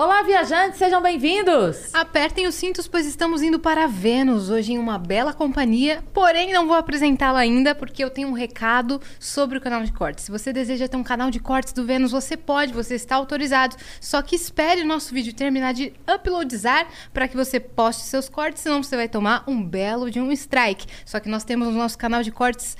Olá, viajantes, sejam bem-vindos! Apertem os cintos, pois estamos indo para Vênus, hoje em uma bela companhia. Porém, não vou apresentá-la ainda, porque eu tenho um recado sobre o canal de cortes. Se você deseja ter um canal de cortes do Vênus, você pode, você está autorizado. Só que espere o nosso vídeo terminar de uploadizar para que você poste seus cortes, senão você vai tomar um belo de um strike. Só que nós temos o nosso canal de cortes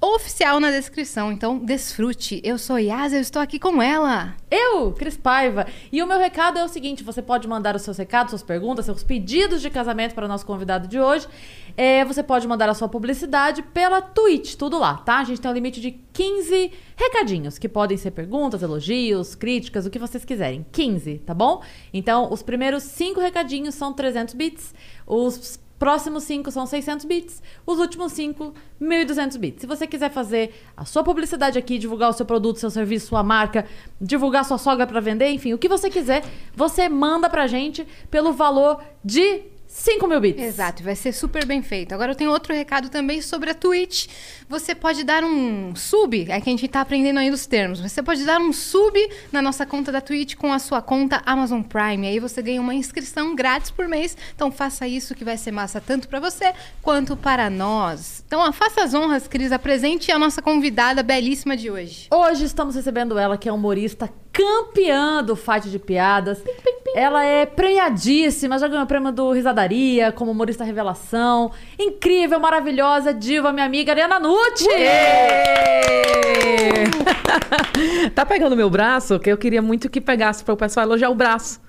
oficial na descrição. Então, desfrute. Eu sou Yas, eu estou aqui com ela. Eu, Cris Paiva. E o meu recado é o seguinte: você pode mandar os seus recados, suas perguntas, seus pedidos de casamento para o nosso convidado de hoje. É, você pode mandar a sua publicidade pela Twitch, tudo lá, tá? A gente tem um limite de 15 recadinhos, que podem ser perguntas, elogios, críticas, o que vocês quiserem. 15, tá bom? Então, os primeiros 5 recadinhos são 300 bits. Os próximos 5 são 600 bits, os últimos 5, 1.200 bits. Se você quiser fazer a sua publicidade aqui, divulgar o seu produto, seu serviço, sua marca, divulgar sua sogra para vender, enfim, o que você quiser, você manda pra gente pelo valor de 5 mil bits. Exato, vai ser super bem feito. Agora eu tenho outro recado também sobre a Twitch. Você pode dar um sub, é que a gente tá aprendendo ainda os termos. Você pode dar um sub na nossa conta da Twitch com a sua conta Amazon Prime. Aí você ganha uma inscrição grátis por mês. Então faça isso que vai ser massa tanto para você quanto para nós. Então ó, faça as honras, Cris. Apresente a nossa convidada belíssima de hoje. Hoje estamos recebendo ela, que é humorista campeã do Fight de Piadas. Pim, pim, pim. Ela é premiadíssima, já ganhou o prêmio do Risadaria como humorista revelação. Incrível, maravilhosa, diva, minha amiga Ariana Nucci! tá pegando meu braço? Que eu queria muito que pegasse para o pessoal elogiar o braço.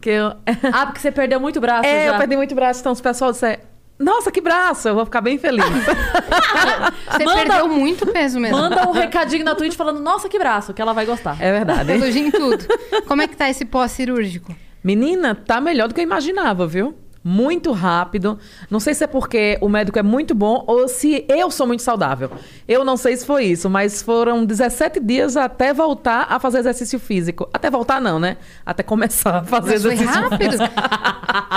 Que eu... ah, porque você perdeu muito braço É, já. eu perdi muito braço, então os pessoal disser, nossa, que braço! Eu vou ficar bem feliz. Você Manda- perdeu muito peso mesmo. Manda um recadinho na Twitch falando, nossa, que braço, que ela vai gostar. é verdade. Elogio em tudo. Como é que tá esse pós-cirúrgico? Menina, tá melhor do que eu imaginava, viu? Muito rápido. Não sei se é porque o médico é muito bom ou se eu sou muito saudável. Eu não sei se foi isso, mas foram 17 dias até voltar a fazer exercício físico. Até voltar, não, né? Até começar a fazer Mas foi exercício rápido.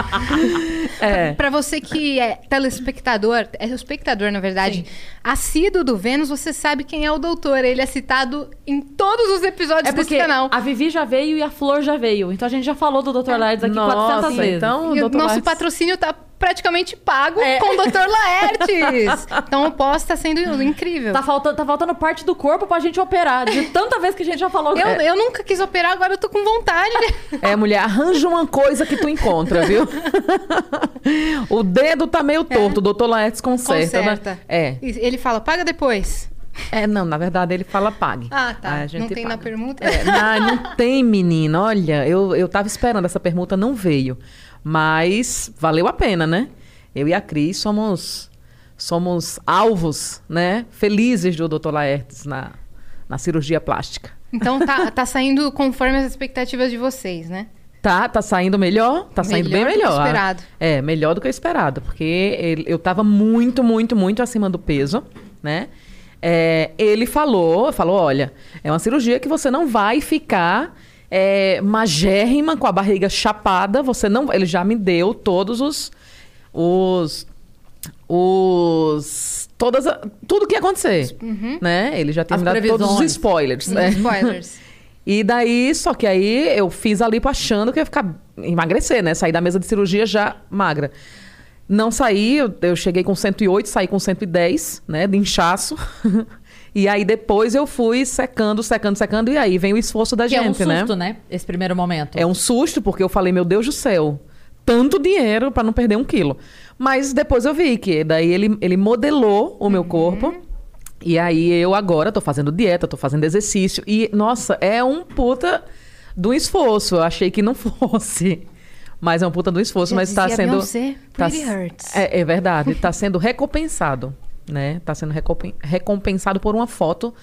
É. Pra você que é telespectador, é espectador, na verdade, assíduo do Vênus, você sabe quem é o doutor. Ele é citado em todos os episódios É desse canal. a Vivi já veio e a Flor já veio. Então a gente já falou do Dr. Laertes aqui 400 Nossa, vezes. então, o doutor nosso Laertes- patrocínio tá praticamente pago É. com o Dr. Laertes. então o pós tá sendo incrível. Tá faltando, tá faltando parte do corpo pra gente operar. De tanta vez que a gente já falou. Eu, É. eu nunca quis operar, agora eu tô com vontade. É, mulher, arranja uma coisa que tu encontra, viu? o dedo tá meio torto, o doutor Laertes conserta, Conserta. né? É. E Ele fala, paga depois. É, não, na verdade ele fala pague. Ah, tá. A não gente tem na paga. permuta? É, não, não tem, menina. Olha, eu, eu tava esperando, essa permuta não veio. Mas valeu a pena, né? Eu e a Cris somos, somos alvos, né? Felizes do Dr. Laertes na, na cirurgia plástica. Então tá, tá saindo conforme as expectativas de vocês, né? Tá, tá saindo melhor, tá saindo Melhor bem do que melhor. esperado. É, melhor do que esperado, porque eu tava muito, muito, muito acima do peso, né? É, ele falou, falou, olha, é uma cirurgia que você não vai ficar é, magérrima com a barriga chapada, você não, ele já me deu todos os, os, os, todas, a- tudo que ia acontecer, né? Ele já tinha As me dado todos os spoilers. né? Spoilers. E daí, só que aí eu fiz ali achando que ia ficar emagrecer, né? Sair da mesa de cirurgia já magra. Não saí, eu, eu cheguei com 108, saí com 110, né? De inchaço. e aí depois eu fui secando, secando, secando, e aí vem o esforço da Que é um gente, susto, né? né? Esse primeiro momento. É um susto, porque eu falei, meu Deus do céu, tanto dinheiro para não perder um quilo. Mas depois eu vi que daí ele, ele modelou o meu corpo. E aí eu agora tô fazendo dieta, tô fazendo exercício. E, nossa, é um puta do esforço. Eu achei que não fosse. Mas é um puta do esforço, Já mas tá sendo. Beyoncé, tá, é, é verdade, tá sendo recompensado, né? Tá sendo recompen- recompensado por uma foto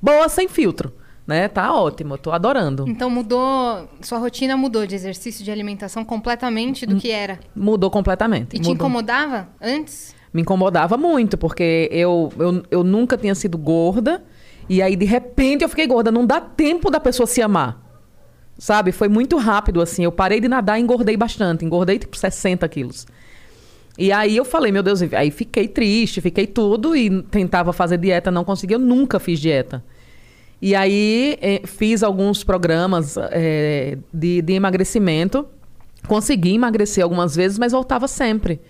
boa sem filtro, né? Tá ótimo, eu tô adorando. Então mudou, sua rotina mudou de exercício de alimentação completamente do que era. Mudou completamente. E te mudou. incomodava antes? Me incomodava muito, porque eu, eu, eu nunca tinha sido gorda. E aí, de repente, eu fiquei gorda. Não dá tempo da pessoa se amar. Sabe? Foi muito rápido, assim. Eu parei de nadar e engordei bastante. Engordei, tipo, 60 quilos. E aí eu falei, meu Deus, aí fiquei triste, fiquei tudo e tentava fazer dieta, não conseguia. Eu nunca fiz dieta. E aí eh, fiz alguns programas eh, de, de emagrecimento. Consegui emagrecer algumas vezes, mas voltava sempre.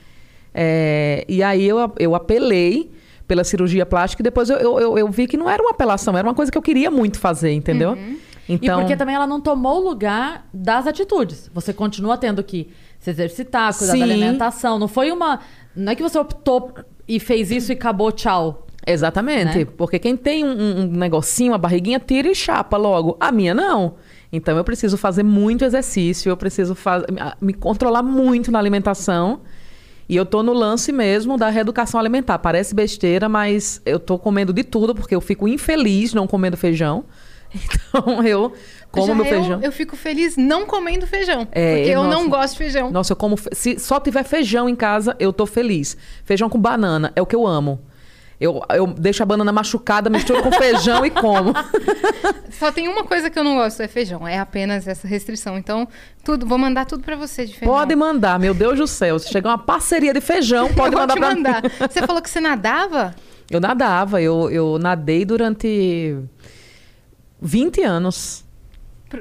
Eh, e aí eu, eu apelei pela cirurgia plástica e depois eu, eu, eu- vi que não era uma apelação, era uma coisa que eu queria muito fazer, entendeu? Então, E porque também ela não tomou o lugar das atitudes. Você continua tendo que se exercitar, cuidar Sim. da alimentação. Não foi uma. Não é que você optou e fez isso e acabou, tchau. Exatamente. Né? Porque quem tem um, um negocinho, uma barriguinha, tira e chapa logo. A minha não. Então eu preciso fazer muito exercício, eu preciso faz... me controlar muito na alimentação. E eu tô no lance mesmo da reeducação alimentar. Parece besteira, mas eu tô comendo de tudo, porque eu fico infeliz não comendo feijão. Então eu como Já meu eu, feijão. Eu fico feliz não comendo feijão. É, porque eu nossa. não gosto de feijão. Nossa, eu como. fe- Se só tiver feijão em casa, eu tô feliz. Feijão com banana é o que eu amo. Eu, eu deixo a banana machucada, misturo com feijão e como. Só tem uma coisa que eu não gosto, é feijão. É apenas essa restrição. Então, tudo, vou mandar tudo pra você de feijão. Pode mandar, meu Deus do céu. Se chegar uma parceria de feijão, Eu pode vou mandar pra mandar. Você falou que você nadava? Eu nadava, eu, eu nadei durante 20 anos.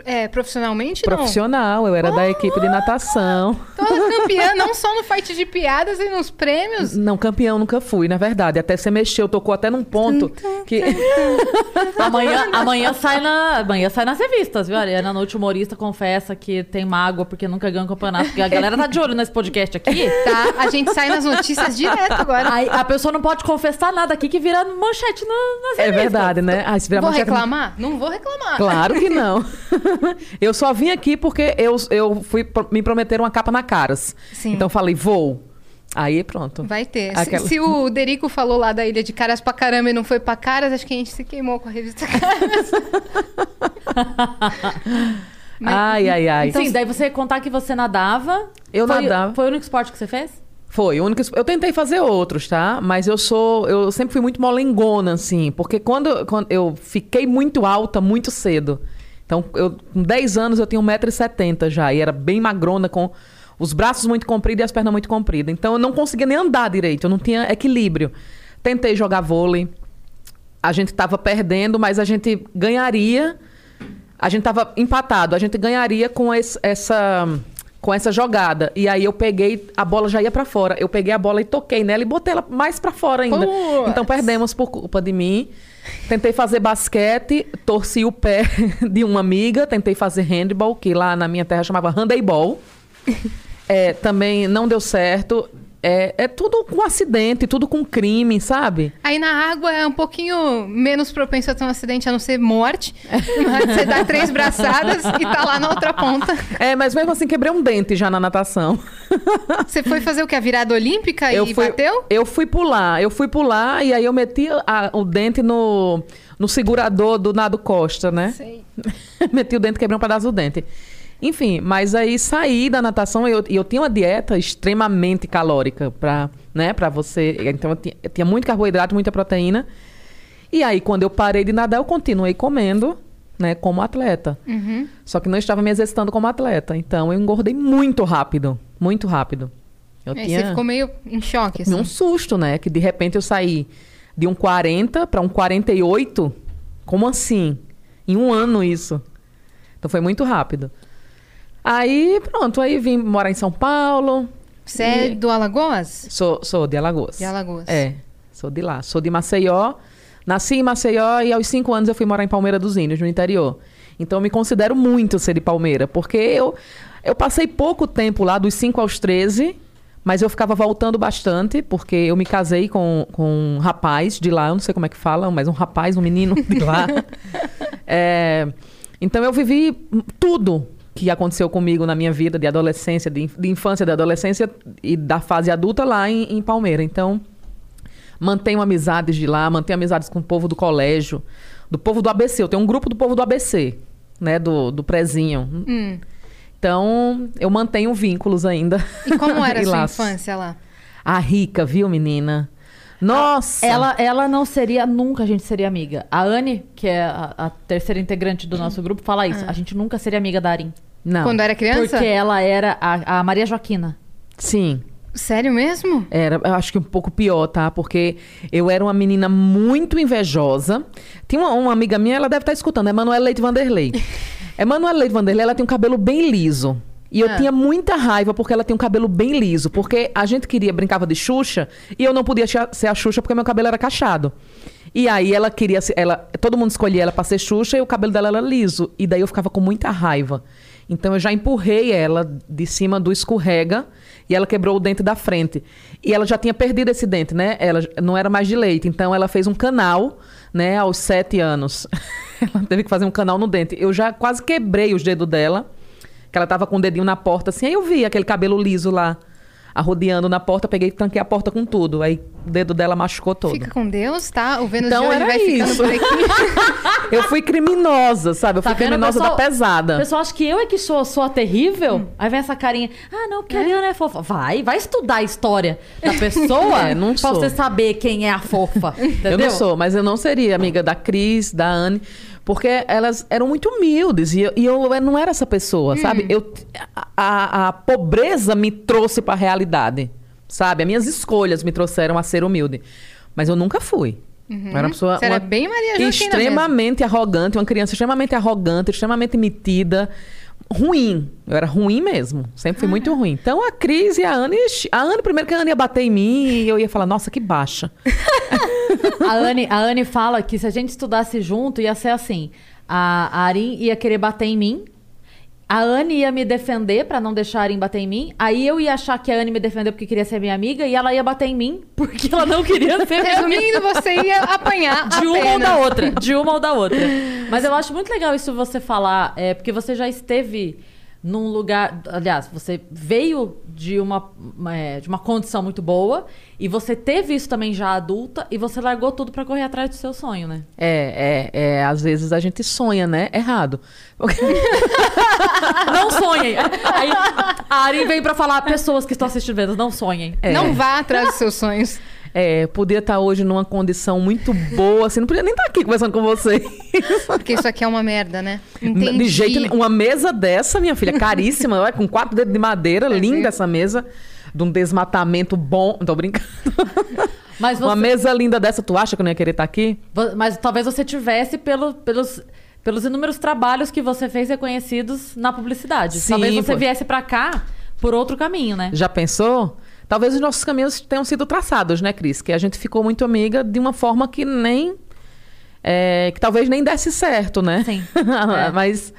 É, profissionalmente, não? Profissional, eu era da equipe de natação. Então, ela é campeã, não só no fight de piadas e nos prêmios. Não, campeão nunca fui, na verdade. Até você mexeu, tocou até num ponto que. Amanhã, amanhã, sai na, amanhã sai nas revistas, viu? A Ariana Noite Humorista confessa que tem mágoa porque nunca ganhou um campeonato. Porque a galera tá de olho nesse podcast aqui. Tá, a gente sai nas notícias direto agora. Aí a pessoa não pode confessar nada aqui que vira manchete na- nas É revistas. verdade, né? Ah, se virar Vou manchete- reclamar? Não vou reclamar. Claro que não. eu só vim aqui porque eu, eu fui me prometeram uma capa na caras. Sim. Então falei, vou. Aí pronto. Vai ter. Se- Aquela- Se, o Derico falou lá da ilha de Caras pra caramba e não foi pra Caras, acho que a gente se queimou com a revista Caras. Mas- Ai, ai, ai. Sim, daí você ia contar que você nadava. Eu Foi- nadava. Foi o único esporte que você fez? Foi, o único. Eu tentei fazer outros, tá? Mas eu sou. Eu sempre fui muito molengona, assim. Porque quando, quando eu fiquei muito alta muito cedo. Então, eu, com 10 anos eu tinha 1,70m já. E era bem magrona, com os braços muito compridos e as pernas muito compridas. Então, eu não conseguia nem andar direito. Eu não tinha equilíbrio. Tentei jogar vôlei. A gente tava perdendo, mas a gente ganharia. A gente tava empatado. A gente ganharia com esse- essa com essa jogada. E aí eu peguei, a bola já ia pra fora. Eu peguei a bola e toquei nela e botei ela mais pra fora ainda. Puts. Então perdemos por culpa de mim. Tentei fazer basquete, torci o pé de uma amiga, tentei fazer handball, que lá na minha terra chamava handebol. É, também não deu certo. É, é tudo com acidente, tudo com crime, sabe? Aí na água é um pouquinho menos propenso a ter um acidente, a não ser morte. Mas você dá três braçadas e tá lá na outra ponta. É, mas mesmo assim quebrei um dente já na natação. Você foi fazer o que? A virada olímpica e fui, bateu? Eu fui pular, eu fui pular e aí eu meti a- o dente no, no segurador do Nado Costa, né? Sei. meti o dente, quebrei um pedaço do dente. Enfim, mas aí saí da natação e eu, eu tinha uma dieta extremamente calórica pra, né, pra você. Então eu tinha, eu tinha muito carboidrato, muita proteína. E aí, quando eu parei de nadar, eu continuei comendo, né, como atleta. Uhum. Só que não estava me exercitando como atleta. Então eu engordei muito rápido. Muito rápido. Eu Aí tinha você ficou meio em choque, assim. um susto, né? Que de repente eu saí de um 40 para um 48. Como assim? Em um ano isso. Então foi muito rápido. Aí, pronto, aí vim morar em São Paulo. Você é E- do Alagoas? Sou, sou de Alagoas. De Alagoas. É, sou de lá. Sou de Maceió. Nasci em Maceió e aos cinco anos eu fui morar em Palmeira dos Índios, no interior. Então eu me considero muito ser de Palmeira, porque eu, eu passei pouco tempo lá, dos 5 aos 13, mas eu ficava voltando bastante, porque eu me casei com, com um rapaz de lá, eu não sei como é que fala, mas um rapaz, um menino de lá. É, então eu vivi tudo que aconteceu comigo na minha vida de adolescência, de, de infância, de adolescência e da fase adulta lá em, em Palmeira. Então, mantenho amizades de lá, mantenho amizades com o povo do colégio, do povo do ABC. Eu tenho um grupo do povo do ABC, né? Do, do prezinho. Hum. Então, eu mantenho vínculos ainda. E como era a sua infância lá? A rica, viu, menina? Nossa! Ela, ela não seria, nunca a gente seria amiga. A Anne, que é a, a terceira integrante do nosso grupo, fala isso. A gente nunca seria amiga da Arin. Não. Quando era criança? Porque ela era a, a Maria Joaquina. Sim. Sério mesmo? Era, eu acho que um pouco pior, tá? Porque eu era uma menina muito invejosa. Tinha uma, uma amiga minha, ela deve estar escutando, é Manuela Leite Vanderlei. Emanuela Leite Vanderlei, ela tem um cabelo bem liso. E eu Ah. tinha muita raiva porque ela tem um cabelo bem liso. Porque a gente queria, brincava de Xuxa, e eu não podia ser a Xuxa porque meu cabelo era cachado. E aí ela queria ela, todo mundo escolhia ela pra ser Xuxa e o cabelo dela era liso. E daí eu ficava com muita raiva. Então eu já empurrei ela de cima do escorrega e ela quebrou o dente da frente. E ela já tinha perdido esse dente, né? Ela não era mais de leite. Então ela fez um canal, né, aos sete anos. ela teve que fazer um canal no dente. Eu já quase quebrei os dedos dela, que ela tava com o dedinho na porta, assim. Aí eu vi aquele cabelo liso lá, arrodeando na porta. Peguei e tranquei a porta com tudo. Aí o dedo dela machucou todo. Fica com Deus, tá? O Vênus Então de hoje era vai ficando isso. por aqui. Eu fui criminosa, sabe? Eu fui Tá vendo? criminosa pessoal- da pesada. O pessoal acha que eu é que sou, sou a terrível. Aí vem essa carinha. Ah, não, porque a Ariana é fofa. Vai, vai estudar a história da pessoa É, não pra sou. você saber quem é a fofa. Entendeu? Eu não sou, mas eu não seria amiga da Cris, da Anne, porque elas eram muito humildes e eu, e eu não era essa pessoa, sabe? Eu, a, a- pobreza me trouxe para a realidade, sabe? As minhas escolhas me trouxeram a ser humilde. Mas eu nunca fui. Eu era uma pessoa Você era uma- bem Maria Joaquina extremamente arrogante, uma criança extremamente arrogante, extremamente metida. Ruim. Eu era ruim mesmo. Sempre fui muito ruim. Então a Cris e a Anne. A Anne, primeiro que a Anne ia bater em mim e eu ia falar, nossa, que baixa. A Anne, a Anne fala que se a gente estudasse junto, ia ser assim. A, a Arin ia querer bater em mim. A Anne ia me defender pra não deixar a Arin bater em mim. Aí eu ia achar que a Anne me defendeu porque queria ser minha amiga. E ela ia bater em mim porque ela não queria ser minha amiga. Resumindo, você ia apanhar De uma ou da outra. De uma ou da outra. Mas eu acho muito legal isso você falar, é, porque você já esteve num lugar. Aliás, você veio de uma, é, de uma condição muito boa e você teve isso também já adulta e você largou tudo pra correr atrás do seu sonho, né? É, é, é, às vezes a gente sonha, né? Errado. Não sonhem! Aí a Ari vem pra falar, pessoas que estão assistindo não sonhem. É. Não vá atrás dos seus sonhos. É, podia estar hoje numa condição muito boa, assim, não podia nem estar aqui conversando com você. Porque isso aqui é uma merda, né? Entendi. De jeito nenhum. Uma mesa dessa, minha filha, caríssima, olha, com quatro dedos de madeira, ver. linda essa mesa, de um desmatamento bom. Não tô brincando. Mas você, Uma mesa linda dessa, tu acha que eu não ia querer estar aqui? vo- mas talvez você tivesse pelo, pelos, pelos inúmeros trabalhos que você fez reconhecidos na publicidade. Sim, talvez você pô. viesse pra cá por outro caminho, né? Já pensou? Talvez os nossos caminhos tenham sido traçados, né, Cris? Que a gente ficou muito amiga de uma forma que nem. é, que talvez nem desse certo, né? Sim. É. mas,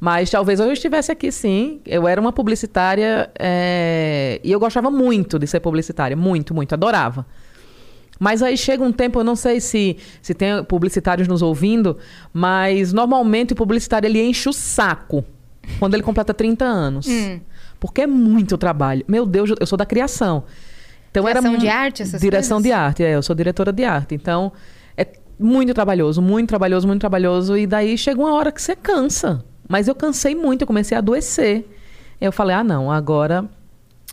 mas talvez eu estivesse aqui, sim. Eu era uma publicitária é, e eu gostava muito de ser publicitária. Muito, muito. Adorava. Mas aí chega um tempo, eu não sei se, se tem publicitários nos ouvindo, mas normalmente o publicitário ele enche o saco quando ele completa 30 anos. Hum. Porque é muito trabalho. Meu Deus, eu sou da criação. Então era Direção mu- de arte, essas Direção coisas? de arte, é. Eu sou diretora de arte. Então é muito trabalhoso, muito trabalhoso, muito trabalhoso. E daí chega uma hora que você cansa. Mas eu cansei muito, eu comecei a adoecer. Eu falei, ah, não, agora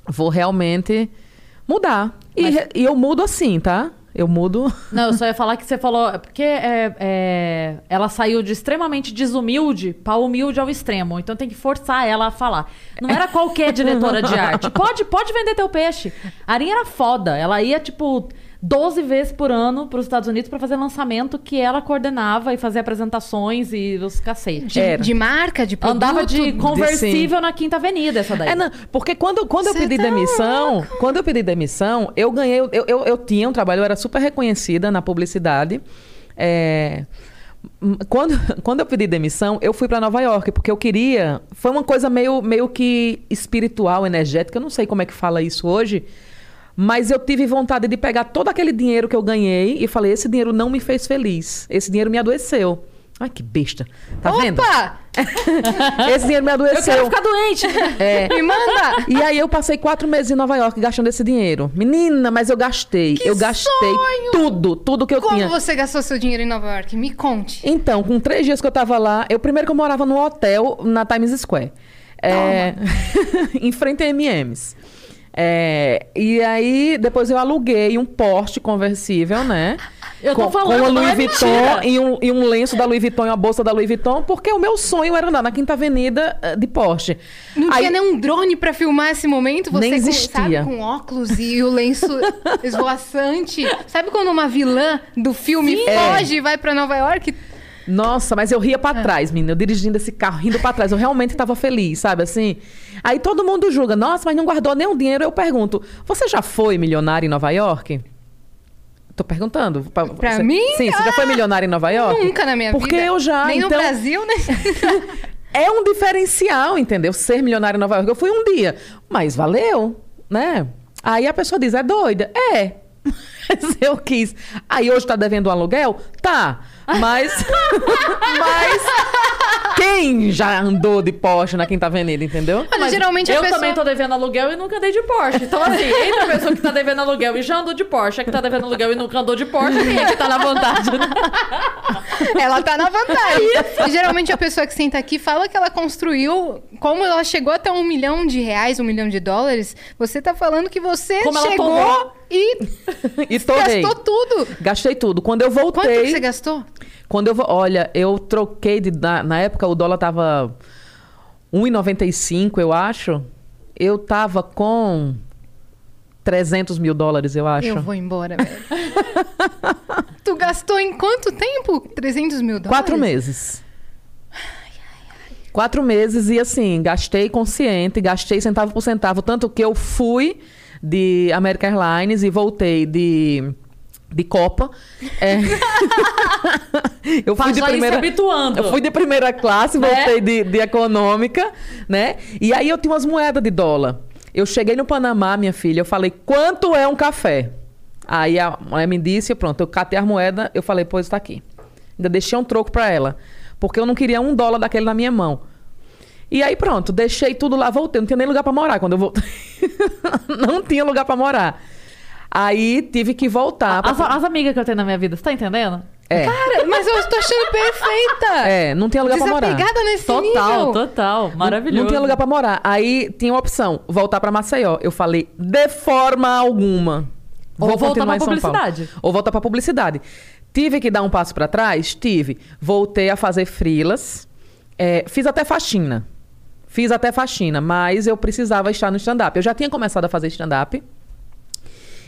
vou realmente mudar. E, Mas- e eu mudo assim, tá? Eu mudo. Não, eu só ia falar que você falou. é Porque é, é, ela saiu de extremamente desumilde pra humilde ao extremo. Então tem que forçar ela a falar. Não era qualquer diretora de arte. Pode, pode vender teu peixe. A Arinha era foda. Ela ia, tipo, 12 vezes por ano pros Estados Unidos pra fazer lançamento que ela coordenava e fazia apresentações e os cacete. De, de marca, de produto. Andava de de- conversível na Quinta Avenida, essa daí. É, não, porque quando, quando eu pedi tá demissão, quando eu pedi demissão, eu ganhei. Eu, eu, eu tinha um trabalho, eu era super reconhecida na publicidade. É, quando, quando eu pedi demissão, eu fui para Nova York, porque eu queria. Foi uma coisa meio, meio que espiritual, energética, eu não sei como é que fala isso hoje. Mas eu tive vontade de pegar todo aquele dinheiro que eu ganhei e falei: esse dinheiro não me fez feliz. Esse dinheiro me adoeceu. Ai, que besta. Tá vendo? Opa! Esse dinheiro me Eu adoeceu. quero ficar doente! É. Me manda! E aí eu passei quatro meses em Nova York gastando esse dinheiro. Menina, mas eu gastei. eu gastei sonho! tudo, tudo que eu Como tinha. você gastou seu dinheiro em Nova York? Me conte. Então, com três dias que eu tava lá, eu primeiro que eu morava num hotel na Times Square. É, em frente a MM's. É, e aí, depois eu aluguei um Porsche conversível, né? Eu tô com, falando, com a não Louis é Vuitton mentira. e um, e um lenço da Louis Vuitton e uma bolsa da Louis Vuitton, porque o meu sonho era andar na Quinta Avenida eh, de Porsche. Não Aí- tinha nem um drone pra filmar esse momento? Você Nem com, existia. sabe, com óculos e o lenço esvoaçante. Sabe quando uma vilã do filme foge e vai pra Nova York? Nossa, mas eu ria pra É. trás, menina. Eu dirigindo esse carro, rindo pra trás. Eu realmente tava feliz, sabe assim? Aí todo mundo julga, nossa, mas não guardou nenhum dinheiro. Eu pergunto, você já foi milionário em Nova York? Tô perguntando. Pra, Pra você- mim? Sim, você já foi milionário em Nova York? Nunca na minha Porque vida. eu já. Nem então, no Brasil, né? É um diferencial, entendeu? Ser milionário em Nova York. Eu fui um dia, mas valeu, né? Aí a pessoa diz, é doida? É. Mas eu quis. Aí hoje tá devendo um aluguel? Tá. Mas. mas. Quem já andou de Porsche na Quinta Avenida, entendeu? Olha, geralmente a eu pessoa... também tô devendo aluguel e nunca andei de Porsche. Então, assim, entre a pessoa que tá devendo aluguel e já andou de Porsche, a que tá devendo aluguel e nunca andou de Porsche, quem é que tá na vantagem? né? Ela tá na vantagem. E geralmente a pessoa que senta aqui fala que ela construiu, como ela chegou até um milhão de reais, um milhão de dólares. Você tá falando que você Como ela chegou torrou. E E torrei. gastou tudo. Gastei tudo. Quando eu Quanto que voltei. você gastou? Quando eu. Olha, eu troquei de. Na, na época o dólar tava 1,95, eu acho. Eu tava com 300 mil dólares, eu acho. Eu vou embora, velho. tu gastou em quanto tempo? 300 mil dólares? Quatro meses. Quatro meses e assim, gastei consciente, gastei centavo por centavo. Tanto que eu fui de American Airlines e voltei de, de Copa. É. eu fui Pra de primeira. habituando. Eu fui de primeira classe, Né? voltei de, de econômica, né? E aí eu tinha umas moedas de dólar. Eu cheguei no Panamá, minha filha, eu falei, quanto é um café? Aí a mulher me disse, pronto, eu catei as moedas, eu falei, pois tá aqui. Ainda deixei um troco pra ela. Porque eu não queria um dólar daquele na minha mão. E aí pronto, deixei tudo lá, voltei. Não tinha nem lugar pra morar quando eu voltei. não tinha lugar pra morar. Aí tive que voltar. pra- As, as amigas que eu tenho na minha vida, você tá entendendo? É, Cara, mas eu tô achando perfeita. é, não tinha lugar pra morar. Desapegada nesse Total, nível. total. Maravilhoso. Não tinha lugar pra morar. Aí tinha uma opção, voltar pra Maceió. Eu falei, de forma alguma. Ou Vou voltar pra São Paulo. publicidade. Ou voltar pra publicidade. Tive que dar um passo pra trás? Tive. Voltei a fazer frilas. É, fiz até faxina. Fiz até faxina, mas eu precisava estar no stand-up. Eu já tinha começado a fazer stand-up.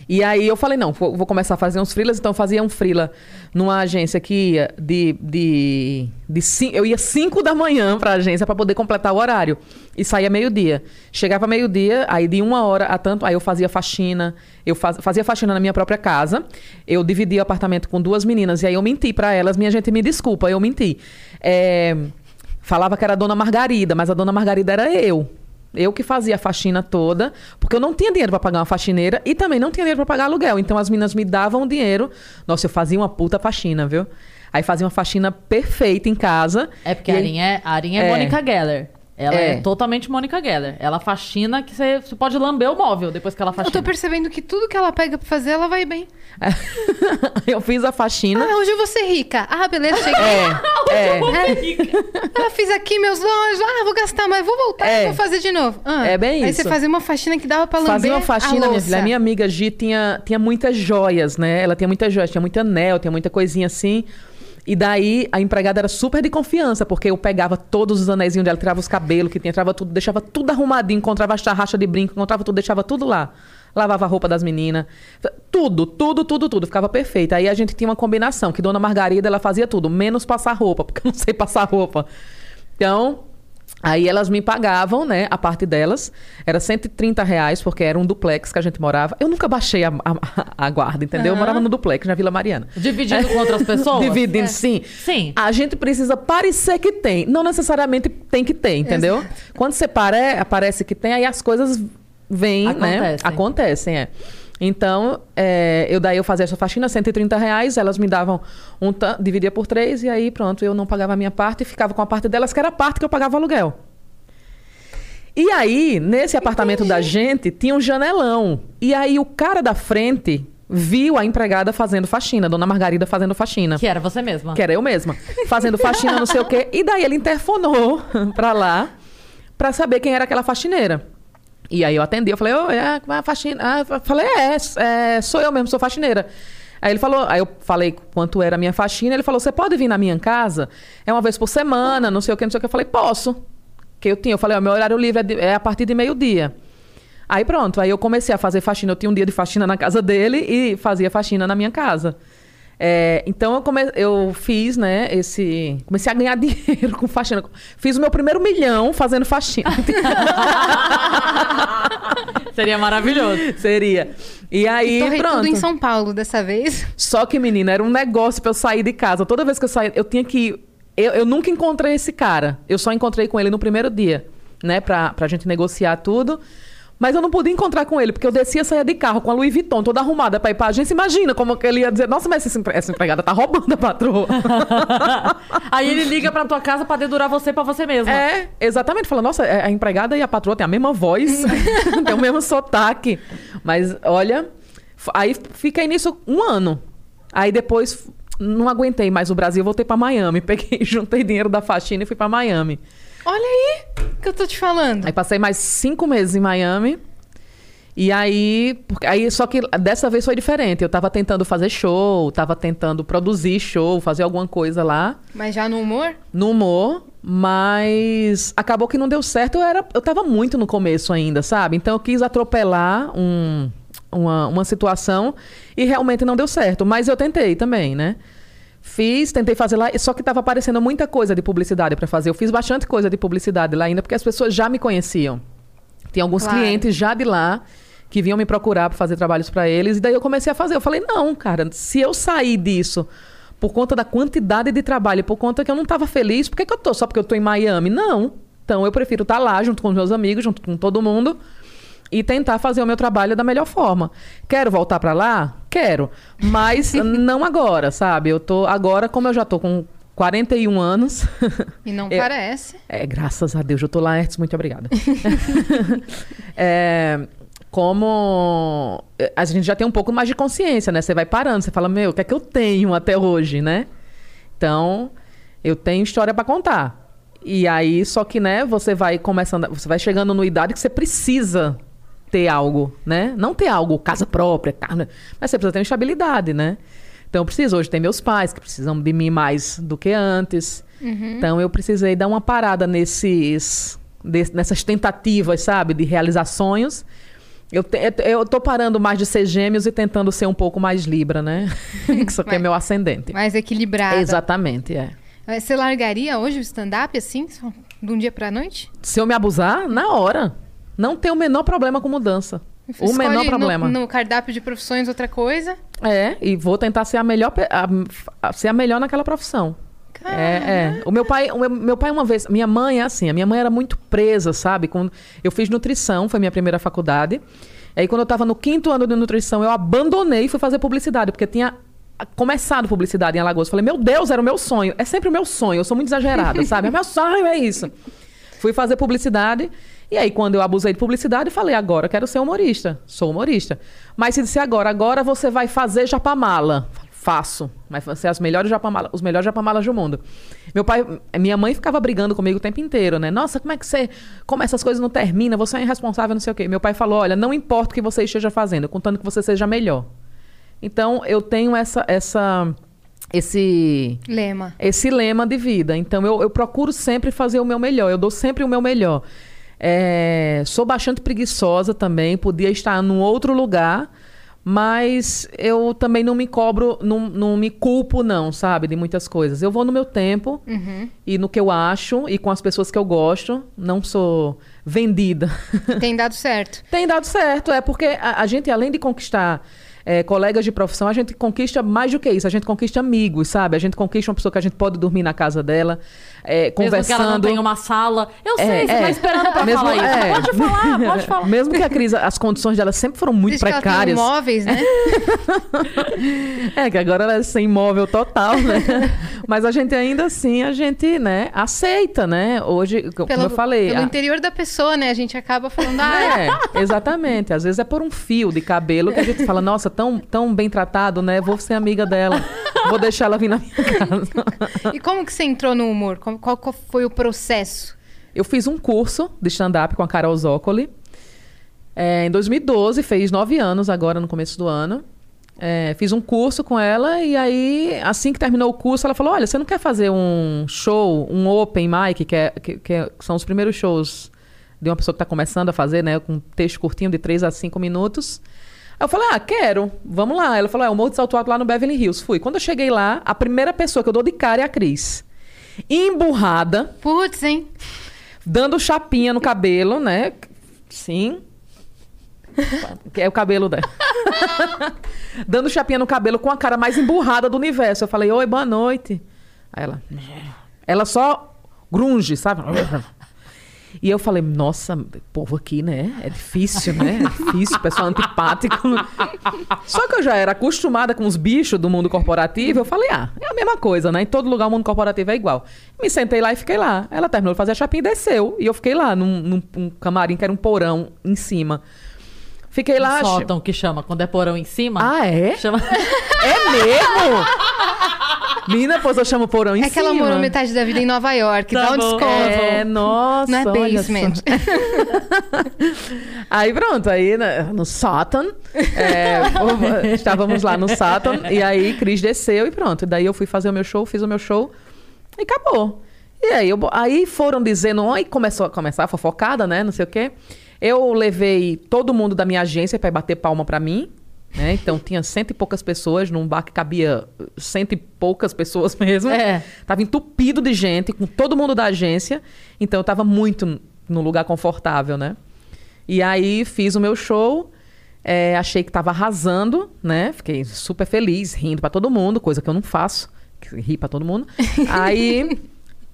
E aí eu falei, não, vou, começar a fazer uns freelas. Então eu fazia um freela numa agência que ia de... de, de cin- eu ia 5 da manhã pra agência pra poder completar o horário. E saía meio-dia. Chegava meio-dia, aí de uma hora a tanto... Aí eu fazia faxina. Eu faz- fazia faxina na minha própria casa. Eu dividia o apartamento com duas meninas. E aí eu menti pra elas. Minha gente me desculpa, eu menti. É, falava que era a Dona Margarida, mas a Dona Margarida era eu. Eu que fazia a faxina toda, porque eu não tinha dinheiro pra pagar uma faxineira e também não tinha dinheiro pra pagar aluguel. Então as meninas me davam o dinheiro. Nossa, eu fazia uma puta faxina, viu? Aí fazia uma faxina perfeita em casa. É porque E a Arinha é, a Arinha é É. Mônica Geller. Ela é. É. totalmente Mônica Geller. Ela faxina que você, pode lamber o móvel depois que ela Eu faxina. tô percebendo que tudo que ela pega pra fazer, ela vai bem. eu fiz a faxina. Ah, hoje eu vou ser rica. Ah, beleza, cheguei. É, é. Ah, fiz aqui meus olhos. Ah, vou gastar, mas vou voltar É. e vou fazer de novo. Ah, É bem Aí isso. você fazia uma faxina que dava pra lamber Fazia uma a faxina, minha filha. A minha amiga Gi tinha, tinha muitas joias, né? Ela tinha muitas joias, tinha muito anel, tinha muita coisinha assim. E daí a empregada era super de confiança, porque eu pegava todos os anéis dela, tirava os cabelos que tinha, tirava tudo, deixava tudo arrumadinho, encontrava a tarraxa de brinco, encontrava tudo, deixava tudo lá. Lavava a roupa das meninas. Tudo, tudo, tudo, tudo. Ficava perfeito. Aí a gente tinha uma combinação, que Dona Margarida, ela fazia tudo, menos passar roupa, porque eu não sei passar roupa. Então, Aí elas me pagavam, né? A parte delas. Era 130 reais, porque era um duplex que a gente morava. Eu nunca baixei a, a- a guarda, entendeu? Eu Aham. morava no duplex, na Vila Mariana. Dividindo com outras pessoas? Dividindo, É. sim. Sim. A gente precisa parecer que tem. Não necessariamente tem que ter, entendeu? Quando você pare, aparece que tem, aí as coisas vêm, né? Acontecem. Acontecem, é. Então, é, eu daí eu fazia essa faxina, 130 reais, elas me davam um tan- dividia por três, e aí pronto, eu não pagava a minha parte e ficava com a parte delas, que era a parte que eu pagava aluguel. E aí, nesse apartamento da gente, tinha um janelão. E aí o cara da frente viu a empregada fazendo faxina, Dona Margarida fazendo faxina. Que era você mesma. Que era eu mesma. Fazendo faxina, não sei o quê. E daí ele interfonou pra lá pra saber quem era aquela faxineira. E aí eu atendi, eu falei, ô, é a faxina. Ah, eu falei, é, é, sou eu mesmo, sou faxineira. Aí ele falou, aí eu falei quanto era a minha faxina, ele falou: "Você pode vir na minha casa? É uma vez por semana, não sei o que, não sei o que". Eu falei: "Posso". Que eu tinha, eu falei: "Ó, meu horário livre é, de- é a partir de meio-dia". Aí pronto, aí eu comecei a fazer faxina. Eu tinha um dia de faxina na casa dele e fazia faxina na minha casa. É, então eu, come... eu fiz, né, esse. Comecei a ganhar dinheiro com faxina. Fiz o meu primeiro milhão fazendo faxina. Seria maravilhoso. Seria. E aí, Torrei pronto. tudo em São Paulo dessa vez. Só que, menina, era um negócio pra eu sair de casa. Toda vez que eu saía, eu tinha que. Eu, eu nunca encontrei esse cara. Eu só encontrei com ele no primeiro dia, né? Pra, pra gente negociar tudo. Mas eu não podia encontrar com ele, porque eu descia e saía de carro com a Louis Vuitton toda arrumada pra ir pra agência. Imagina como que ele ia dizer: Nossa, mas essa, empre- essa empregada tá roubando a patroa. Aí ele liga pra tua casa pra dedurar você pra você mesma. É, exatamente. Fala, nossa, é, a empregada e a patroa têm a mesma voz, tem o mesmo sotaque. Mas, olha, aí fiquei nisso um ano. Aí depois não aguentei mais o Brasil, voltei pra Miami. Peguei, juntei dinheiro da faxina e fui pra Miami. Olha aí que eu tô te falando. Aí passei mais cinco meses em Miami. E aí, porque- aí, só que dessa vez foi diferente. Eu tava tentando fazer show, tava tentando produzir show, fazer alguma coisa lá Mas já no humor? no humor, mas acabou que não deu certo. Eu, era, eu tava muito no começo ainda, sabe? Então eu quis atropelar um- uma, uma situação e realmente não deu certo. Mas eu tentei também, né? Fiz, tentei fazer lá, só que tava aparecendo muita coisa de publicidade pra fazer. Eu fiz bastante coisa de publicidade lá ainda, porque as pessoas já me conheciam. Tinha alguns Claro. clientes já de lá que vinham me procurar para fazer trabalhos para eles. E daí eu comecei a fazer. Eu falei, não, cara, se eu sair disso por conta da quantidade de trabalho, por conta que eu não estava feliz, por que, que eu tô? Só porque eu tô em Miami? Não. Então eu prefiro estar lá junto com os meus amigos, junto com todo mundo e tentar fazer o meu trabalho da melhor forma. Quero voltar para lá? Quero, mas não agora, sabe? Eu tô agora, como eu já tô com 41 anos, E não Eu- parece. é, graças a Deus, eu tô lá, Hertz, muito obrigada. É, como é, a gente já tem um pouco mais de consciência, né? Você vai parando, você fala, meu, o que é que eu tenho até hoje, né? Então, eu tenho história pra contar. E aí, só que, né, você vai começando, você vai chegando numa idade que você precisa ter algo, né? Não ter algo, casa própria, carne, mas você precisa ter uma estabilidade, né? Então, eu preciso hoje ter meus pais, que precisam de mim mais do que antes. Então, eu precisei dar uma parada nesses, des- nessas tentativas, sabe, de realizar sonhos. Eu, te- eu tô parando mais de ser gêmeos e tentando ser um pouco mais Libra, né? isso aqui é meu ascendente. Mais equilibrada. Exatamente, é. Você largaria hoje o stand-up assim, de um dia pra noite? Se eu me abusar, na hora. Não tem o menor problema com mudança. O Escolhe menor no- problema. No, cardápio de profissões outra coisa. É, e vou tentar ser a melhor, a- a- ser a melhor naquela profissão. É, é. O meu pai, o meu, meu pai uma vez, minha mãe é assim, a minha mãe era muito presa, sabe? Com, eu fiz nutrição, foi minha primeira faculdade. Aí quando eu tava no quinto ano de nutrição, eu abandonei e fui fazer publicidade, porque tinha começado publicidade em Alagoas. Falei, meu Deus, era o meu sonho. É sempre o meu sonho, eu sou muito exagerada, sabe? É meu sonho, é isso. Fui fazer publicidade. E aí, quando eu abusei de publicidade, falei, agora quero ser humorista. Sou humorista. Mas se disse agora, agora você vai fazer japamala. Faço. Mas vai ser as melhores japamala, os melhores japamalas do mundo. Meu pai, minha mãe ficava brigando comigo o tempo inteiro, né? Nossa, como é que você. Como essas coisas não terminam? Você é irresponsável, não sei o quê. Meu pai falou: olha, não importa o que você esteja fazendo, contanto que você seja melhor. Então, eu tenho essa. essa esse Lema. esse lema de vida. Então eu, eu procuro sempre fazer o meu melhor, eu dou sempre o meu melhor. É, sou bastante preguiçosa também, podia estar num outro lugar, mas eu também não me cobro, não, não me culpo, não, sabe, de muitas coisas. Eu vou no meu tempo e no que eu acho e com as pessoas que eu gosto, não sou vendida. Tem dado certo. Tem dado certo, é porque a, a gente, além de conquistar é, colegas de profissão, a gente conquista mais do que isso. A gente conquista amigos, sabe? A gente conquista uma pessoa que a gente pode dormir na casa dela, é, Mesmo que ela não conversando. tenha uma sala. Eu sei, É, você é. tá esperando pra Mesmo- falar isso. é. Pode falar, pode falar. Mesmo que a crise, as condições dela sempre foram muito Desde que ela tem precárias. imóveis, né? É, que agora ela é sem imóvel total, né? Mas a gente ainda assim, a gente, né, aceita, né? Hoje, como eu falei. pelo a- interior da pessoa, né? A gente acaba falando, ah, É, exatamente. Às vezes é por um fio de cabelo que a gente fala, nossa, tão, tão bem tratado, né? Vou ser amiga dela. Vou deixar ela vir na minha casa. E como que você entrou no humor? Como- Qual, foi o processo? Eu fiz um curso de stand-up com a Carol Zócoli. É, em 2012, fez nove anos agora, no começo do ano. É, fiz um curso com ela e aí, assim que terminou o curso, ela falou: Olha, você não quer fazer um show, um open mic, que, é, que, que é- são os primeiros shows de uma pessoa que está começando a fazer, né? Com um texto curtinho de 3 a 5 minutos. Aí eu falei: Ah, quero, vamos lá. Ela falou: É, o Morro de Salto Alto lá no Beverly Hills. Fui. Quando eu cheguei lá, a primeira pessoa que eu dou de cara é a Cris. Emburrada, Putz, hein? dando chapinha no cabelo, né? Sim. Que é o cabelo dela. dando chapinha no cabelo com a cara mais emburrada do universo. Eu falei, oi, boa noite. Aí ela. Ela só grunge, sabe? E eu falei, nossa, povo aqui, né? É difícil, né? É difícil, pessoal antipático. Só que eu já era acostumada com os bichos do mundo corporativo. Eu falei, ah, é a mesma coisa, né? Em todo lugar o mundo corporativo é igual. Me sentei lá e fiquei lá. Ela terminou de fazer a chapinha e desceu. E eu fiquei lá, num, num- um camarim que era um porão em cima. Fiquei lá. Sótão que chama, quando é porão em cima. Ah, é? Chama... É mesmo? Mina, pois eu chamo porão em É que ela cima. morou metade da vida em Nova York. Tá dá um desconto. É, nossa. Não é basement. Aí pronto, aí né, no sótão, é, o- estávamos lá no sótão, e aí Cris desceu e pronto. Daí eu fui fazer o meu show, fiz o meu show e acabou. E aí, eu, aí foram dizendo, aí começou a começar a fofocada, né, não sei o quê. Eu levei todo mundo da minha agência para bater palma para mim, né, então tinha cento e poucas pessoas, num bar que cabia cento e poucas pessoas mesmo. É. Tava entupido de gente, com todo mundo da agência. Então eu tava muito num lugar confortável, né? E aí fiz o meu show. é, achei que tava arrasando, né? Fiquei super feliz, rindo pra todo mundo, coisa que eu não faço. que Ri pra todo mundo. Aí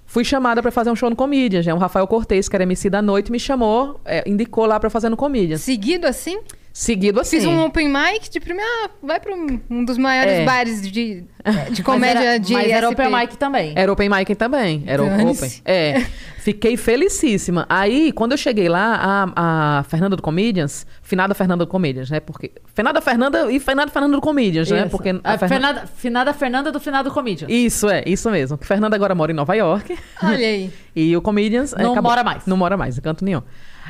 fui chamada pra fazer um show no Comedians. né? O Rafael Cortez, que era MC da noite, me chamou, é, indicou lá pra fazer no Comedians. Seguido assim, Seguido assim. fiz um open mic de primeira. Ah, vai pra um, dos maiores É. bares de, de Mas comédia era, de mas era SP. open mic também. Era open mic também. Era open. É. Fiquei felicíssima. Aí, quando eu cheguei lá, a, a Fernanda do Comedians, finada Fernanda do Comedians, né? Porque. Finada Fernanda e finada Fernanda do Comedians, né? Isso. Porque a a Fernan- Fernanda, finada Fernanda do finado Comedian. Isso, é, isso mesmo. Que Fernanda agora mora em Nova York. Olha aí. E o Comedians. Não mora mais. Não mora mais, em canto nenhum.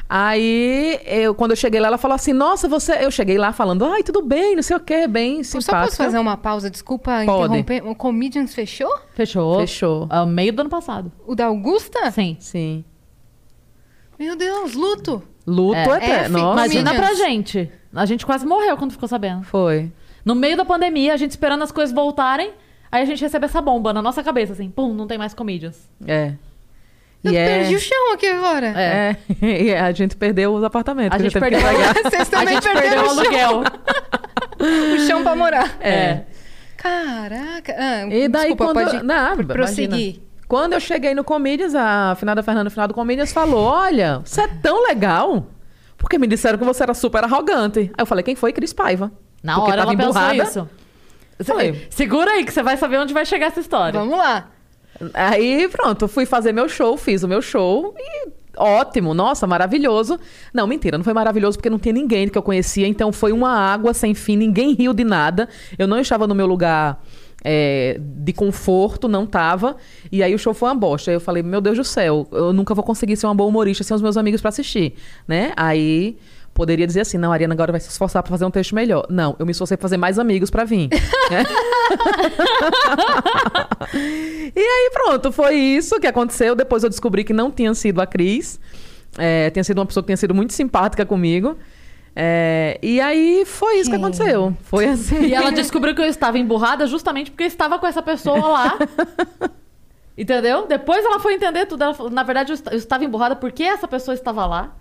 Aí, eu, quando eu cheguei lá, ela falou assim: Nossa, você. Eu cheguei lá falando, ai, tudo bem, não sei o quê, bem Só simpática. posso fazer uma pausa? Desculpa Pode. interromper. O Comedians fechou? Fechou. Fechou. Ao meio do ano passado. O da Augusta? Sim. Sim. Meu Deus, luto. Luto É. até. É, Nossa. Imagina pra gente. A gente quase morreu quando ficou sabendo. Foi. No meio da pandemia, a gente esperando as coisas voltarem, aí a gente recebe essa bomba na nossa cabeça, assim, pum, não tem mais comedians. É. Eu E é- perdi o chão aqui agora. É. É, e a gente perdeu os apartamentos. A gente perdeu. Vocês a também gente perderam perdeu o aluguel. O chão pra morar. É. Caraca. Ah, E daí desculpa, quando... pode Não, prosseguir. imagina. Quando eu cheguei no Comedians, a finada Fernanda, no final do Comedians, falou, olha, você é tão legal, porque me disseram que você era super arrogante. Aí eu falei, quem foi? Cris Paiva. Na Porque hora tava ela emburrada. pensou isso. Falei. Segura aí que você vai saber onde vai chegar essa história. Vamos lá. Aí, pronto, fui fazer meu show, fiz o meu show e ótimo, nossa, maravilhoso. Não, mentira, não foi maravilhoso porque não tinha ninguém que eu conhecia, então foi uma água sem fim, ninguém riu de nada. Eu não estava no meu lugar é, de conforto, não tava. E aí o show foi uma bosta. Aí eu falei, meu Deus do céu, eu nunca vou conseguir ser uma boa humorista sem os meus amigos pra assistir, né? Aí poderia dizer assim, não, a Ariana agora vai se esforçar pra fazer um texto melhor. Não, eu me esforcei pra fazer mais amigos pra vir. né? E aí, pronto, foi isso que aconteceu. Depois eu descobri que não tinha sido a Cris. É, tinha sido uma pessoa que tinha sido muito simpática comigo. É, e aí foi isso que aconteceu. Foi assim. E ela descobriu que eu estava emburrada justamente porque eu estava com essa pessoa lá. Entendeu? Depois ela foi entender tudo. Ela falou, na verdade, eu estava emburrada porque essa pessoa estava lá.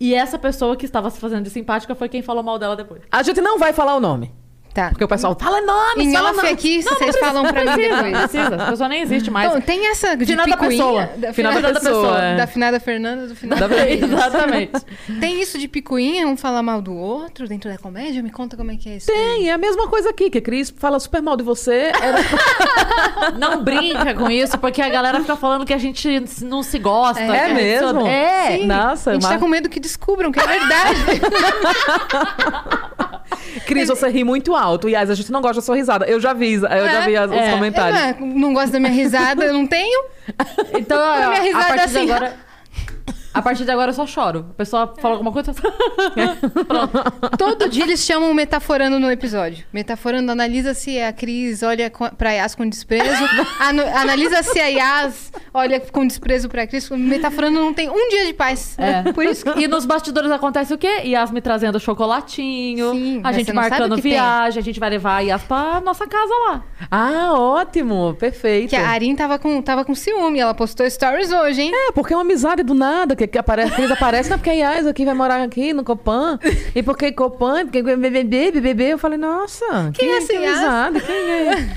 E essa pessoa que estava se fazendo de simpática foi quem falou mal dela depois. A gente não vai falar o nome. Tá. Porque o pessoal fala nome, Em fala off nome. aqui, vocês falam pra mim Precisa, depois. precisa. Essa pessoa nem existe mais. Então, tem essa de Finada picuinha. pessoa. Da Finada finada pessoa, é. Da finada Fernanda, do finado Da- Exatamente. Tem isso de picuinha, um falar mal do outro dentro da comédia? Me conta como é que é isso. Tem, é a mesma coisa aqui, que a Cris fala super mal de você. Era- Não brinca com isso, porque a galera fica falando que a gente não se gosta. É a gente mesmo? É. Sim, Nossa, a gente mas- tá com medo que descubram que é verdade. Cris, você ri muito alto. E a gente não gosta da sua risada. Eu já vi, eu já vi as- os é. comentários. Eu, não gosto da minha risada, eu não tenho. Então, A minha a risada partir assim. de agora... A partir de agora eu só choro. A pessoa fala alguma coisa. Pronto. Todo dia eles chamam o metaforando no episódio. Metaforando analisa se a Cris olha pra Yas com desprezo. Anu- analisa se a Yas olha com desprezo pra Cris. Metaforando não tem um dia de paz. É. Por isso que E nos bastidores acontece o quê? Yas me trazendo chocolatinho, Sim, a mas gente você não sabe marcando o que tem. viagem, a gente vai levar a Yas pra nossa casa lá. Ah, ótimo, perfeito. que a Arin tava com, tava com ciúme. Ela postou stories hoje, hein? É, porque é uma amizade do nada, que, que aparece, a Cris aparece, não, porque a Yas aqui vai morar aqui no Copan. E porque Copan, porque BBB, BBB, eu falei, nossa, Quem que, é essa que Yas? amizade, quem é?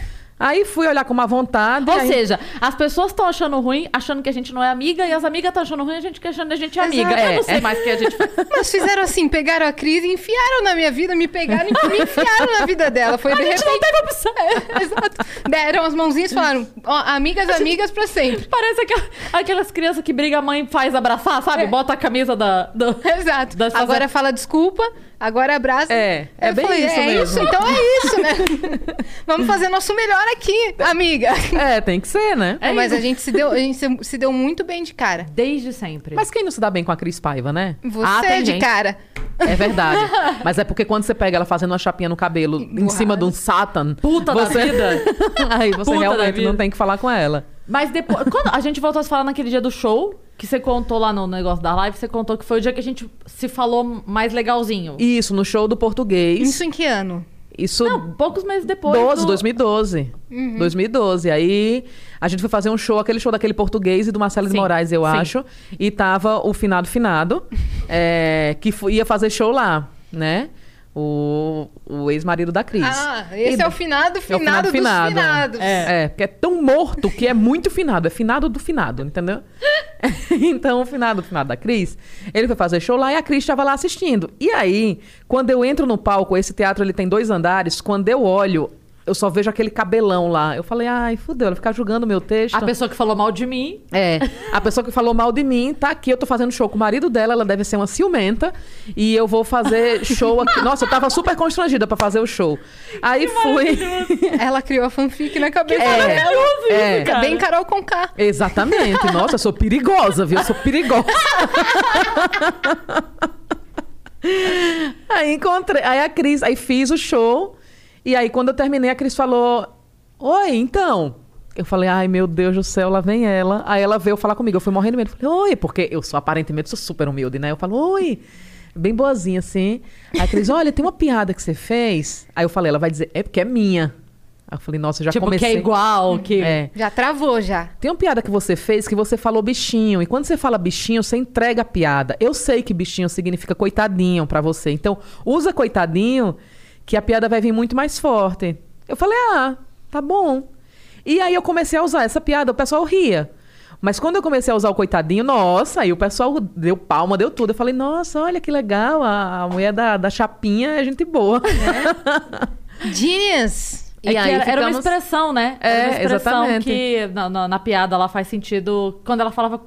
Aí fui olhar com uma vontade. Ou aí- seja, as pessoas estão achando ruim, achando que a gente não é amiga, e as amigas estão achando ruim, a gente que achando que a gente é Exato. amiga. Eu É, não sei é. mais o que a gente. Mas fizeram assim, pegaram a Cris e enfiaram na minha vida, me pegaram e me enfiaram na vida dela. Foi de A gente repente. não teve opção. É, exato. Deram as mãozinhas e falaram, ó, amigas, amigas pra sempre. Parece aquela- aquelas crianças que briga a mãe faz abraçar, sabe? É. Bota a camisa da. do- Exato. Das Agora fazer- fala desculpa, agora abraça. É, é Eu bem falei, isso é mesmo. Isso, então é isso, né? Vamos fazer nosso melhor aqui, amiga. É, tem que ser, né? É Mas isso. a gente, se deu, a gente se, deu muito bem de cara. Desde sempre. Mas quem não se dá bem com a Cris Paiva, né? Você Ah, tem de gente. cara. É verdade. Mas é porque quando você pega ela fazendo uma chapinha no cabelo em cima de um Satan. Puta da você... vida. Aí você Puta da realmente não tem que falar com ela. Mas depois. Quando a gente voltou a se falar naquele dia do show, que você contou lá no negócio da live, você contou que foi o dia que a gente se falou mais legalzinho. Isso, no show do português. Isso em que ano? Isso. Não, poucos meses depois. 12, do- 2012. Uhum. 2012. Aí a gente foi fazer um show, aquele show daquele português e do Marcelo de Moraes, eu sim. acho. E tava o finado finado, é, que ia fazer show lá, né? O, o ex-marido da Cris. Ah, esse E- é o finado, É o finado, dos finados. É. porque é tão morto que é muito finado. É finado do finado, entendeu? então, o finado do finado da Cris, ele foi fazer show lá e a Cris estava lá assistindo. E aí, quando eu entro no palco, esse teatro ele tem dois andares, quando eu olho, eu só vejo aquele cabelão lá. Eu falei, ai, fudeu, ela ficar julgando meu texto. A pessoa que falou mal de mim. É, a pessoa que falou mal de mim tá aqui, eu tô fazendo show com o marido dela, ela deve ser uma ciumenta, e eu vou fazer show aqui. Nossa, eu tava super constrangida pra fazer o show. Aí fui. Ela criou a fanfic na cabeça É, dela. é. É bem Carol com K. Exatamente. Nossa, eu sou perigosa, viu? Eu sou perigosa. aí encontrei. Aí a Cris, aí fiz o show. E aí, quando eu terminei, a Cris falou: Oi, então. Eu falei, ai meu Deus do céu, lá vem ela. Aí ela veio falar comigo. Eu fui morrendo de medo. Falei, oi, porque eu sou aparentemente sou super humilde, né? Eu falo, oi. Bem boazinha, assim. Aí a Cris, olha, tem uma piada que você fez. Aí eu falei, ela vai dizer, é porque é minha. Aí eu falei, nossa, eu já tipo, comecei. que é igual, que. É. Já travou, já. Tem uma piada que você fez que você falou bichinho. E quando você fala bichinho, você entrega a piada. Eu sei que bichinho significa coitadinho pra você. Então, usa coitadinho que a piada vai vir muito mais forte. Eu falei, ah, tá bom. E aí eu comecei a usar essa piada, o pessoal ria. Mas quando eu comecei a usar o coitadinho, nossa, aí o pessoal deu palma, deu tudo. Eu falei, nossa, olha que legal, a, a mulher da, da chapinha é gente boa. Genius! É que era, era uma expressão, né? É, era uma expressão exatamente. que na, na- na piada ela faz sentido. Quando ela falava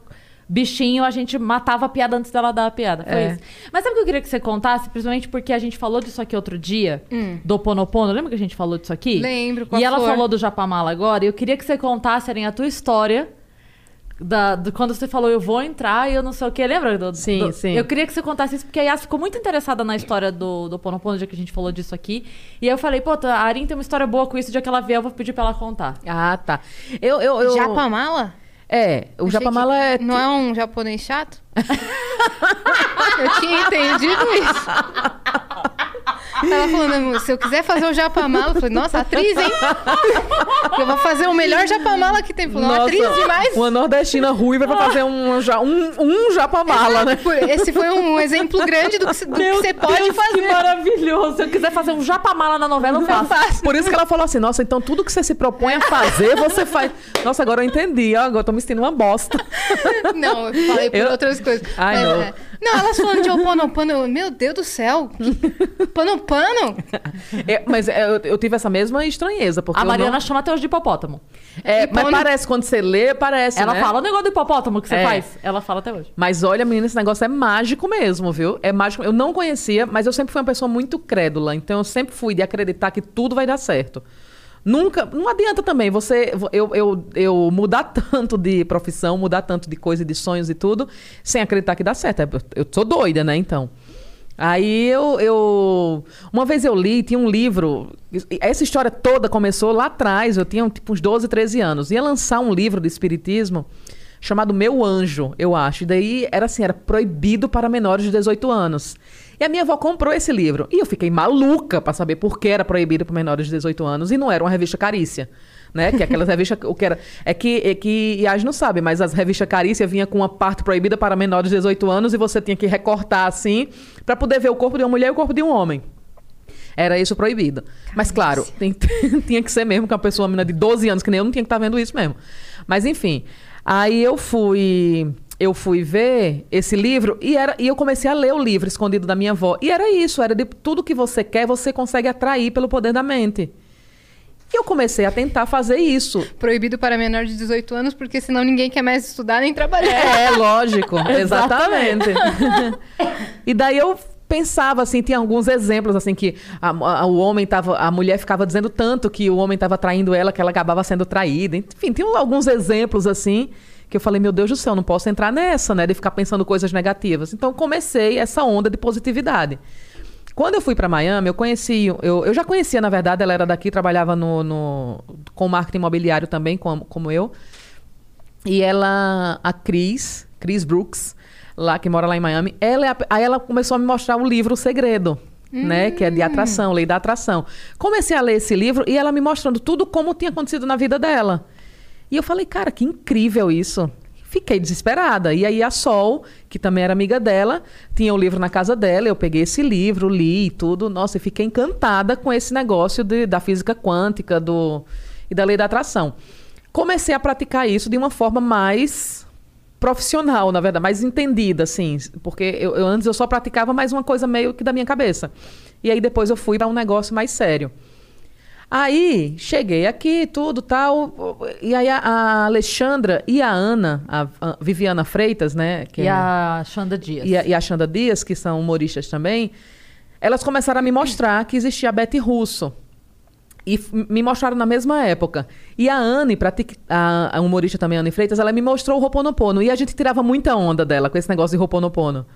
bichinho, a gente matava a piada antes dela dar a piada. Foi É. isso. Mas sabe o que eu queria que você contasse? Principalmente porque a gente falou disso aqui outro dia, do Ponopono. Lembra que a gente falou disso aqui? Hum. Lembro, E ela flor. falou do Japamala agora. E eu queria que você contasse, Aren, a tua história. Da, do- quando você falou, eu vou entrar e eu não sei o que. Lembra? Do, Sim, do- sim. Eu queria que você contasse isso, porque a Yas ficou muito interessada na história do, do Ponopono, no dia que a gente falou disso aqui. E aí eu falei, pô, a Arin tem uma história boa com isso, o dia que ela vier, eu vou pedir pra ela contar. Ah, tá. Eu, eu, eu... Japamala? É, o Japamala é... Não é um japonês chato? Eu tinha entendido isso. Ela falando, se eu quiser fazer o japamala, eu falei, nossa, atriz, hein? Eu vou fazer o melhor japamala que tem. Falei, Nossa, atriz demais. Uma nordestina ruiva vai fazer um, um, um japamala, né? Esse foi um exemplo grande do que, do que você pode Deus, fazer. Que maravilhoso! Se eu quiser fazer um japamala na novela, eu faço. faço. Por isso que ela falou assim, nossa, então tudo que você se propõe a fazer, você faz. Nossa, agora eu entendi. Agora eu tô me sentindo uma bosta. Não, eu falei por Eu- outras coisas. Ai, Mas, não. é. Não, elas falando de Oponopono, eu, meu Deus do céu. que- Panopano? É, mas é, eu, eu tive essa mesma estranheza, porque A Mariana não... chama até hoje de hipopótamo. É, mas parece, quando você lê, parece, ela né? fala o negócio do hipopótamo que você É. faz. Ela fala até hoje. Mas olha, menina, esse negócio é mágico mesmo, viu? É mágico. Eu não conhecia, mas eu sempre fui uma pessoa muito crédula. Então eu sempre fui de acreditar que tudo vai dar certo. Nunca. Não adianta também você. Eu, eu, eu mudar tanto de profissão, mudar tanto de coisa, de sonhos e tudo, sem acreditar que dá certo. É, Eu sou doida, né? Então. Aí eu, eu. Uma vez eu li, tinha um livro. Essa história toda começou lá atrás, eu tinha tipo uns 12, 13 anos. Ia lançar um livro de espiritismo chamado Meu Anjo, eu acho. E daí era assim, era proibido para menores de 18 anos. E a minha avó comprou esse livro. E eu fiquei maluca para saber por que era proibido para menores de 18 anos. E não era uma revista carícia. Né? Que aquelas revistas, o que era. É que, é que Yas não sabe, mas as revistas carícia vinha com uma parte proibida para menores de 18 anos e você tinha que recortar assim para poder ver o corpo de uma mulher e o corpo de um homem. Era isso proibido. Mas claro, tem- tinha que ser mesmo que uma pessoa, uma menina de 12 anos, que nem eu, não tinha que estar vendo isso mesmo. Mas enfim. Aí eu fui. Eu fui ver esse livro e, era, e eu comecei a ler o livro escondido da minha avó. E era isso, era de tudo que você quer, você consegue atrair pelo poder da mente. Eu comecei a tentar fazer isso. Proibido para menor de 18 anos, porque senão ninguém quer mais estudar nem trabalhar. É, lógico, exatamente. e daí eu pensava assim, tinha alguns exemplos assim que a, a- o homem tava, a mulher ficava dizendo tanto que o homem estava traindo ela que ela acabava sendo traída. Enfim, tinha alguns exemplos assim que eu falei, meu Deus do céu, não posso entrar nessa, né, de ficar pensando coisas negativas. Então comecei essa onda de positividade. Quando eu fui para Miami, eu conheci, eu, eu já conhecia, na verdade, ela era daqui, trabalhava no, no- com marketing imobiliário também, como, como eu. E ela, a Cris, Cris Brooks, lá que mora lá em Miami, ela é a- aí ela começou a me mostrar o livro O Segredo. Né, que é de atração, lei da atração. Comecei a ler esse livro e ela me mostrando tudo como tinha acontecido na vida dela. E eu falei, cara, que incrível isso. Fiquei desesperada. E aí a Sol, que também era amiga dela, tinha o livro na casa dela. Eu peguei esse livro, li e tudo. Nossa, e fiquei encantada com esse negócio de- da física quântica do, e da lei da atração. Comecei a praticar isso de uma forma mais profissional, na verdade, mais entendida, assim. Porque eu, eu- antes eu só praticava mais uma coisa meio que da minha cabeça. E aí depois eu fui para um negócio mais sério. Aí, cheguei aqui, tudo tal. E aí a, a Alexandra e a Ana, a, a Viviana Freitas, né? que E é- a Xanda Dias. e a, e a Xanda Dias, que são humoristas também, elas começaram a me mostrar que existia a Betty Russo. E me mostraram na mesma época. E a Anne, pratic- a, a humorista também, Anne Freitas, ela me mostrou o Roponopono. E a gente tirava muita onda dela com esse negócio de Roponopono.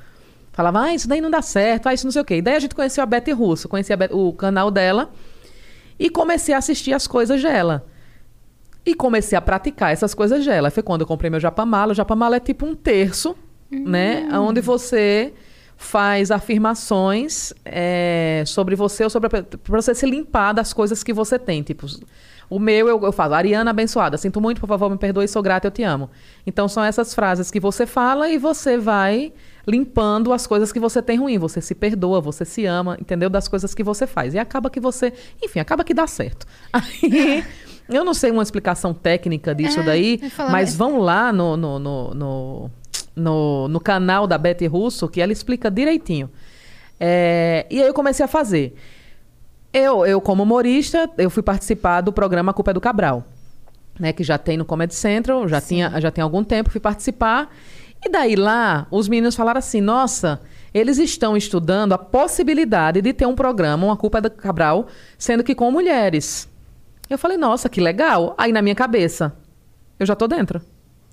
Falava, ah, isso daí não dá certo, ah, isso não sei o quê. E daí a gente conheceu a Betty Russo, conheci a Bet- o canal dela e comecei a assistir as coisas dela. E comecei a praticar essas coisas dela. Foi quando eu comprei meu Japamala. O Japamala é tipo um terço, né? Onde você faz afirmações é, sobre você ou sobre a, pra você se limpar das coisas que você tem. Tipo, o meu eu, eu falo, Ariana abençoada, sinto muito, por favor, me perdoe, sou grata, eu te amo. Então são essas frases que você fala e você vai limpando as coisas que você tem ruim. Você se perdoa, você se ama, entendeu? Das coisas que você faz. E acaba que você. Enfim, acaba que dá certo. Aí. Eu não sei uma explicação técnica disso É, daí, mas vão lá no, no, no, no, no, no canal da Betty Russo, que ela explica direitinho. É, e aí eu comecei a fazer. Eu, eu, como humorista, eu fui participar do programa Culpa é do Cabral, né? Que já tem no Comedy Central, já, tinha, já tem algum tempo, fui participar. E daí lá, os meninos falaram assim, nossa, eles estão estudando a possibilidade de ter um programa, uma Culpa do Cabral, sendo que com mulheres. Eu falei, nossa, que legal. Aí na minha cabeça, eu já tô dentro.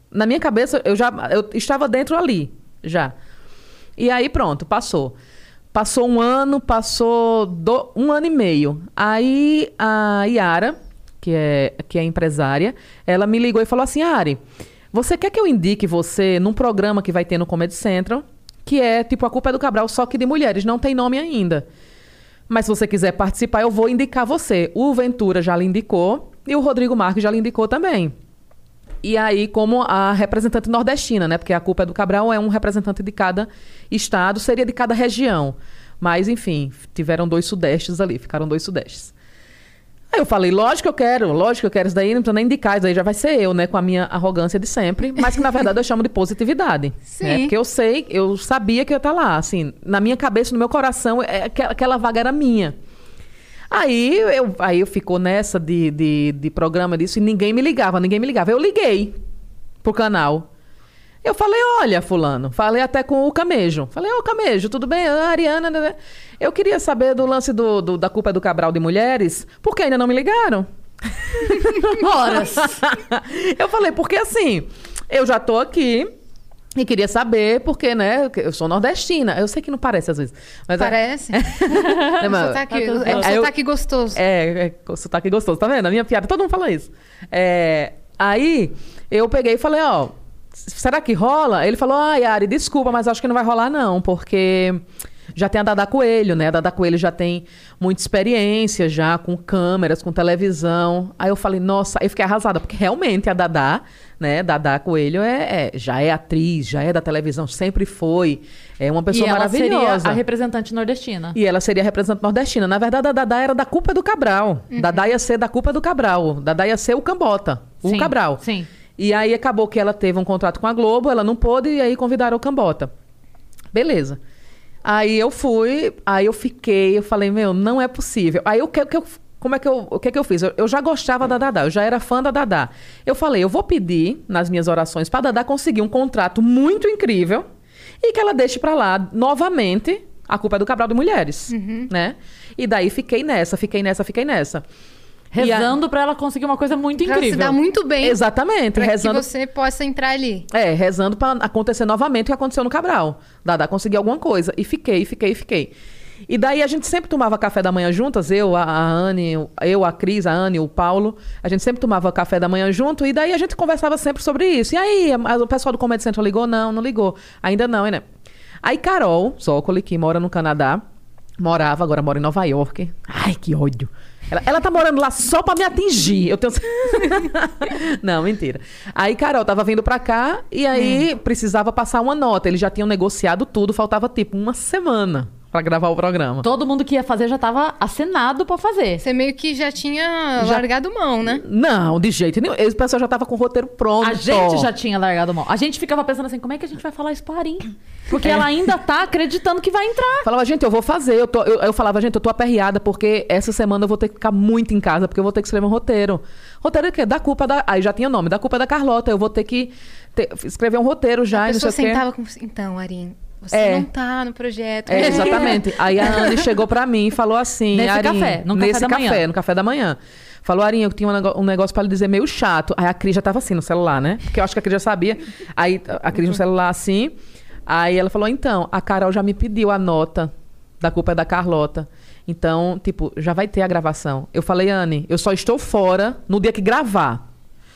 Na minha cabeça, eu já eu estava dentro ali, já. E aí pronto, passou. Passou um ano, passou do- um ano e meio. Aí a Yara, que é, que é empresária, ela me ligou e falou assim, Ari, você quer que eu indique você num programa que vai ter no Comedy Central, que é tipo A Culpa é do Cabral, só que de mulheres, não tem nome ainda. Mas se você quiser participar, eu vou indicar você. O Ventura já lhe indicou e o Rodrigo Marques já lhe indicou também. E aí, como a representante nordestina, né? Porque a culpa é do Cabral, é um representante de cada estado, seria de cada região. Mas, enfim, tiveram dois sudestes ali, ficaram dois sudestes. Aí eu falei, lógico que eu quero, lógico que eu quero isso daí, não precisa nem indicar, isso aí já vai ser eu, né? Com a minha arrogância de sempre, mas que na verdade eu chamo de positividade. Sim. Né? Porque eu sei, eu sabia que eu ia estar lá, assim, na minha cabeça, no meu coração, é, aquela- aquela vaga era minha. Aí eu, aí eu ficou nessa de, de, de programa disso e ninguém me ligava, ninguém me ligava. Eu liguei pro canal. Eu falei, olha, fulano, falei até com o Camejo. Falei, ô Camejo, tudo bem? Ah, Ariana, né, né? eu queria saber do lance do, do- da culpa do Cabral de mulheres, porque ainda não me ligaram. Horas. eu falei, porque assim, eu já tô aqui e queria saber, porque, né, eu sou nordestina. Eu sei que não parece às vezes. Mas é- Parece. É, mas- sotaque, Tá é. Aí eu- sotaque gostoso. É, é sotaque gostoso, tá vendo? A minha piada, todo mundo fala isso. É, aí eu peguei e falei, ó, será que rola? Ele falou, ah, Yari, desculpa, mas acho que não vai rolar não, porque já tem a Dada Coelho, né? A Dada Coelho já tem muita experiência já com câmeras, com televisão. Aí eu falei, nossa, aí eu fiquei arrasada, porque realmente a Dada, né, Dada Coelho é, é- já é atriz, já é da televisão, sempre foi. É uma pessoa e ela maravilhosa. seria a representante nordestina. E ela seria representante nordestina. Na verdade, a Dadá era da culpa do Cabral. Dadá ia ser da culpa do Cabral. Dadá ia ser o Cambota, o Sim, Cabral. sim. E aí acabou que ela teve um contrato com a Globo, ela não pôde, e aí convidaram o Cambota. Beleza. Aí eu fui, aí eu fiquei, eu falei, meu, não é possível. Aí o que, que eu. Como é que eu, o que que eu fiz? Eu, eu já gostava da Dadá, eu já era fã da Dadá. Eu falei, eu vou pedir nas minhas orações para Dadá conseguir um contrato muito incrível e que ela deixe para lá novamente a culpa é do Cabral de Mulheres, né? E daí fiquei nessa, fiquei nessa, fiquei nessa. E a- Rezando pra ela conseguir uma coisa muito Pra se incrível. dar muito bem. Exatamente, Pra rezando que você possa entrar ali. é, rezando pra acontecer novamente o que aconteceu no Cabral. Dada conseguir alguma coisa. E fiquei, fiquei, fiquei. E daí a gente sempre tomava café da manhã juntas, eu, a, a Anne, eu, a Cris, a Anne, o Paulo. A gente sempre tomava café da manhã junto e daí a gente conversava sempre sobre isso. E aí, a- o pessoal do Comedy Central ligou? Não, não ligou. Ainda não, né? Aí Carol Zócoli, que mora no Canadá, morava, agora mora em Nova York. Ai, que ódio. Ela, ela tá morando lá só pra me atingir. Eu tenho. Não, mentira. Aí Carol tava vindo pra cá e aí precisava passar uma nota. Eles já tinham negociado tudo, faltava tipo uma semana pra gravar o programa. Todo mundo que ia fazer já tava assinado pra fazer. Você meio que já tinha Já- largado mão, né? Não, de jeito nenhum. Esse pessoal já tava com o roteiro pronto. A gente já tinha largado mão. A gente ficava pensando assim, como é que a gente vai falar isso pra Arim? Porque ela ainda tá acreditando que vai entrar. Falava, gente, eu vou fazer. Eu, tô, eu, eu falava, gente, eu tô aperreada porque essa semana eu vou ter que ficar muito em casa, porque eu vou ter que escrever um roteiro. Roteiro que Da culpa da. Aí já tinha nome, da culpa da Carlota. Eu vou ter que ter- escrever um roteiro já. a e não sei pessoa o quê. sentava com... Então, Arim, você É. não tá no projeto. É, exatamente. Aí a Anne chegou pra mim e falou assim... Nesse Arinho, café, no café nesse da café, manhã. no café da manhã. Falou, Arinha, eu tinha um negócio pra lhe dizer meio chato. Aí a Cris já tava assim no celular, né? Porque eu acho que a Cris já sabia. Aí a Cris no celular assim. Aí ela falou, então, a Carol já me pediu a nota da culpa é da Carlota. Então, tipo, já vai ter a gravação. Eu falei, Anne, eu só estou fora no dia que gravar.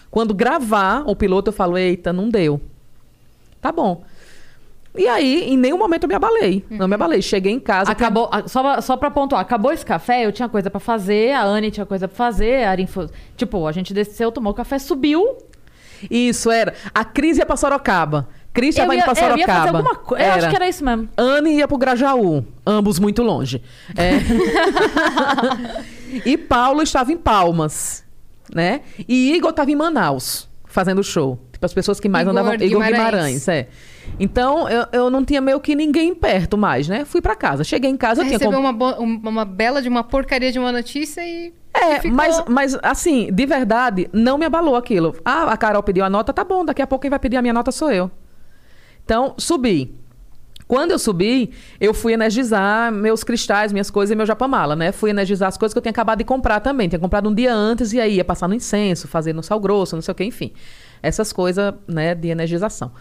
Quando gravar o piloto, eu falo, eita, não deu. Tá bom. E aí, em nenhum momento eu me abalei. Não me abalei. Cheguei em casa. Acabou, a- só, pra- só pra pontuar, acabou esse café, eu tinha coisa pra fazer, a Anne tinha coisa pra fazer, a Arin foi... Tipo, a gente desceu, tomou café, subiu. Isso era. A Cris ia pra Sorocaba. Cris estava ia, indo pra eu ia fazer Sorocaba. alguma coisa. Eu acho que era isso mesmo. Anne ia pro Grajaú, ambos muito longe. É. e Paulo estava em Palmas, né? E Igor estava em Manaus, fazendo show. Tipo, as pessoas que mais Igor andavam... Igor Guimarães. Guimarães, é. Então, eu, eu não tinha meio que ninguém perto mais, né? Fui pra casa. Cheguei em casa, Você eu tinha... recebeu comp- uma, um- uma bela de uma porcaria de uma notícia e. É, ficou- mas, mas assim, de verdade, não me abalou aquilo. Ah, a Carol pediu a nota, tá bom, daqui a pouco quem vai pedir a minha nota sou eu. Então, subi. Quando eu subi, eu fui energizar meus cristais, minhas coisas e meu japamala, né? Fui energizar as coisas que eu tinha acabado de comprar também. Tinha comprado um dia antes e aí ia passar no incenso, fazer no sal grosso, não sei o que, enfim. Essas coisas, né, de energização.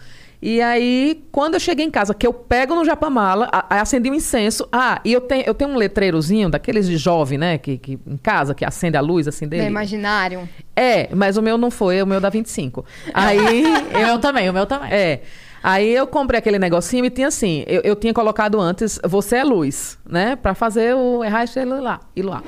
E aí, quando eu cheguei em casa, que eu pego no japamala, a- acendi um incenso. Ah, e eu tenho, eu tenho um letreirozinho daqueles de jovem, né? Que, que em casa, que acende a luz assim dele. É, imaginário. É, mas o meu não foi, o meu dá 25. Aí O meu também, o meu também. é. Aí eu comprei aquele negocinho e tinha assim, eu, eu tinha colocado antes, você é luz, né? Pra fazer o errar lá, e lá.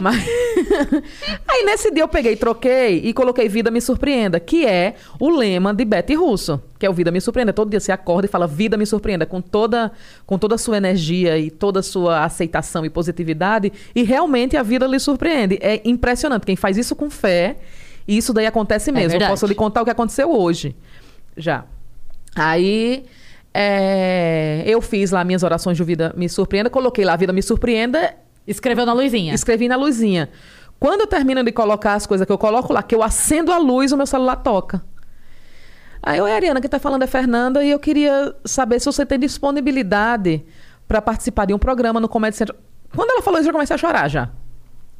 Mas aí nesse dia eu peguei, troquei e coloquei Vida Me Surpreenda, que é o lema de Betty Russo, que é o Vida Me Surpreenda. Todo dia você acorda e fala Vida Me Surpreenda, com toda, com toda a sua energia e toda a sua aceitação e positividade, e realmente a vida lhe surpreende. É impressionante. Quem faz isso com fé, isso daí acontece mesmo. eu verdade. posso lhe contar o que aconteceu hoje. Já. Aí é, eu fiz lá minhas orações de vida me surpreenda, coloquei lá vida me surpreenda, Escreveu na luzinha. escrevi na luzinha. Quando eu termino de colocar as coisas que eu coloco lá, que eu acendo a luz, o meu celular toca. Aí, oi, Ariana, quem tá falando é Fernanda e eu queria saber se você tem disponibilidade para participar de um programa no Comédia Central. Quando ela falou isso, eu comecei a chorar já.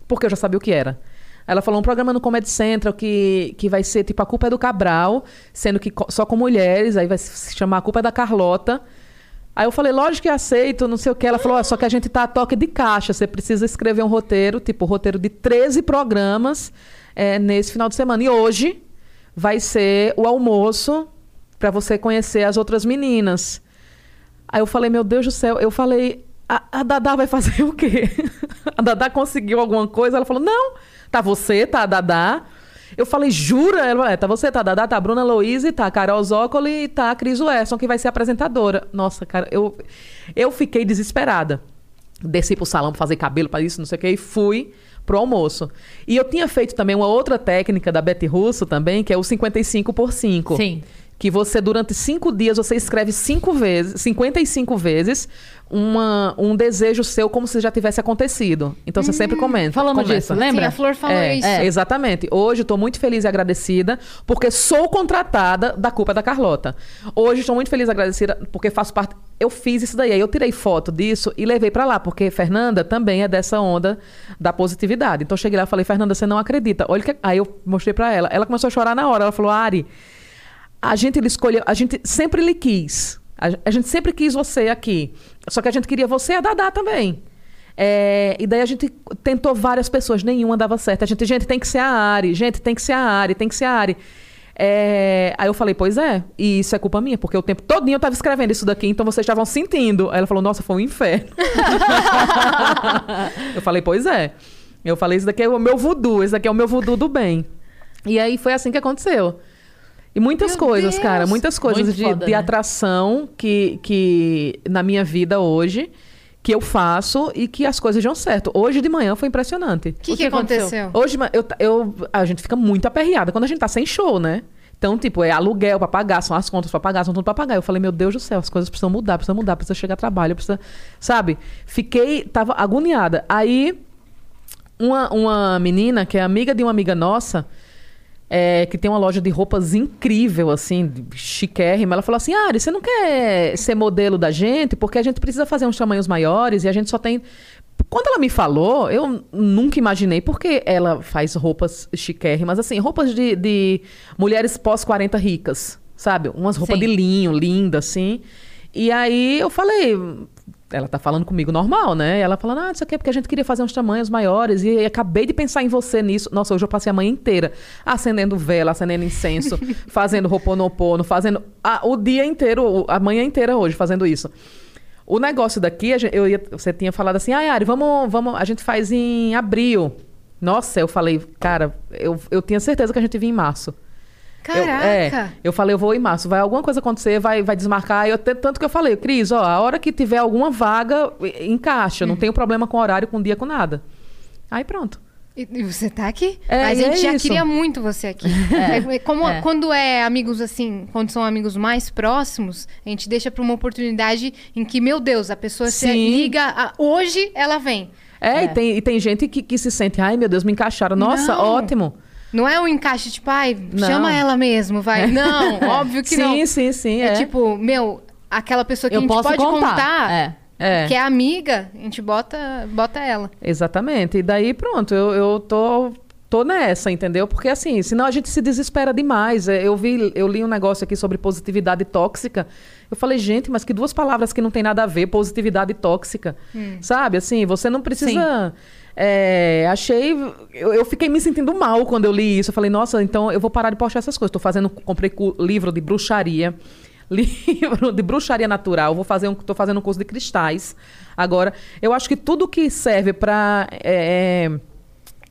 Porque eu já sabia o que era. Ela falou um programa no Comedy Central que, que vai ser tipo A Culpa é do Cabral, sendo que só com mulheres, aí vai se chamar A Culpa é da Carlota. Aí eu falei, lógico que aceito, não sei o que. Ela falou, "Ó, só que a gente tá a toque de caixa, você precisa escrever um roteiro, tipo, roteiro de 13 programas é, nesse final de semana. E hoje vai ser o almoço para você conhecer as outras meninas. Aí eu falei, meu Deus do céu, eu falei, a, a Dadá vai fazer o quê? a Dadá conseguiu alguma coisa? Ela falou, não, tá você, tá a Dadá. Eu falei, jura? Ela é, tá você, tá a Dadá, tá a Bruna Louise, tá a Carol Zócoli e tá a Cris Wesson, que vai ser apresentadora. Nossa, cara, eu, eu fiquei desesperada. Desci pro salão pra fazer cabelo, para isso, não sei o que, e fui pro almoço. E eu tinha feito também uma outra técnica da Betty Russo também, que é o 55 por 5 Sim. Que você durante cinco dias você escreve cinco vezes, 55 vezes uma, um desejo seu como se já tivesse acontecido. Então você sempre comenta. Falamos começa. disso, lembra? Sim, a Flor falou É, isso. é, exatamente. Hoje estou muito feliz e agradecida porque sou contratada da culpa da Carlota. Hoje estou muito feliz e agradecida porque faço parte. Eu fiz isso daí, aí eu tirei foto disso e levei para lá, porque Fernanda também é dessa onda da positividade. Então eu cheguei lá e falei, Fernanda, você não acredita. Olha que... Aí eu mostrei para ela. Ela começou a chorar na hora. Ela falou, Ari, a gente ele escolheu, a gente sempre lhe quis. A, a gente sempre quis você aqui. Só que a gente queria você e a Dadá também. É, e daí a gente tentou várias pessoas, nenhuma dava certo. A gente, gente, tem que ser a Ari, gente, tem que ser a Ari, tem que ser a Ari. É, aí eu falei, pois é, e isso é culpa minha, porque o tempo todinho eu tava escrevendo isso daqui, então vocês estavam sentindo. Aí ela falou, nossa, foi um inferno. eu falei, pois é. Eu falei, isso daqui é o meu voodoo, esse daqui é o meu voodoo do bem. E aí foi assim que aconteceu. E muitas Meu coisas, Deus! cara, muitas coisas Muito de, foda, de né? atração que, que na minha vida hoje, que eu faço e que as coisas dão certo. Hoje de manhã foi impressionante. O que, que que aconteceu? aconteceu? Hoje eu, eu, a gente fica muito aperreada quando a gente tá sem show, né? Então, tipo, é aluguel pra pagar, são as contas pra pagar, são tudo pra pagar. Eu falei, meu Deus do céu, as coisas precisam mudar, precisam mudar, precisa chegar a trabalho, precisa. Sabe? Fiquei, tava agoniada. Aí, uma, uma menina, que é amiga de uma amiga nossa, é, que tem uma loja de roupas incrível, assim, chiquérrima. Ela falou assim: Ari, você não quer ser modelo da gente? Porque a gente precisa fazer uns tamanhos maiores e a gente só tem. Quando ela me falou, eu nunca imaginei, porque ela faz roupas chiquérrimas, assim, roupas de, de mulheres pós-40 ricas, sabe? Umas roupas Sim. de linho, linda, assim. E aí eu falei, ela tá falando comigo normal, né? E ela falando, ah, isso aqui é porque a gente queria fazer uns tamanhos maiores e acabei de pensar em você nisso. Nossa, hoje eu passei a manhã inteira acendendo vela, acendendo incenso, fazendo roponopono, fazendo ah, o dia inteiro, a manhã inteira hoje fazendo isso. O negócio daqui, a gente- eu ia- você tinha falado assim, ah, Ari, vamos, vamos, a gente faz em abril. Nossa, eu falei, cara, eu, eu tinha certeza que a gente vinha em março. Eu, Caraca! é, eu falei, eu vou em março. Vai alguma coisa acontecer, vai, vai desmarcar. Eu, tanto que eu falei, Cris, ó, a hora que tiver alguma vaga, encaixa. Uhum. Não tenho problema com horário, com dia, com nada. Aí pronto. E, você tá aqui? É, a e gente é já isso. queria muito você aqui. É, como, É. Quando é amigos assim, quando são amigos mais próximos, a gente deixa pra uma oportunidade em que, meu Deus, a pessoa se Sim. liga, a- hoje ela vem. É, E, tem, e tem gente que, que se sente, ai meu Deus, me encaixaram. Nossa, Não. ótimo. Não é um encaixe tipo, ai, Não. chama ela mesmo, vai. Não, óbvio que sim, não. sim, sim. É, É, tipo, meu, aquela pessoa que a Eu gente posso pode contar. contar, É. É. que é amiga, a gente bota, bota ela. Exatamente. E daí, pronto, eu, eu tô, tô nessa, entendeu? Porque assim, senão a gente se desespera demais. É, Eu vi, eu li um negócio aqui sobre positividade tóxica. Eu falei, gente, mas que duas palavras que não tem nada a ver, positividade tóxica. Sabe? Assim, você não precisa. É, achei. Eu, eu fiquei me sentindo mal quando eu li isso. Eu falei, nossa, então eu vou parar de postar essas coisas. Tô fazendo. Comprei livro de bruxaria. Livro de bruxaria natural. Vou fazer um, tô fazendo um curso de cristais. Agora, eu acho que tudo que serve para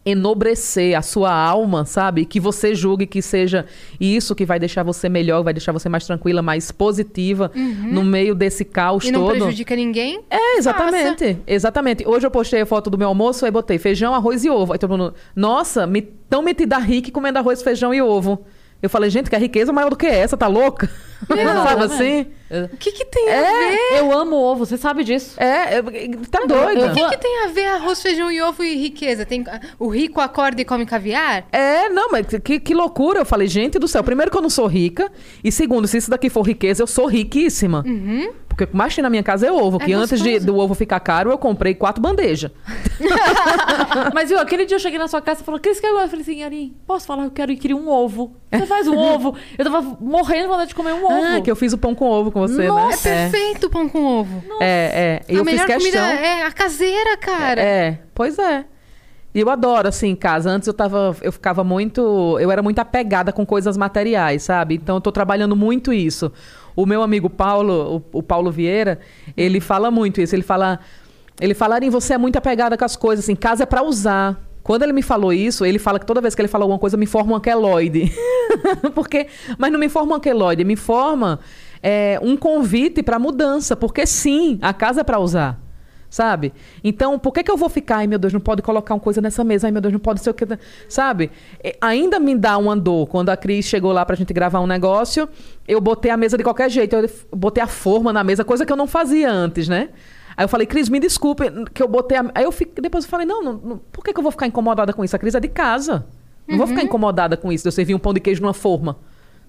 enobrecer a sua alma, sabe? Que você julgue que seja isso que vai deixar você melhor, vai deixar você mais tranquila, mais positiva no meio desse caos E não todo. prejudica ninguém. É, exatamente. Exatamente. Hoje eu postei a foto do meu almoço, aí botei feijão, arroz e ovo. Aí todo mundo, nossa, me, tão metida rica comendo arroz, feijão e ovo. Eu falei, gente, que a riqueza maior do que essa, tá louca? Sabe assim? O que que tem a É, ver? Eu amo ovo, você sabe disso. é, é, tá doida. eu O que, que tem a ver arroz, feijão e ovo e riqueza? Tem, o rico acorda e come caviar? É, não, mas que, que loucura. Eu falei, gente do céu, primeiro que eu não sou rica, e segundo, se isso daqui for riqueza, eu sou riquíssima. Porque o que mais tem na minha casa é ovo, que antes de, do ovo ficar caro, eu comprei quatro bandejas. Mas viu, aquele dia eu cheguei na sua casa e falou, Cris, quer Eu falei assim, Arim, posso falar? Eu quero e queria um ovo. Você faz um ovo. Eu tava morrendo de vontade de comer um ovo. Ah, que eu fiz o pão com ovo com você, Nossa, É né? perfeito o pão com ovo. É, é. E a eu fiz melhor questão. comida é a caseira, cara. É, pois é. E eu adoro, assim, em casa. Antes eu tava. Eu ficava muito. Eu era muito apegada com coisas materiais, sabe? Então eu tô trabalhando muito isso. O meu amigo Paulo, o, o Paulo Vieira, ele fala muito isso. Ele fala. Ele fala, Arim, você é muito apegada com as coisas, assim, casa é pra usar. Quando ele me falou isso, ele fala que toda vez que ele fala alguma coisa, me forma um anqueloide. porque, mas não me forma um anqueloide, me forma é, um convite pra mudança. Porque sim, a casa é pra usar. Sabe? Então, por que, que eu vou ficar? Ai, meu Deus, não pode colocar uma coisa nessa mesa. Ai, meu Deus, não pode ser o que. Sabe? É, ainda me dá uma dor. Quando a Cris chegou lá pra gente gravar um negócio, eu botei a mesa de qualquer jeito. Eu botei a forma na mesa, coisa que eu não fazia antes, né? Aí eu falei, Cris, me desculpe, que eu botei a... Aí eu depois eu falei, não, não, não, por que, que eu vou ficar incomodada com isso? A Cris é de casa. Não vou ficar incomodada com isso, de eu servir um pão de queijo numa forma.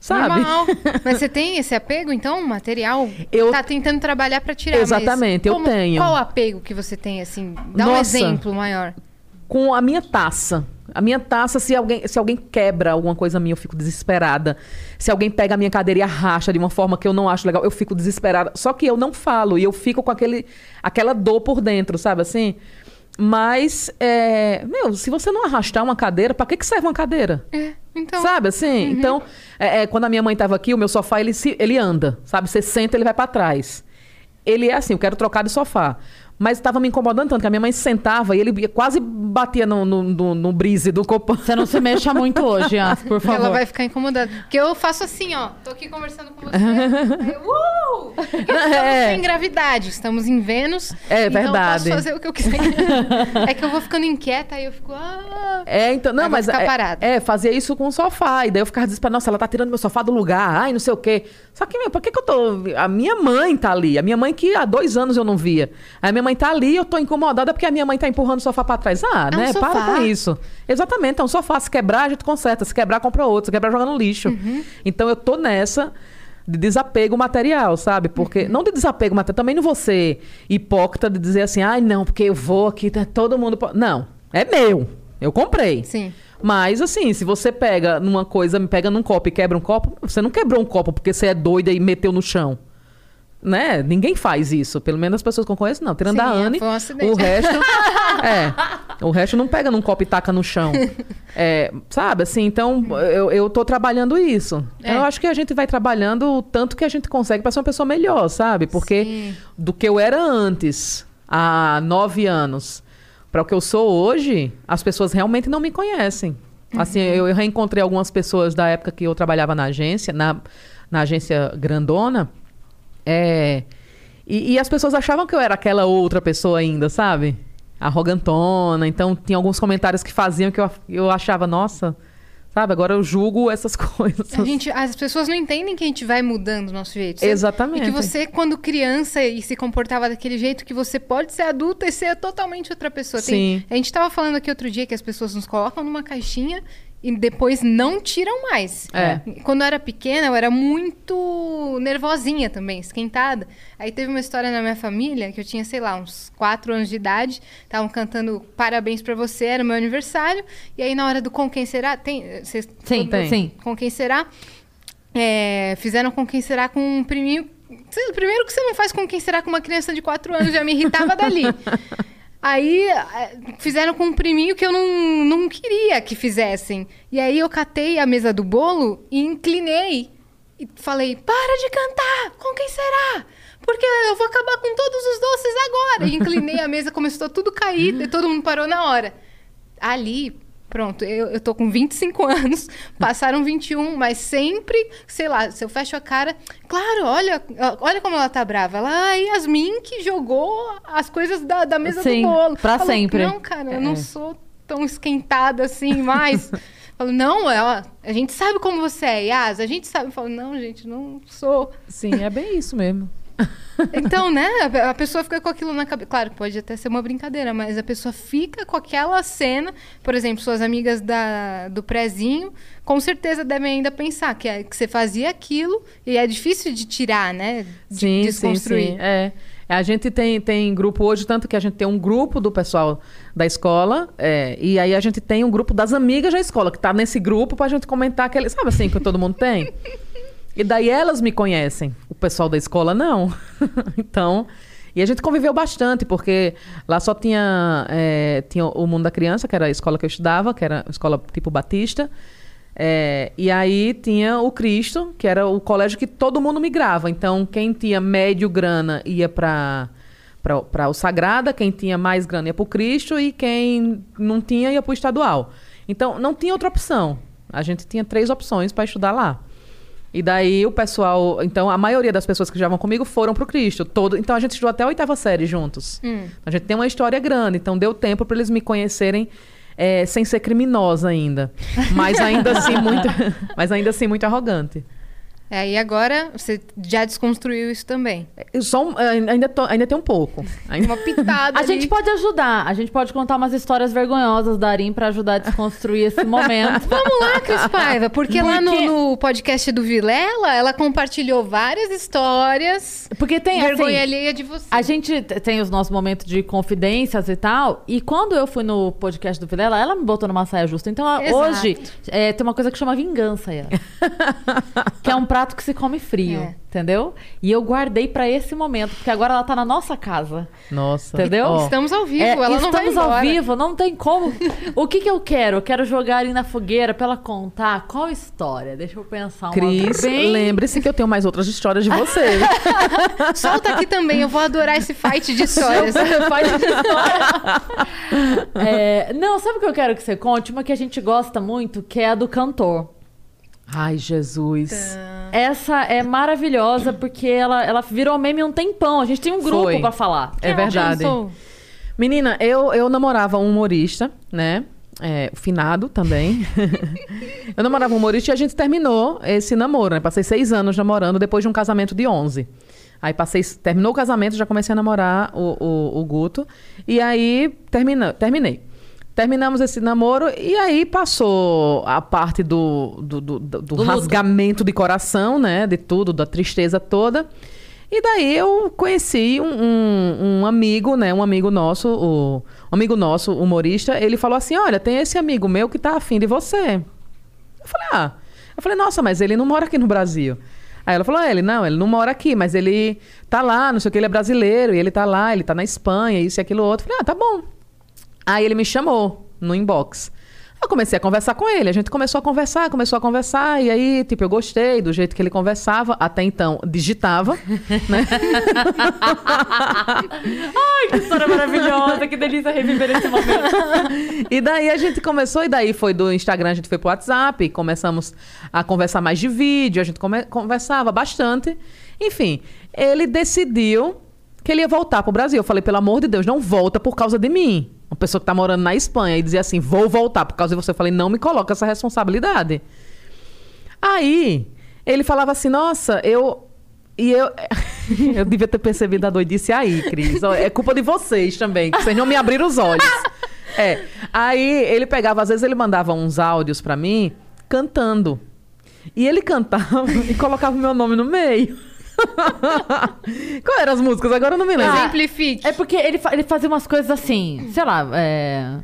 Sabe? Normal. Mas você tem esse apego, então, material? Eu- Tá tentando trabalhar pra tirar. Exatamente, eu como- tenho. Qual apego que você tem, assim? Dá um Nossa. exemplo maior. com a minha taça. A minha taça, se alguém, se alguém quebra alguma coisa minha, eu fico desesperada. Se alguém pega a minha cadeira e arracha de uma forma que eu não acho legal, eu fico desesperada. Só que eu não falo e eu fico com aquele, aquela dor por dentro, sabe assim? Mas, é, meu, se você não arrastar uma cadeira, pra que, que serve uma cadeira? É, então. Sabe assim? Então, é, é, quando a minha mãe tava aqui, o meu sofá, ele, se, ele anda, sabe? Você senta, ele vai pra trás. Ele é assim, eu quero trocar de sofá. Mas tava me incomodando tanto que a minha mãe sentava e ele quase batia no, no, no, no brise do copão. Você não se mexa muito hoje, Yas, por favor. Ela vai ficar incomodada. Porque eu faço assim, ó. Tô aqui conversando com você. aí eu, uh! Estamos É. sem gravidade. Estamos em Vênus. É então verdade. Eu posso fazer o que eu quiser. é que eu vou ficando inquieta, aí eu fico. Ah. É, então, não, mas ficar é, parada. é, fazia isso com o sofá. E daí eu ficava desesperada, nossa, ela tá tirando meu sofá do lugar, ai, não sei o quê. Só que, meu, por que, que eu tô. A minha mãe tá ali. A minha mãe que há dois anos eu não via. Aí a minha mãe tá ali e eu tô incomodada porque a minha mãe tá empurrando o sofá pra trás. Ah, É um né? Para sofá. com isso. Exatamente, é um sofá. Se quebrar, a gente conserta. Se quebrar, compra outro. Se quebrar, joga no lixo. Uhum. Então eu tô nessa de desapego material, sabe? Porque Uhum. não de desapego material, também não vou ser hipócrita de dizer assim, ai, não, porque eu vou aqui, tá todo mundo. po-". Não, é meu. Eu comprei. Sim. Mas, assim, se você pega numa coisa, me pega num copo e quebra um copo, você não quebrou um copo porque você é doida e meteu no chão. Né? Ninguém faz isso. Pelo menos as pessoas que eu conheço, não. Tirando Sim, a Anne, foi um o resto. é. O resto não pega num copo e taca no chão. É, sabe, assim, então eu, eu tô trabalhando isso. É. Eu acho que a gente vai trabalhando o tanto que a gente consegue para ser uma pessoa melhor, sabe? Porque Sim. do que eu era antes, há nove anos, para o que eu sou hoje, as pessoas realmente não me conhecem. Assim, eu, eu reencontrei algumas pessoas da época que eu trabalhava na agência, na, na agência grandona, é, e, e as pessoas achavam que eu era aquela outra pessoa ainda, sabe? Arrogantona. Então, tinha alguns comentários que faziam que eu, eu achava, nossa, sabe? Agora eu julgo essas coisas. A gente, as pessoas não entendem que a gente vai mudando o nosso jeito. sabe? Exatamente. E que você, quando criança e se comportava daquele jeito, que você pode ser adulta e ser totalmente outra pessoa. Tem- Sim. a gente tava falando aqui outro dia que as pessoas nos colocam numa caixinha e depois não tiram mais. É. Quando eu era pequena, eu era muito nervosinha também, esquentada. Aí teve uma história na minha família que eu tinha, sei lá, uns quatro anos de idade. Estavam cantando parabéns pra você, era meu aniversário. E aí na hora do com quem será, tem, vocês Sim, Tem. sim. com quem será. É, fizeram com quem será com um priminho. Primeiro que você não faz com quem será com uma criança de 4 anos, já me irritava dali. Aí é, fizeram com um priminho que eu não, não queria que fizessem. E aí eu catei a mesa do bolo e inclinei. E falei, para de cantar! Com quem será? Porque eu vou acabar com todos os doces agora. E inclinei a mesa, começou tudo cair, e todo mundo parou na hora. Ali, pronto, eu, eu tô com 25 anos, passaram 21, mas sempre, sei lá, se eu fecho a cara, claro, olha, olha como ela tá brava. Ela, ah, Yasmin que jogou as coisas da, da mesa Sim, do bolo. pra Falo, sempre. Não, cara, eu É. não sou tão esquentada assim mais. Falo, não, é, ó, a gente sabe como você é, Yas, a gente sabe. Eu falo, não, gente, não sou. Sim, é bem isso mesmo. Então, né? A pessoa fica com aquilo na cabeça. Claro, pode até ser uma brincadeira, mas a pessoa fica com aquela cena. Por exemplo, suas amigas da, do prezinho, com certeza devem ainda pensar que, é- que você fazia aquilo e é difícil de tirar, né? De Sim, sim, desconstruir. sim. É. A gente tem, tem grupo hoje, tanto que a gente tem um grupo do pessoal da escola, é, e aí a gente tem um grupo das amigas da escola, que tá nesse grupo pra gente comentar aquele. Sabe assim, que todo mundo tem? E daí elas me conhecem. O pessoal da escola não. então. E a gente conviveu bastante, porque lá só tinha, é, tinha o Mundo da Criança, que era a escola que eu estudava, que era escola tipo Batista. É, e aí tinha o Cristo, que era o colégio que todo mundo migrava. Então, quem tinha médio grana ia para para o Sagrada, quem tinha mais grana ia para o Cristo e quem não tinha ia para o estadual. Então, não tinha outra opção. A gente tinha três opções para estudar lá. E daí o pessoal, então a maioria das pessoas que estavam comigo foram pro Cristo, todo, então a gente estudou até a oitava série juntos. A gente tem uma história grande, então deu tempo para eles me conhecerem é, sem ser criminosa ainda, mas ainda assim muito, mas ainda assim muito arrogante. É, e agora você já desconstruiu isso também. Eu só um- ainda tô- ainda tem um pouco. Ainda- Uma pitada. A ali. gente pode ajudar. A gente pode contar umas histórias vergonhosas da Arim pra ajudar a desconstruir esse momento. Vamos lá, Cris Paiva, porque, lá no, Porque- no podcast do Vilela, ela compartilhou várias histórias. Porque tem vergonha assim, alheia de você. A gente tem os nossos momentos de confidências e tal. E quando eu fui no podcast do Vilela, ela me botou numa saia justa. Então Exato. hoje é, tem uma coisa que chama vingança. Yara. que é um prato que se come frio. É. Entendeu? E eu guardei pra esse momento, porque agora ela tá na nossa casa. Nossa. Entendeu? Ó, Estamos ao vivo, É, ela não vai estamos ao vivo, não tem como. O que que eu quero? Eu quero jogar ali na fogueira pra ela contar qual história. Deixa eu pensar uma Cris, bem... lembre-se que eu tenho mais outras histórias de você. Solta aqui também, eu vou adorar esse fight de histórias. Faz história. É, não, sabe o que eu quero que você conte? Uma que a gente gosta muito, que é a do cantor. Ai, Jesus. Essa é maravilhosa porque ela, ela virou meme um tempão. A gente tem um grupo pra falar. É verdade. Pensou? Menina, eu, eu namorava um humorista, né? É, o finado também. eu namorava um humorista e a gente terminou esse namoro, né? Passei seis anos namorando depois de um casamento de 11. Aí passei, terminou o casamento, já comecei a namorar o, o, o Guto. E aí termina, terminei. Terminamos esse namoro e aí passou a parte do, do, do, do- do Do luto. rasgamento de coração, né? De tudo, da tristeza toda. E daí eu conheci um, um- um amigo, né? Um amigo nosso, o, um amigo nosso, humorista, ele falou assim: olha, tem esse amigo meu que tá afim de você. Eu falei, ah. Eu falei, nossa, mas ele não mora aqui no Brasil. Aí ela falou, ah, ele não, ele não mora aqui, mas ele tá lá, não sei o que, ele é brasileiro, e ele tá lá, ele tá na Espanha, isso e aquilo outro. Eu falei, ah, tá bom. Aí ele me chamou no inbox. Eu comecei a conversar com ele, a gente começou a conversar, começou a conversar, e aí, tipo, eu gostei do jeito que ele conversava, até então digitava, né? Ai, que história maravilhosa. Que delícia reviver esse momento. E daí a gente começou, e daí foi do Instagram, a gente foi pro WhatsApp, começamos a conversar mais de vídeo, a gente conversava bastante. Enfim, ele decidiu que ele ia voltar pro Brasil. Eu falei, pelo amor de Deus, não volta por causa de mim. Uma pessoa que tá morando na Espanha e dizia assim, vou voltar por causa de você. Eu falei, não me coloca essa responsabilidade. Aí, ele falava assim, nossa, eu... E eu... eu devia ter percebido a doidice aí, Cris. É culpa de vocês também, que vocês não me abriram os olhos. É. Aí, ele pegava, às vezes ele mandava uns áudios pra mim, cantando. E ele cantava e colocava o meu nome no meio. Qual eram as músicas? Agora eu não me lembro. Exemplifique. É porque ele, fa- ele fazia umas coisas assim, sei lá, é.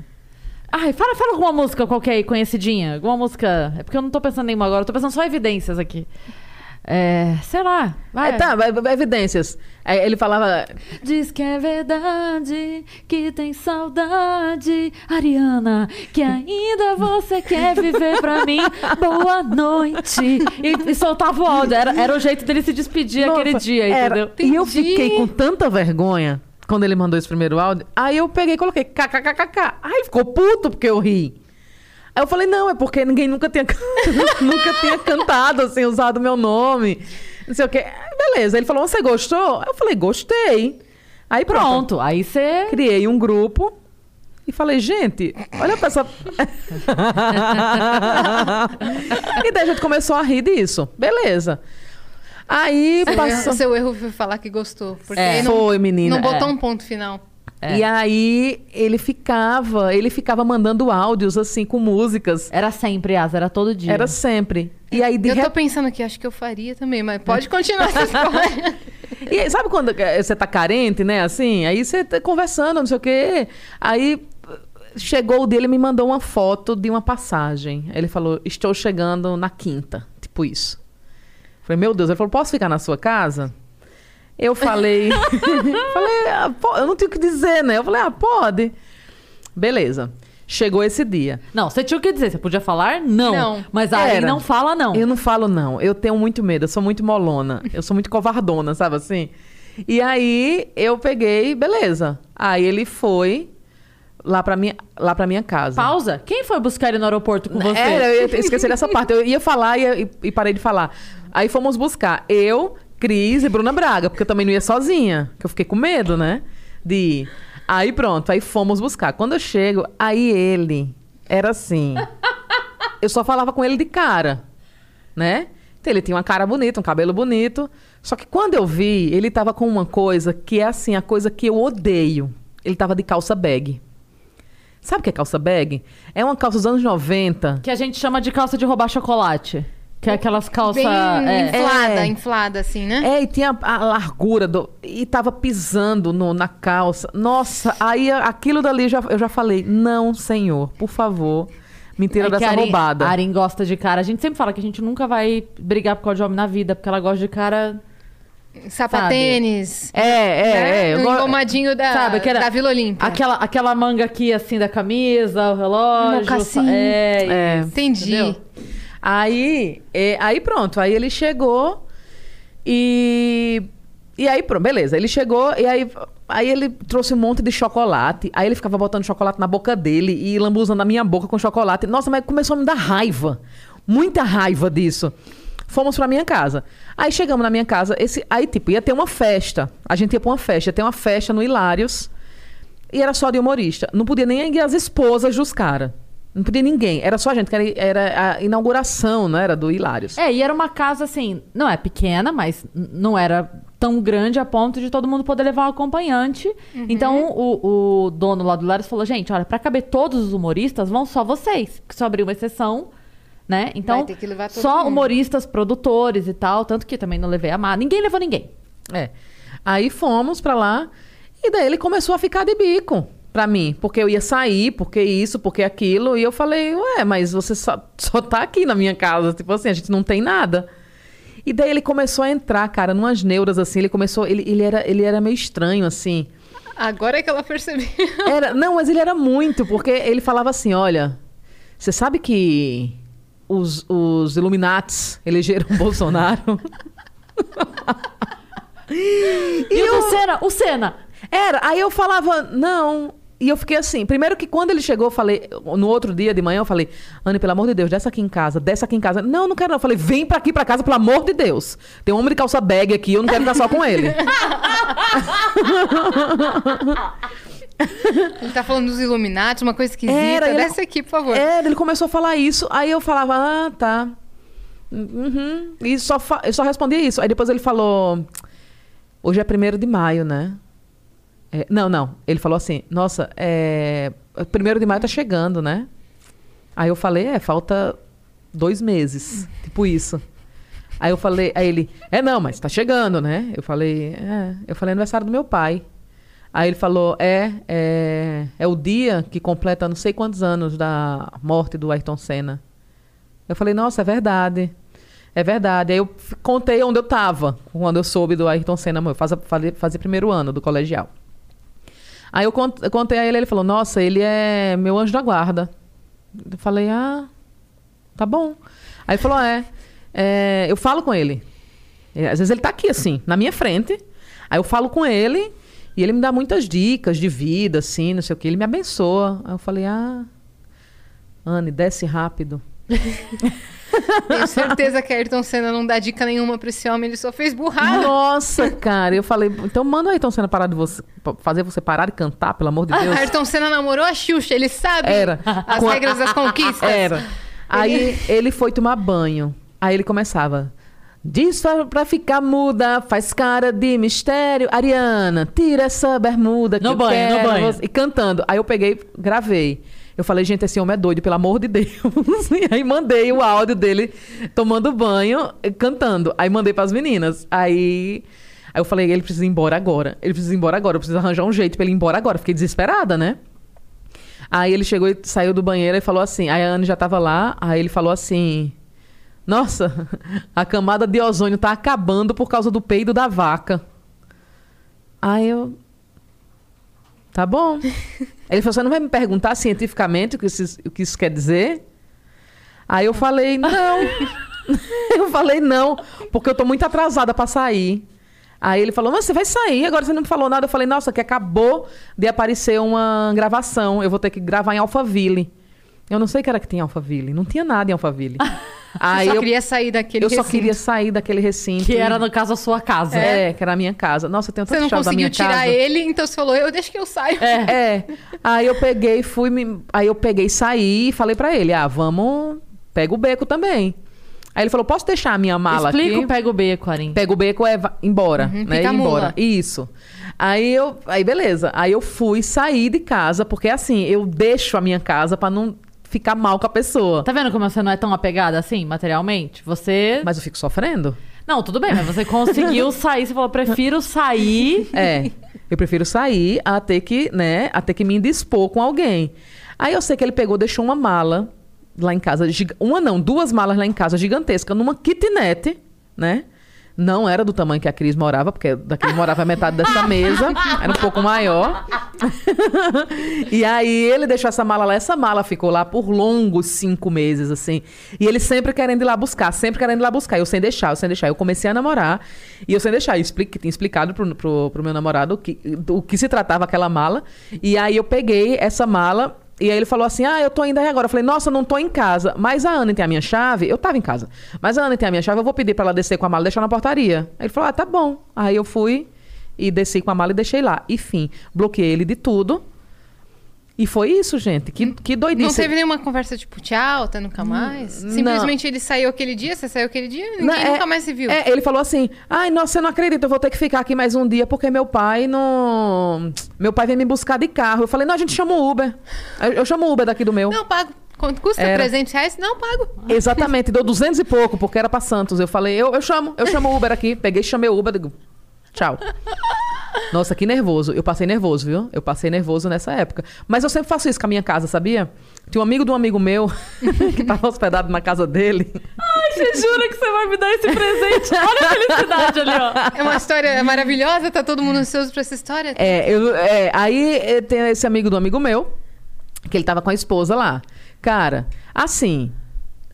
Ai, fala, fala alguma música qualquer aí, conhecidinha. Alguma música. É porque eu não tô pensando em nenhuma agora, eu tô pensando só em evidências aqui. É. Sei lá. Vai. É, tá, evidências. É, ele falava. Diz que é verdade, que tem saudade, Ariana, que ainda você quer viver pra mim. Boa noite. E, e soltava o áudio. Era, era o jeito dele se despedir aquele Nossa, dia, era- entendeu? E eu fiquei com tanta vergonha quando ele mandou esse primeiro áudio. Aí eu peguei e coloquei kkkk. Aí ficou puto porque eu ri. Aí eu falei, não, é porque ninguém nunca tinha, nunca tinha cantado, assim, usado meu nome. Não sei o quê. Beleza. Ele falou, você gostou? Eu falei, gostei. Aí pronto. Pronto, aí você. Criei um grupo e falei, gente, olha pra essa. e daí a gente começou a rir disso. Beleza. Aí Seu passou. erro, seu erro foi falar que gostou. Porque É. não, Foi, menina. não botou é. um ponto final. É. E aí ele ficava, ele ficava mandando áudios assim com músicas. Era sempre, Asa, era todo dia. Era sempre. E aí de eu tô pensando aqui, acho que eu faria também, mas pode continuar essa história. E aí, sabe quando eh, você tá carente, né? Assim, aí você tá conversando, não sei o quê. Aí chegou o dele e me mandou uma foto de uma passagem. Ele falou: Estou chegando na quinta. Tipo isso. Falei, meu Deus, ele falou: Posso ficar na sua casa? Eu falei, falei, ah, pô, eu não tenho o que dizer, né? Eu falei, ah, pode. Beleza. Chegou esse dia. Não, você tinha o que dizer. Você podia falar não. Não. Mas aí Era. não fala não. Eu não falo não. Eu tenho muito medo. Eu sou muito molona. Eu sou muito covardona, sabe assim? E aí eu peguei, beleza. Aí ele foi lá pra minha, lá pra minha casa. Pausa. Quem foi buscar ele no aeroporto com você? Era, eu ia esquecer dessa parte. Eu ia falar e, e- e parei de falar. Aí fomos buscar. Eu, Cris e Bruna Braga, porque eu também não ia sozinha. Que eu fiquei com medo, né? De ir. Aí pronto, aí fomos buscar. Quando eu chego, aí ele era assim. Eu só falava com ele de cara, né? Então, ele tinha uma cara bonita, um cabelo bonito. Só que quando eu vi, ele tava com uma coisa que é assim, a coisa que eu odeio. Ele tava de calça bag. Sabe o que é calça bag? É uma calça dos anos 90. Que a gente chama de calça de roubar chocolate. Que é aquelas calças. É. inflada, É. inflada assim, né? É, e tinha a, a largura do. E tava pisando no- na calça. Nossa, aí aquilo dali já, eu já falei: não, senhor, por favor, me É dessa Arin- roubada. A Arin gosta de cara. A gente sempre fala que a gente nunca vai brigar por causa de homem na vida, porque ela gosta de cara. Sapatênis. É, é, né? é. go- engomadinho da, Sabe, aquela- da Vila Olímpia. Aquela, aquela manga aqui, assim, da camisa, o relógio. Mocassim. É, É. isso, Entendi. entendeu? Aí, é, aí pronto, aí ele chegou e. E aí, pronto, beleza. Ele chegou e aí, aí ele trouxe um monte de chocolate. Aí ele ficava botando chocolate na boca dele e lambuzando a minha boca com chocolate. Nossa, mas começou a me dar raiva. Muita raiva disso. Fomos pra minha casa. Aí chegamos na minha casa. Esse, aí, tipo, ia ter uma festa. A gente ia pra uma festa. Ia ter uma festa no Hilários. E era só de humorista. Não podia nem ir as esposas dos caras. Não podia ninguém. Era só a gente, que era, era a inauguração, não era? Do Hilários. É, e era uma casa assim, não é pequena, mas não era tão grande a ponto de todo mundo poder levar um acompanhante. Uhum. Então o, o dono lá do Lares falou: gente, olha, pra caber todos os humoristas, vão só vocês. Porque só abriu uma exceção, né? Então, Vai ter que levar todo só mundo. humoristas, produtores e tal. Tanto que também não levei a má. Ninguém levou ninguém. É. Aí fomos pra lá e daí ele começou a ficar de bico pra mim, porque eu ia sair, porque isso, porque aquilo, e eu falei, ué, mas você só, só tá aqui na minha casa, tipo assim, a gente não tem nada. E daí ele começou a entrar, cara, numas neuras assim, ele começou, ele, ele, era, ele era meio estranho assim. Agora é que ela percebeu. Era, não, mas ele era muito, porque ele falava assim, olha, você sabe que os, os Illuminates elegeram Bolsonaro? E, o Senna, o Senna. Era. Aí eu falava, não. E eu fiquei assim. Primeiro que quando ele chegou, eu falei. No outro dia de manhã, eu falei, Anne, pelo amor de Deus, desce aqui em casa, desce aqui em casa. Não, não quero não. Eu falei, vem pra aqui pra casa, pelo amor de Deus. Tem um homem de calça bag aqui, eu não quero ficar só com ele. Ele tá falando dos Illuminati, uma coisa esquisita. Era, ele- Desce aqui, por favor. Era, ele começou a falar isso. Aí eu falava, ah, tá. Uhum. E só fa- eu só respondia isso. Aí depois ele falou, hoje é primeiro de maio, né? É, não, não. Ele falou assim, nossa, é, primeiro de maio tá chegando, né? Aí eu falei, é, falta dois meses. Tipo isso. Aí eu falei, aí ele, é não, mas tá chegando, né? Eu falei, é, eu falei aniversário do meu pai. Aí ele falou, é, é, é o dia que completa não sei quantos anos da morte do Ayrton Senna. Eu falei, nossa, é verdade. É verdade. Aí eu contei onde eu tava, quando eu soube do Ayrton Senna, eu fazia, fazia primeiro ano do colegial. Aí eu cont- eu contei a ele, ele falou, nossa, ele é meu anjo da guarda. Eu falei, ah, tá bom. Aí ele falou, é, é, eu falo com ele. É, Às vezes ele tá aqui, assim, na minha frente. Aí eu falo com ele e ele me dá muitas dicas de vida, assim, não sei o que. Ele me abençoa. Aí eu falei, ah, Anne, desce rápido. Tenho certeza que a Ayrton Senna não dá dica nenhuma pra esse homem, ele só fez burrada. Nossa, cara. Eu falei, então manda aí, então, Senna parar de você, fazer você parar de cantar, pelo amor de Deus. A Ayrton Senna namorou a Xuxa, ele sabe Era. as Com a- regras das conquistas. Era. Aí ele foi tomar banho. Aí ele começava. Diz pra, pra ficar muda, faz cara de mistério. Ariana, tira essa bermuda que No eu banho, no quero banho. você." E cantando. Aí eu peguei, gravei. Eu falei, gente, esse homem é doido, pelo amor de Deus. e aí mandei o áudio dele tomando banho, eh, cantando. Aí mandei pras meninas. Aí, aí eu falei, ele precisa ir embora agora. Ele precisa ir embora agora. Eu preciso arranjar um jeito pra ele ir embora agora. Fiquei desesperada, né? Aí ele chegou e saiu do banheiro e falou assim. Aí a Anne já tava lá. Aí ele falou assim: Nossa, a camada de ozônio tá acabando por causa do peido da vaca. Aí eu. Tá bom. Ele falou: Você não vai me perguntar cientificamente o que isso, o que isso quer dizer? Aí eu falei: Não. eu falei: Não, porque eu tô muito atrasada pra sair. Aí ele falou: Mas você vai sair, agora você não me falou nada. Eu falei: Nossa, que acabou de aparecer uma gravação. Eu vou ter que gravar em Alphaville. Eu não sei o que era que tinha em Alphaville. Não tinha nada em Alphaville. Aí só eu, queria sair daquele eu só recinto. queria sair daquele recinto. Que era, no caso, a sua casa. É, que era a minha casa. Nossa, eu tenho Você tanto não conseguiu tirar casa. ele, então você falou, eu deixo que eu saio. É. Aí eu peguei, fui me... Aí eu peguei, saí e falei pra ele: "Ah, vamos, pega o beco também". Aí ele falou: "Posso deixar a minha mala Explica aqui?" o pega o beco, Arim. Pega o beco é embora, Uhum, né? embora. Isso. Aí eu, aí beleza. Aí eu fui sair de casa, porque assim, eu deixo a minha casa pra não ficar mal com a pessoa. Tá vendo como você não é tão apegada assim, materialmente? Você. Mas eu fico sofrendo. Não, tudo bem, mas você conseguiu sair. Você falou, prefiro sair. É. Eu prefiro sair a ter que, né, a ter que me indispor com alguém. Aí eu sei que ele pegou, deixou uma mala lá em casa, uma não, duas malas lá em casa gigantesca, numa kitnet, né? Não era do tamanho que a Cris morava, porque daqui morava metade dessa mesa, era um pouco maior. e aí ele deixou essa mala lá, essa mala ficou lá por longos cinco meses, assim. E ele sempre querendo ir lá buscar, sempre querendo ir lá buscar. Eu sem deixar, eu sem deixar. Eu comecei a namorar e eu sem deixar. Eu tinha explicado pro, pro, pro meu namorado o que, do que se tratava aquela mala. E aí eu peguei essa mala e aí ele falou assim: Ah, eu tô indo aí agora. Eu falei, nossa, não tô em casa. Mas a Ana tem a minha chave. Eu tava em casa. Mas a Ana tem a minha chave, eu vou pedir pra ela descer com a mala e deixar na portaria. Aí ele falou: Ah, tá bom. Aí eu fui e desci com a mala e deixei lá. Enfim, bloqueei ele de tudo. E foi isso, gente. Que, que doidice. Não teve nenhuma conversa tipo, tchau, até nunca mais? Não. Simplesmente ele saiu aquele dia, você saiu aquele dia, ninguém Não, é- nunca mais se viu. É, ele falou assim: ai, nossa, você não acredita, eu vou ter que ficar aqui mais um dia porque meu pai não. Meu pai vem me buscar de carro. Eu falei: não, a gente chama o Uber. Eu, eu chamo o Uber daqui do meu. Não, pago. Quanto custa? Era. 300 reais? Não, pago. Exatamente, deu 200 e pouco, porque era pra Santos. Eu falei: eu, eu chamo, eu chamo o Uber aqui. Peguei, chamei o Uber, digo: tchau. Nossa, que nervoso. Eu passei nervoso, viu? Eu passei nervoso nessa época. Mas eu sempre faço isso com a minha casa, sabia? Tinha um amigo de um amigo meu que tava hospedado na casa dele. Ai, você jura que você vai me dar esse presente? Olha a felicidade ali, ó. É uma história maravilhosa, tá todo mundo ansioso pra essa história. É, eu- é, aí eh, tem esse amigo do amigo meu, que ele tava com a esposa lá. Cara, assim,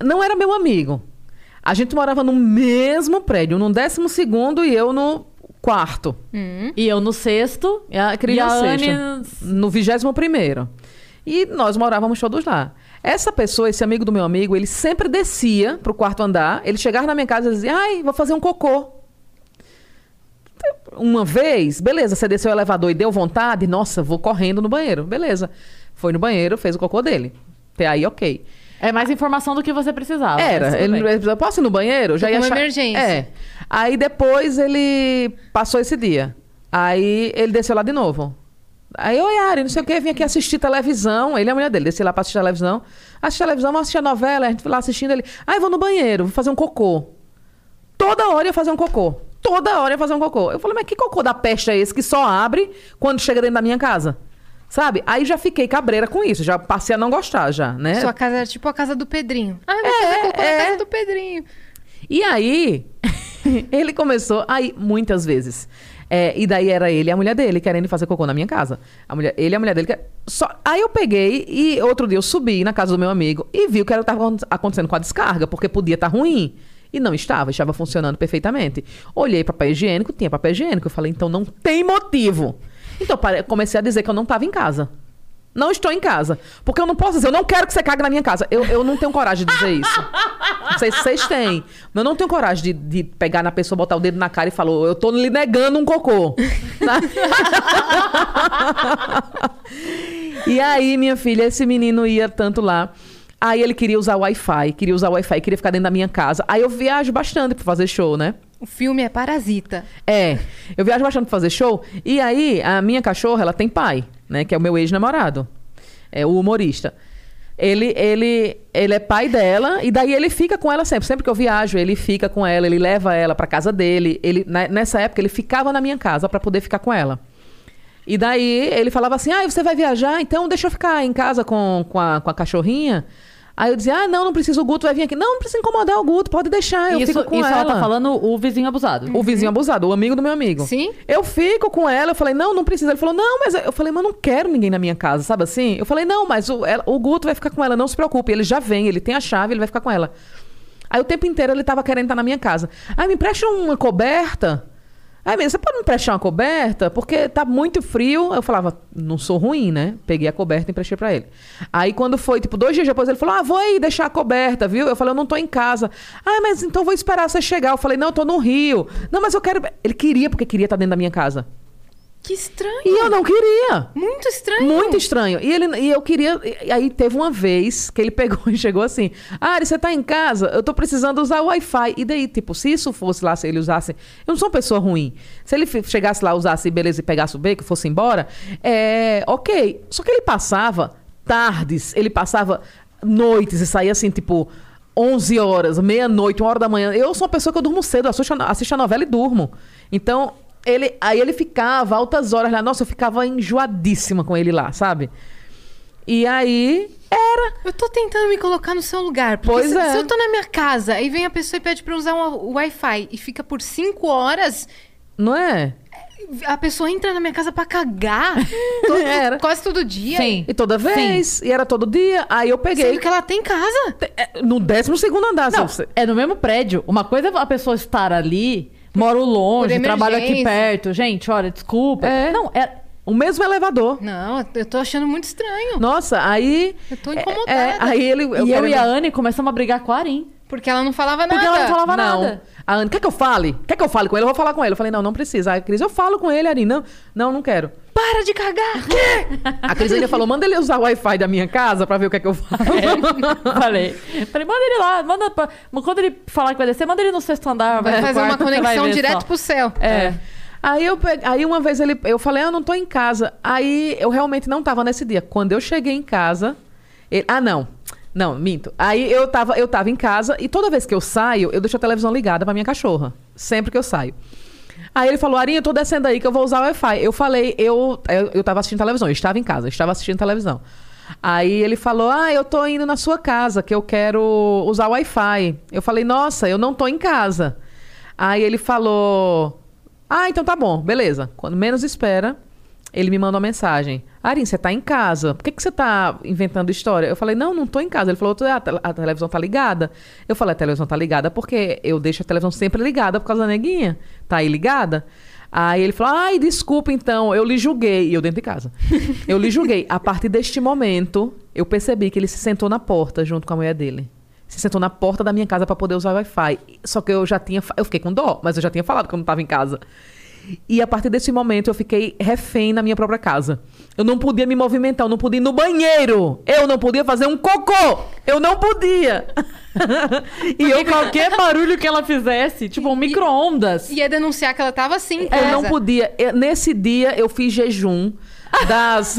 não era meu amigo. A gente morava no mesmo prédio, no décimo segundo e eu no quarto. E eu no sexto. E a e a Anne... no vigésimo primeiro. E nós morávamos todos lá. Essa pessoa, esse amigo do meu amigo, ele sempre descia pro quarto andar, ele chegava na minha casa e dizia, ai, vou fazer um cocô. Uma vez, beleza, você desceu o elevador e deu vontade, nossa, vou correndo no banheiro. Beleza. Foi no banheiro, fez o cocô dele. Até aí, ok. É mais informação do que você precisava. Era. Ele, bem. posso ir no banheiro? Já com ia uma achar- emergência. É. Aí depois ele passou esse dia. Aí ele desceu lá de novo. Aí, oi, Ari, não sei o que, vim aqui assistir televisão. Ele é a mulher dele, desci lá pra assistir televisão. Assistir televisão, vamos assistir a novela. A gente foi lá assistindo ele. Aí vou no banheiro, vou fazer um cocô. Toda hora ia fazer um cocô. Toda hora ia fazer um cocô. Eu falei, mas que cocô da peste é esse que só abre quando chega dentro da minha casa? Sabe? Aí já fiquei cabreira com isso. Já passei a não gostar, já, né? Sua casa era tipo a casa do Pedrinho. Ah, vai fazer cocô é. na casa do Pedrinho. E aí, ele começou aí muitas vezes. É, e daí era ele e a mulher dele querendo fazer cocô na minha casa. A mulher, ele e a mulher dele. que- Só, aí eu peguei e outro dia eu subi na casa do meu amigo e vi o que estava acontecendo com a descarga, porque podia estar ruim. E não estava, estava funcionando perfeitamente. Olhei papel higiênico, tinha papel higiênico. Eu falei, então não tem motivo. Então comecei a dizer que eu não estava em casa. Não estou em casa. Porque eu não posso dizer, eu não quero que você cague na minha casa. Eu, eu não tenho coragem de dizer isso. Não sei se vocês têm. Mas eu não tenho coragem de, de pegar na pessoa, botar o dedo na cara e falar, eu tô lhe negando um cocô. e aí, minha filha, esse menino ia tanto lá. Aí ele queria usar o Wi-Fi, queria usar o Wi-Fi, queria ficar dentro da minha casa. Aí eu viajo bastante pra fazer show, né? O filme é Parasita. É, eu viajo bastante pra fazer show. E aí, a minha cachorra, ela tem pai, né? Que é o meu ex-namorado. É o humorista. Ele, ele, ele é pai dela e daí ele fica com ela sempre. Sempre que eu viajo, ele fica com ela, ele leva ela pra casa dele. Ele, na- nessa época, ele ficava na minha casa pra poder ficar com ela. E daí ele falava assim: Ah, você vai viajar? Então deixa eu ficar em casa com, com, a, com a cachorrinha. Aí eu dizia: Ah, não, não precisa, o Guto vai vir aqui. Não, não precisa incomodar o Guto, pode deixar, eu isso fico com isso ela. ela tá falando o vizinho abusado. O vizinho abusado, o amigo do meu amigo. Sim. Eu fico com ela, eu falei, não, não precisa. Ele falou, não, mas eu falei, mas eu não quero ninguém na minha casa, sabe assim? Eu falei, não, mas o, ela- o Guto vai ficar com ela, não se preocupe. Ele já vem, ele tem a chave, ele vai ficar com ela. Aí o tempo inteiro ele tava querendo estar na minha casa. Aí me empresta uma coberta. Aí menina, você pode me emprestar uma coberta? Porque tá muito frio. Eu falava, não sou ruim, né? Peguei a coberta e emprestei pra ele. Aí quando foi, tipo, dois dias depois, ele falou, ah, vou aí deixar a coberta, viu? Eu falei, eu não tô em casa. Ah, mas então vou esperar você chegar. Eu falei, não, eu tô no Rio. Não, mas eu quero... Ele queria, porque queria estar dentro da minha casa. Que estranho. E eu não queria. Muito estranho. Muito estranho. E, ele, e eu queria. e aí teve uma vez que ele pegou e chegou assim: Ari, você tá em casa? Eu tô precisando usar o Wi-Fi. E daí, tipo, se isso fosse lá, se ele usasse. Eu não sou uma pessoa ruim. Se ele chegasse lá, usasse, beleza, e pegasse o beco e fosse embora, é. Ok. Só que ele passava tardes, ele passava noites e saía assim, tipo. 11 horas, meia-noite, uma hora da manhã. Eu sou uma pessoa que eu durmo cedo, eu assisto a, assisto a novela e durmo. Então, ele, aí ele ficava altas horas lá. Nossa, eu ficava enjoadíssima com ele lá, sabe? E aí, era. Eu tô tentando me colocar no seu lugar. Pois se, é. se eu tô na minha casa, aí vem a pessoa e pede pra eu usar um- o Wi-Fi e fica por cinco horas, Não é? a pessoa entra na minha casa pra cagar todo- Era. quase todo dia. Sim. E toda vez, e era todo dia. Aí eu peguei. Sendo que ela tem casa. É, No 12 segundo andar. Não, você- é no mesmo prédio. Uma coisa é a pessoa estar ali, moro longe, trabalho aqui perto. Gente, olha, desculpa. É. Não, é. O mesmo elevador. Não, eu tô achando muito estranho. Nossa, aí. Eu tô é, incomodada. é, aí ele. e eu e a Anne começamos a brigar com a Arim. Porque ela não falava nada. Porque ela não falava não. nada. A Anne, quer que eu fale? Quer que eu fale com ele? Eu vou falar com ele. Eu falei, não, não precisa. Aí a Cris, eu falo com ele, Ari. Não, não, não quero. Para de cagar! A Cris ainda falou, manda ele usar o Wi-Fi da minha casa pra ver o que é que eu falo. Falei. Falei, manda ele lá. Manda pra... Quando ele falar que vai descer, manda ele no sexto andar. Vai fazer uma quarto, vai conexão ver direto só. pro céu. É. Aí eu pe- aí uma vez ele, eu falei, ah, eu não tô em casa. Aí eu realmente não tava nesse dia. Quando eu cheguei em casa, ele- ah, não. Não, minto. Aí eu tava, eu tava em casa e toda vez que eu saio, eu deixo a televisão ligada pra minha cachorra. Sempre que eu saio. Aí ele falou, Arinha, eu tô descendo aí que eu vou usar o Wi-Fi. Eu falei, eu, eu, eu tava assistindo televisão, eu estava em casa, eu estava assistindo televisão. Aí ele falou, ah, eu tô indo na sua casa, que eu quero usar o Wi-Fi. Eu falei, nossa, eu não tô em casa. Aí ele falou, ah, então tá bom, beleza. Quando menos espera, ele me manda uma mensagem. Arin, você tá em casa. Por que, que você tá inventando história? Eu falei, não, não tô em casa. Ele falou, "Ah, a, te- a televisão tá ligada. Eu falei, a televisão tá ligada porque eu deixo a televisão sempre ligada por causa da neguinha. Tá aí ligada? Aí ele falou, ai, desculpa então, eu lhe julguei. E eu dentro de casa. Eu lhe julguei. A partir deste momento, eu percebi que ele se sentou na porta junto com a mulher dele. Se sentou na porta da minha casa pra poder usar o Wi-Fi. Só que eu já tinha. Eu fiquei com dó, mas eu já tinha falado que eu não tava em casa. E a partir desse momento eu fiquei refém na minha própria casa. Eu não podia me movimentar, eu não podia ir no banheiro. Eu não podia fazer um cocô. Eu não podia. e eu, qualquer barulho que ela fizesse, tipo um micro-ondas. Ia denunciar que ela tava assim. em eu casa. não podia. Eu- nesse dia eu fiz jejum das,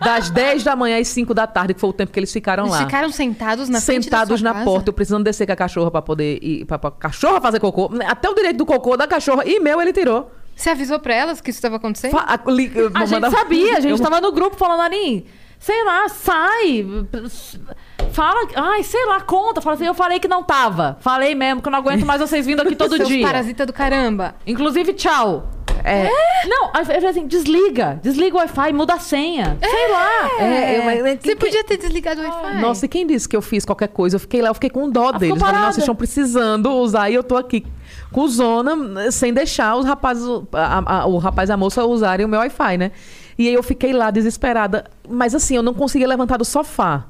das 10 da manhã às 5 da tarde, que foi o tempo que eles ficaram Eles lá. ficaram sentados na Sentados na casa? porta, eu precisando descer com a cachorra pra poder ir. Pra, pra cachorra fazer cocô. Até o direito do cocô da cachorra e meu ele tirou. Você avisou pra elas que isso estava acontecendo? Fa- a- li- A gente mandava- sabia, a gente eu- tava no grupo falando, Arim, sei lá, sai. Fala, ai, sei lá, conta. Fala assim, eu falei que não tava. Falei mesmo, que eu não aguento mais vocês vindo aqui todo Seus dia. parasita do caramba. Inclusive, tchau. É. Não, eu falei assim, desliga. Desliga o Wi-Fi, muda a senha. Sei lá. É, eu- mas- mas Você quem- podia ter desligado o Wi-Fi. Nossa, e quem disse que eu fiz qualquer coisa? Eu fiquei lá, eu fiquei com dó ficou deles. Falei, nossa, eles estão precisando usar e eu tô aqui com zona, sem deixar os rapazes, a- a- o rapaz e a moça usarem o meu Wi-Fi, né? E aí eu fiquei lá desesperada. Mas assim, eu não conseguia levantar do sofá.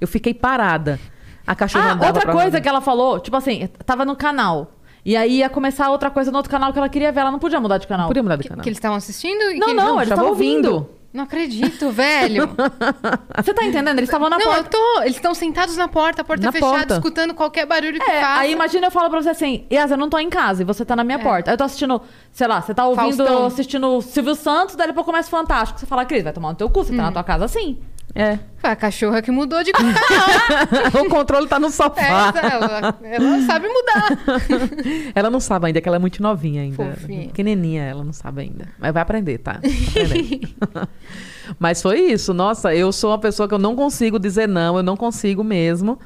Eu fiquei parada. A cachorra Ah, outra coisa lá. que ela falou, tipo assim, tava no canal. E aí ia começar outra coisa no outro canal que ela queria ver. Ela não podia mudar de canal. Podia mudar de canal. que eles estavam assistindo? e Não, que não, eles... eles tava estavam ouvindo. ouvindo. Não acredito, velho. Você tá entendendo? Eles estavam na não, porta. eu tô. Eles estão sentados na porta, a porta Na fechada, porta. escutando qualquer barulho que É, faça. aí imagina eu falo pra você assim, Yas, eu não tô em casa e você tá na minha porta. Aí eu tô assistindo, sei lá, você tá ouvindo, Faustão. assistindo o Silvio Santos, daí depois começa Fantástico. Você fala, Cris, vai tomar no teu cu, você tá na tua casa assim. É. Foi a cachorra que mudou de canal. o controle tá no sofá. Essa, ela, ela sabe mudar. Ela não sabe ainda, que ela é muito novinha ainda. Fofinha. Pequenininha, ela não sabe ainda. Mas vai aprender, tá? Mas foi isso. Nossa, eu sou uma pessoa que eu não consigo dizer não, eu não consigo mesmo.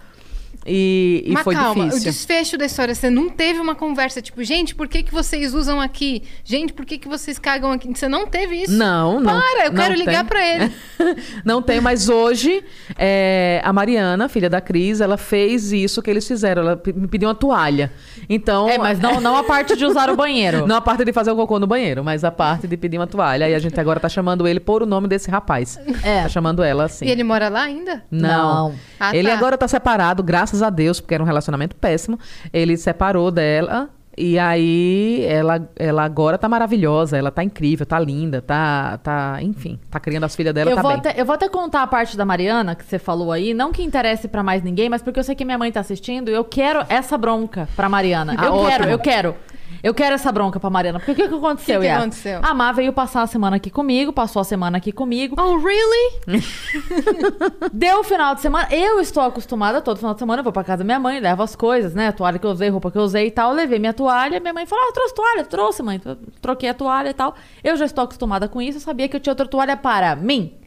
E, e Mas foi calma, o difícil. desfecho da história, você não teve uma conversa tipo, gente, por que, que vocês usam aqui? Gente, por que, que vocês cagam aqui? Você não teve isso? Não, não. Para, eu não quero ligar pra ele. não tem, mas hoje é, a Mariana, filha da Cris, ela fez isso que eles fizeram. Ela me pediu uma toalha. Então. É, mas não, não a parte de usar o banheiro. Não a parte de fazer o cocô no banheiro, mas a parte de pedir uma toalha. E a gente agora tá chamando ele por o nome desse rapaz. É. Tá chamando ela assim. E ele mora lá ainda? Não. Não. Ah, ele tá. agora tá separado, graças a Deus, porque era um relacionamento péssimo. Ele separou dela. E aí, ela, ela agora tá maravilhosa, ela tá incrível, tá linda, tá, tá, enfim, tá criando as filhas dela, eu, tá vou bem. até, eu vou até contar a parte da Mariana que você falou aí, não que interesse pra mais ninguém, mas porque eu sei que minha mãe tá assistindo eu quero essa bronca pra Mariana. Ah, eu ótimo. quero, eu quero. Eu quero essa bronca pra Mariana. Porque o que, que aconteceu, O que que aconteceu? A Má veio passar a semana aqui comigo, passou a semana aqui comigo. Oh, really? Deu o final de semana. Eu estou acostumada, todo final de semana eu vou pra casa da minha mãe, levo as coisas, né? A toalha que eu usei, roupa que eu usei e tal. Eu levei minha toalha. Minha mãe falou: Ah, trouxe toalha. Trouxe, mãe. Troquei a toalha e tal. Eu já estou acostumada com isso. Eu sabia que eu tinha outra toalha para mim.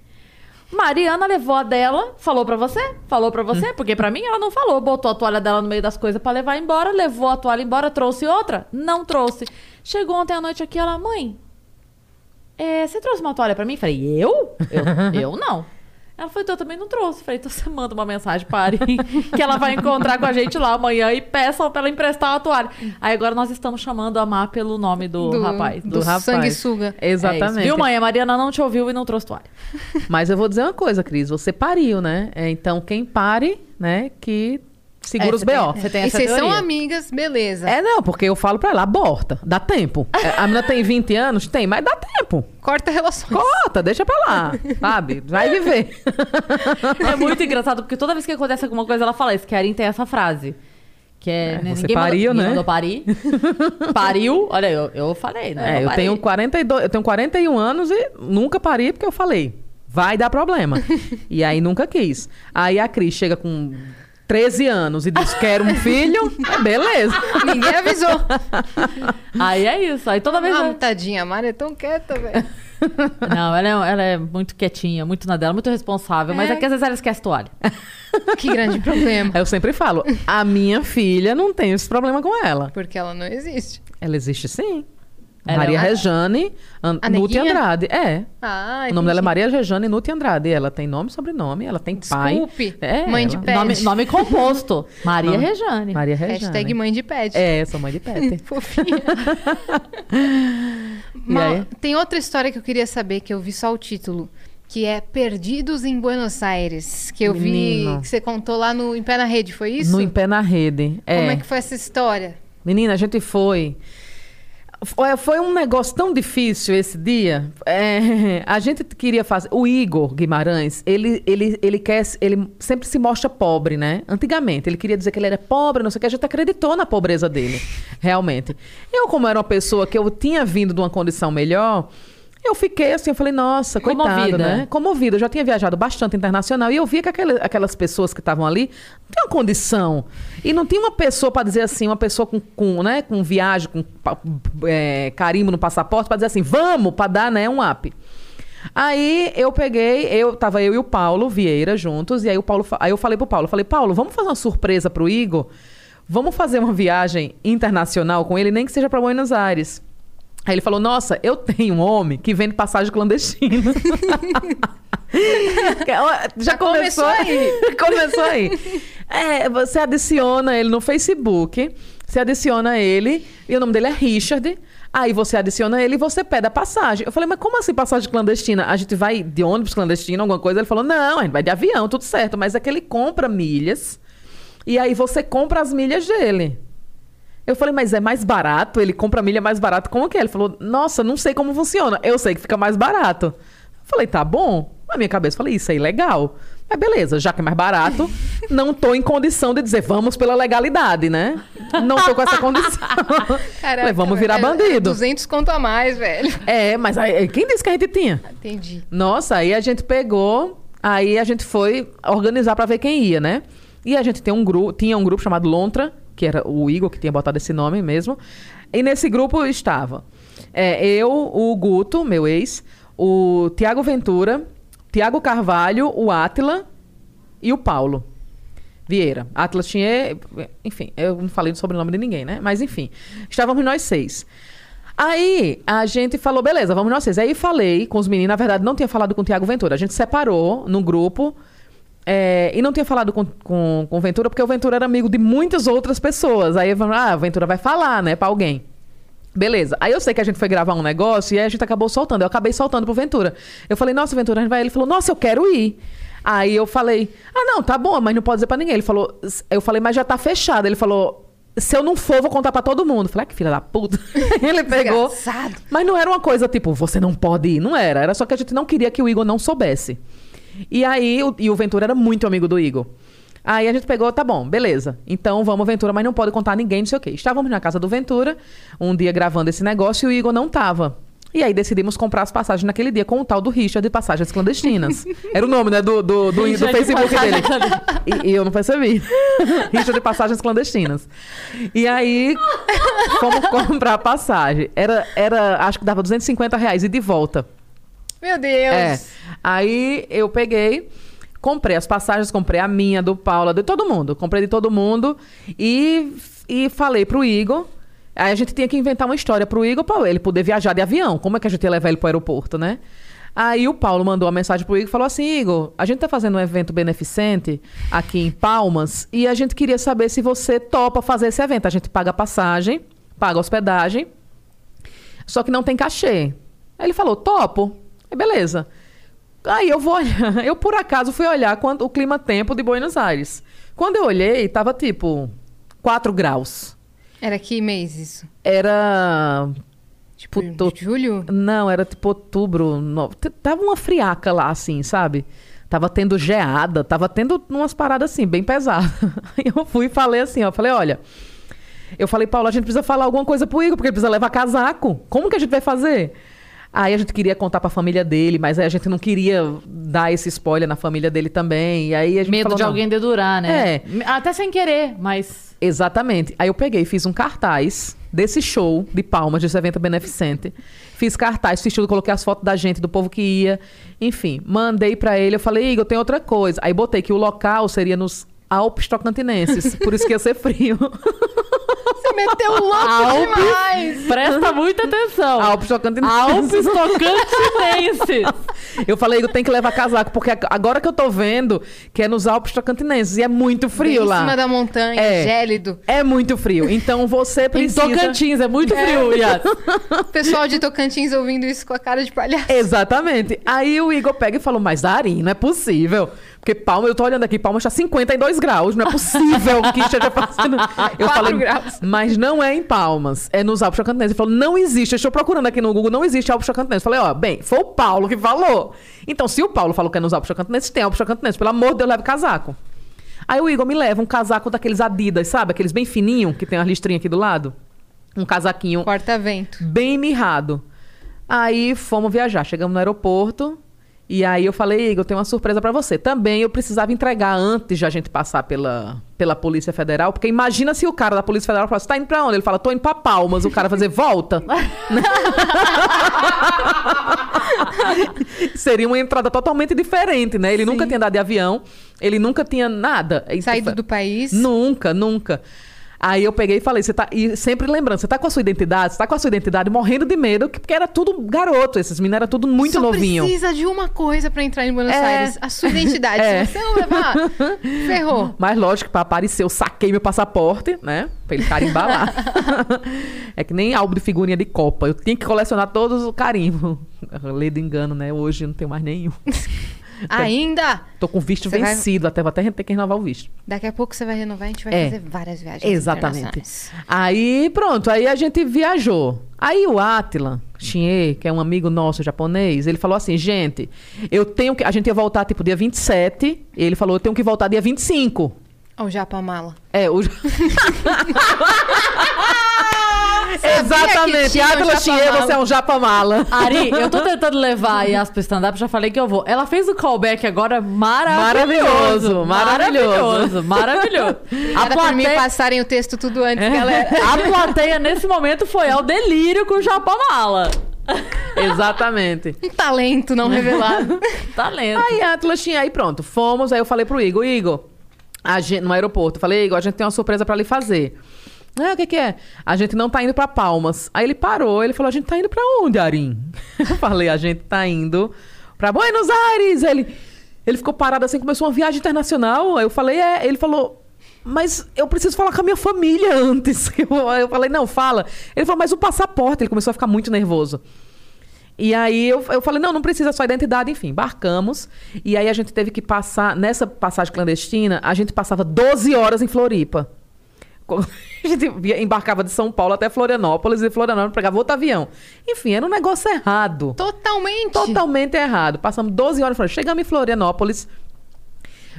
Mariana levou a dela, falou pra você? Falou pra você? Porque pra mim ela não falou. Botou a toalha dela no meio das coisas pra levar embora, levou a toalha embora, trouxe outra? Não trouxe. Chegou ontem à noite aqui, ela, mãe, é, você trouxe uma toalha pra mim? Falei, eu? Eu, eu não. Ela falou, então eu também não trouxe. Falei, então você manda uma mensagem para que ela vai encontrar com a gente lá amanhã e peçam pra ela emprestar a toalha. Aí agora nós estamos chamando a Má pelo nome do, rapaz. Do, do rapaz. sanguessuga. É. Exatamente. Viu, mãe? A Mariana não te ouviu e não trouxe toalha. Mas eu vou dizer uma coisa, Cris, você pariu, né? É, então quem pare, né, que segura É, os você tem- BO. você tem E essa vocês são amigas, beleza. É, não, porque eu falo pra ela, aborta, dá tempo. É, A menina tem 20 anos? Tem, mas dá tempo. Corta relações. Corta, deixa pra lá, sabe? Vai viver. É muito engraçado, porque toda vez que acontece alguma coisa, ela fala isso, que a Arin tem essa frase. Que é, É, né, você ninguém pariu, mandou, né? ninguém mandou parir. Pariu. Olha, eu, eu falei, né? É, eu parei. tenho 42, eu tenho 41 anos e nunca parei porque eu falei, vai dar problema. e aí nunca quis. Aí a Cris chega com 13 anos e diz, quero um filho, é beleza. Ninguém avisou. Aí é isso. Aí toda vez. Ah, tadinha, a Mari é tão quieta, velho. Não, ela é, ela é muito quietinha, muito na dela, muito responsável. Mas É. é que às vezes ela esquece toalha. Que grande problema. Eu sempre falo, a minha filha não tem esse problema com ela. Porque ela não existe. Ela existe sim. Ela Maria é uma- Rejane An Nuti? Andrade. É. Ah, O nome dela é. Maria Rejane Nuti Andrade. Ela tem nome e sobrenome, ela tem pai. Desculpe, É, mãe de pet. Nome, nome composto. Maria Nome- Rejane. Maria Rejane. Hashtag mãe de pet. É, sou mãe de pet. Fofinha. Ma- aí? tem outra história que eu queria saber, que eu vi só o título. Que é Perdidos em Buenos Aires. Que eu Menino. vi que você contou lá no Em Pé na Rede, foi isso? No Em Pé na Rede. É. Como é que foi essa história? Menina, a gente foi. Foi, um negócio tão difícil esse dia. É, a gente queria fazer. O Igor Guimarães, ele, ele, ele quer. Ele sempre se mostra pobre, né? Antigamente, ele queria dizer que ele era pobre, não sei o que. A gente acreditou na pobreza dele, realmente. Eu, como era uma pessoa que eu tinha vindo de uma condição melhor. Eu fiquei assim, eu falei, nossa, coitado, Comovida. né? Comovida. Eu já tinha viajado bastante internacional e eu via que aquele- aquelas pessoas que estavam ali não tinham condição. E não tinha uma pessoa para dizer assim, uma pessoa com, com, né, com viagem, com é, carimbo no passaporte, para dizer assim, vamos, para dar né, um up. Aí eu peguei, eu tava eu e o Paulo Vieira juntos, e aí o Paulo, aí eu falei pro Paulo, falei, Paulo, vamos fazer uma surpresa pro Igor? Vamos fazer uma viagem internacional com ele, nem que seja para Buenos Aires. Aí ele falou: Nossa, eu tenho um homem que vende passagem clandestina. Já Já começou começou aí. começou aí. É, você adiciona ele no Facebook, você adiciona ele, e o nome dele é Richard. Aí você adiciona ele e você pede a passagem. Eu falei, mas como assim passagem clandestina? A gente vai de ônibus clandestino, alguma coisa? Ele falou, não, a gente vai de avião, tudo certo. Mas é que ele compra milhas, e aí você compra as milhas dele. Eu falei, mas é mais barato? Ele compra milha mais barato? Como que é? Ele falou, nossa, não sei como funciona. Eu sei que fica mais barato. Eu Falei, tá bom. Na minha cabeça, falei, isso é legal. Mas beleza, já que é mais barato, não tô em condição de dizer, vamos pela legalidade, né? Não tô com essa condição. Caraca, falei, vamos virar bandido. 200 conto a mais, velho. É, mas aí, quem disse que a gente tinha? Entendi. Nossa, aí a gente pegou, aí a gente foi organizar pra ver quem ia, né? E a gente tem um grupo, tinha um grupo chamado Lontra, que era o Igor que tinha botado esse nome mesmo. E nesse grupo estava é, eu, o Guto, meu ex, o Tiago Ventura, Tiago Carvalho, o Átila e o Paulo. Vieira. Atlas tinha. Enfim, eu não falei do sobrenome de ninguém, né? Mas enfim, estávamos nós seis. Aí a gente falou, beleza, vamos nós seis. Aí falei com os meninos, na verdade não tinha falado com o Tiago Ventura. A gente separou no grupo é, e não tinha falado com, com, com o Ventura, porque o Ventura era amigo de muitas outras pessoas. Aí falamos, ah, o Ventura vai falar, né, pra alguém. Beleza. Aí eu sei que a gente foi gravar um negócio e aí a gente acabou soltando. Eu acabei soltando pro Ventura. Eu falei, nossa, Ventura, a gente vai. Ele falou, nossa, eu quero ir. Aí eu falei, ah, não, tá bom, mas não pode dizer pra ninguém. Ele falou, eu falei, mas já tá fechado. Ele falou, se eu não for, vou contar pra todo mundo. Eu falei, ah, que filha da puta. Ele pegou. Desgraçado. Mas não era uma coisa tipo, você não pode ir. Não era. Era só que a gente não queria que o Igor não soubesse. E aí, o, e o Ventura era muito amigo do Igor. Aí a gente pegou, tá bom, beleza. Então vamos, Ventura, mas não pode contar a ninguém, não sei o quê. Estávamos na casa do Ventura, um dia gravando esse negócio e o Igor não tava. E aí decidimos comprar as passagens naquele dia com o tal do Richard de passagens clandestinas. Era o nome, né, do, do, do, do Richard de Facebook dele. E, e eu não percebi. Richard de passagens clandestinas. E aí fomos comprar a passagem. Era, era, acho que dava 250 reais e de volta. Meu Deus. É. Aí eu peguei, comprei as passagens, comprei a minha, do Paula, de todo mundo. Comprei de todo mundo e, e falei pro Igor. Aí a gente tinha que inventar uma história pro Igor pra ele poder viajar de avião. Como é que a gente ia levar ele pro aeroporto, né? Aí o Paulo mandou uma mensagem pro Igor e falou assim: Igor, a gente tá fazendo um evento beneficente aqui em Palmas e a gente queria saber se você topa fazer esse evento. A gente paga passagem, paga hospedagem, só que não tem cachê. Aí ele falou: topo. Aí beleza. Aí eu vou olhar. Eu, por acaso, fui olhar quando, o clima-tempo de Buenos Aires. Quando eu olhei, tava tipo 4 graus. Era que mês isso? Era. Tipo, de julho? Não, era tipo outubro. no- Tava uma friaca lá, assim, sabe? Tava tendo geada, tava tendo umas paradas assim, bem pesadas. Aí eu fui e falei assim, ó. Falei, olha. Eu falei, Paulo, a gente precisa falar alguma coisa pro Igor, porque ele precisa levar casaco. Como que a gente vai fazer? Aí a gente queria contar pra família dele, mas aí a gente não queria dar esse spoiler na família dele também. E aí a gente Medo falou, de alguém dedurar, né? É. Até sem querer, mas. Exatamente. Aí eu peguei, e fiz um cartaz desse show de Palmas, desse evento beneficente. Fiz cartaz, fiz tudo, coloquei as fotos da gente, do povo que ia. Enfim, mandei pra ele. Eu falei, Igor, tem outra coisa. Aí botei que o local seria nos Alpes Tocantinenses. por isso que ia ser frio. Você meteu louco Alpes. demais. Presta muita atenção. Alpes Tocantinenses. Alpes Tocantinenses. Eu falei, Igor, tem que levar casaco, porque ag- agora que eu tô vendo que é nos Alpes Tocantinenses. E é muito frio Bem lá. Em cima da montanha, É. gélido. É muito frio. Então você Em precisa... Tocantins, é muito frio, Yas. Pessoal de Tocantins ouvindo isso com a cara de palhaço. Exatamente. Aí o Igor pega e falou, mas Ari, não é possível. Porque Palma, eu tô olhando aqui, Palma está 52 graus. Não é possível que esteja fazendo. Eu falei, graus. mas não é em Palmas, é nos Alpes Chocantinenses. Ele falou, não existe. Eu estou procurando aqui no Google, não existe Alpes Chocantinenses. Eu falei, ó, bem, foi o Paulo que falou. Então, se o Paulo falou que é nos Alpes Chocantinenses, tem Alpes Chocantinenses. Pelo amor de Deus, leve casaco. Aí o Igor me leva um casaco daqueles Adidas, sabe? Aqueles bem fininho, que tem uma listrinha aqui do lado. Um casaquinho Corta-vento. bem mirrado. Aí fomos viajar, chegamos no aeroporto. E aí eu falei, Igor, tem uma surpresa pra você. Também eu precisava entregar antes de a gente passar pela, pela Polícia Federal, porque imagina se o cara da Polícia Federal fala, você tá indo pra onde? Ele fala, tô indo pra Palmas. O cara vai dizer, volta. Seria uma entrada totalmente diferente, né? Ele nunca tinha andado de avião, ele nunca tinha nada. Saído do país. Nunca, nunca. Aí eu peguei e falei, você tá. E sempre lembrando, você tá com a sua identidade, você tá com a sua identidade morrendo de medo, que- porque era tudo garoto, esses meninos era tudo muito Só novinho. precisa de uma coisa pra entrar em Buenos É. Aires. A sua identidade. É. Se você não levar, ferrou. Mas lógico, pra aparecer, eu saquei meu passaporte, né? Pra ele carimbar lá. é que nem álbum de figurinha de Copa. Eu tinha que colecionar todos os carimbos. Lei do engano, né? Hoje eu não tenho mais nenhum. Ainda! Tô com o visto Você vai- vencido, até vou até ter que renovar o visto. Daqui a pouco você vai renovar e a gente vai É. fazer várias viagens Exatamente. Aí, pronto, aí a gente viajou. Aí o Atila Shinhei, que é um amigo nosso japonês, ele falou assim, gente, eu tenho que... A gente ia voltar, tipo, dia 27. E ele falou, eu tenho que voltar dia 25. Ó, o Japa Mala. É, o... Exatamente. Shinhei, japamala. você é um japamala. Ari, eu tô tentando levar a Yas pro stand-up, já falei que eu vou. Ela fez o callback agora maravilhoso. Maravilhoso, Maravilhoso. Maravilhoso. A Era pra mim plateia, passarem o texto tudo antes, galera. a plateia nesse momento foi ao delírio com o Japamala. Exatamente. Um talento não revelado. Talento. Aí a Atlas tinha, aí pronto, fomos, aí eu falei pro Igor, Igor, a gente, no aeroporto, falei, Igor, a gente tem uma surpresa pra lhe fazer. Ah, o que que é? A gente não tá indo pra Palmas. Aí ele parou, ele falou, a gente tá indo pra onde, Arim? Eu falei, a gente tá indo pra Buenos Aires. Ele, ele ficou parado assim, começou uma viagem internacional. Aí eu falei, é, ele falou... Mas eu preciso falar com a minha família antes. Eu, eu falei, não, fala. Ele falou, mas o passaporte. Ele começou a ficar muito nervoso. E aí eu, eu falei, não, não precisa só identidade, enfim, embarcamos. E aí a gente teve que passar, nessa passagem clandestina, a gente passava 12 horas em Floripa. A gente via- embarcava de São Paulo até Florianópolis e Florianópolis pegava outro avião. Enfim, era um negócio errado. Totalmente. Totalmente errado. Passamos 12 horas Florianópolis. Chegamos em Florianópolis.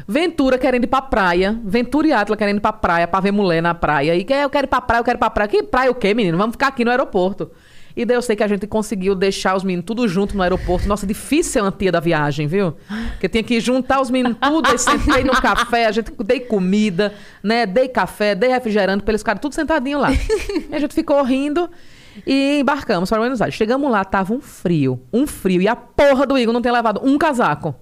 Ventura querendo ir pra praia. Ventura e Atla querendo ir pra praia, pra ver mulher na praia. E eu quero ir pra praia, eu quero ir pra praia. Que praia o quê, menino? Vamos ficar aqui no aeroporto. E daí eu sei que a gente conseguiu deixar os meninos tudo junto no aeroporto. Nossa, difícil a antia da viagem, viu? Porque tinha que juntar os meninos tudo. Aí sentei no café, a gente dei comida, né? Dei café, dei refrigerante pra eles ficarem tudo sentadinho lá. E a gente ficou rindo. E embarcamos para Buenos Aires. Chegamos lá, tava um frio. Um frio. E a porra do Igor não tem levado um casaco.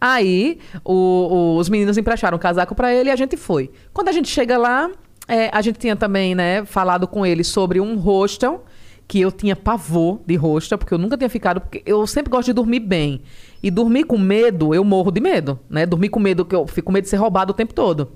Aí, o- o- os meninos emprestaram um casaco pra ele e a gente foi. Quando a gente chega lá, é, a gente tinha também, né, falado com ele sobre um hostel, que eu tinha pavor de hostel, porque eu nunca tinha ficado, porque eu sempre gosto de dormir bem. E dormir com medo, eu morro de medo, né? Dormir com medo, que eu fico com medo de ser roubado o tempo todo.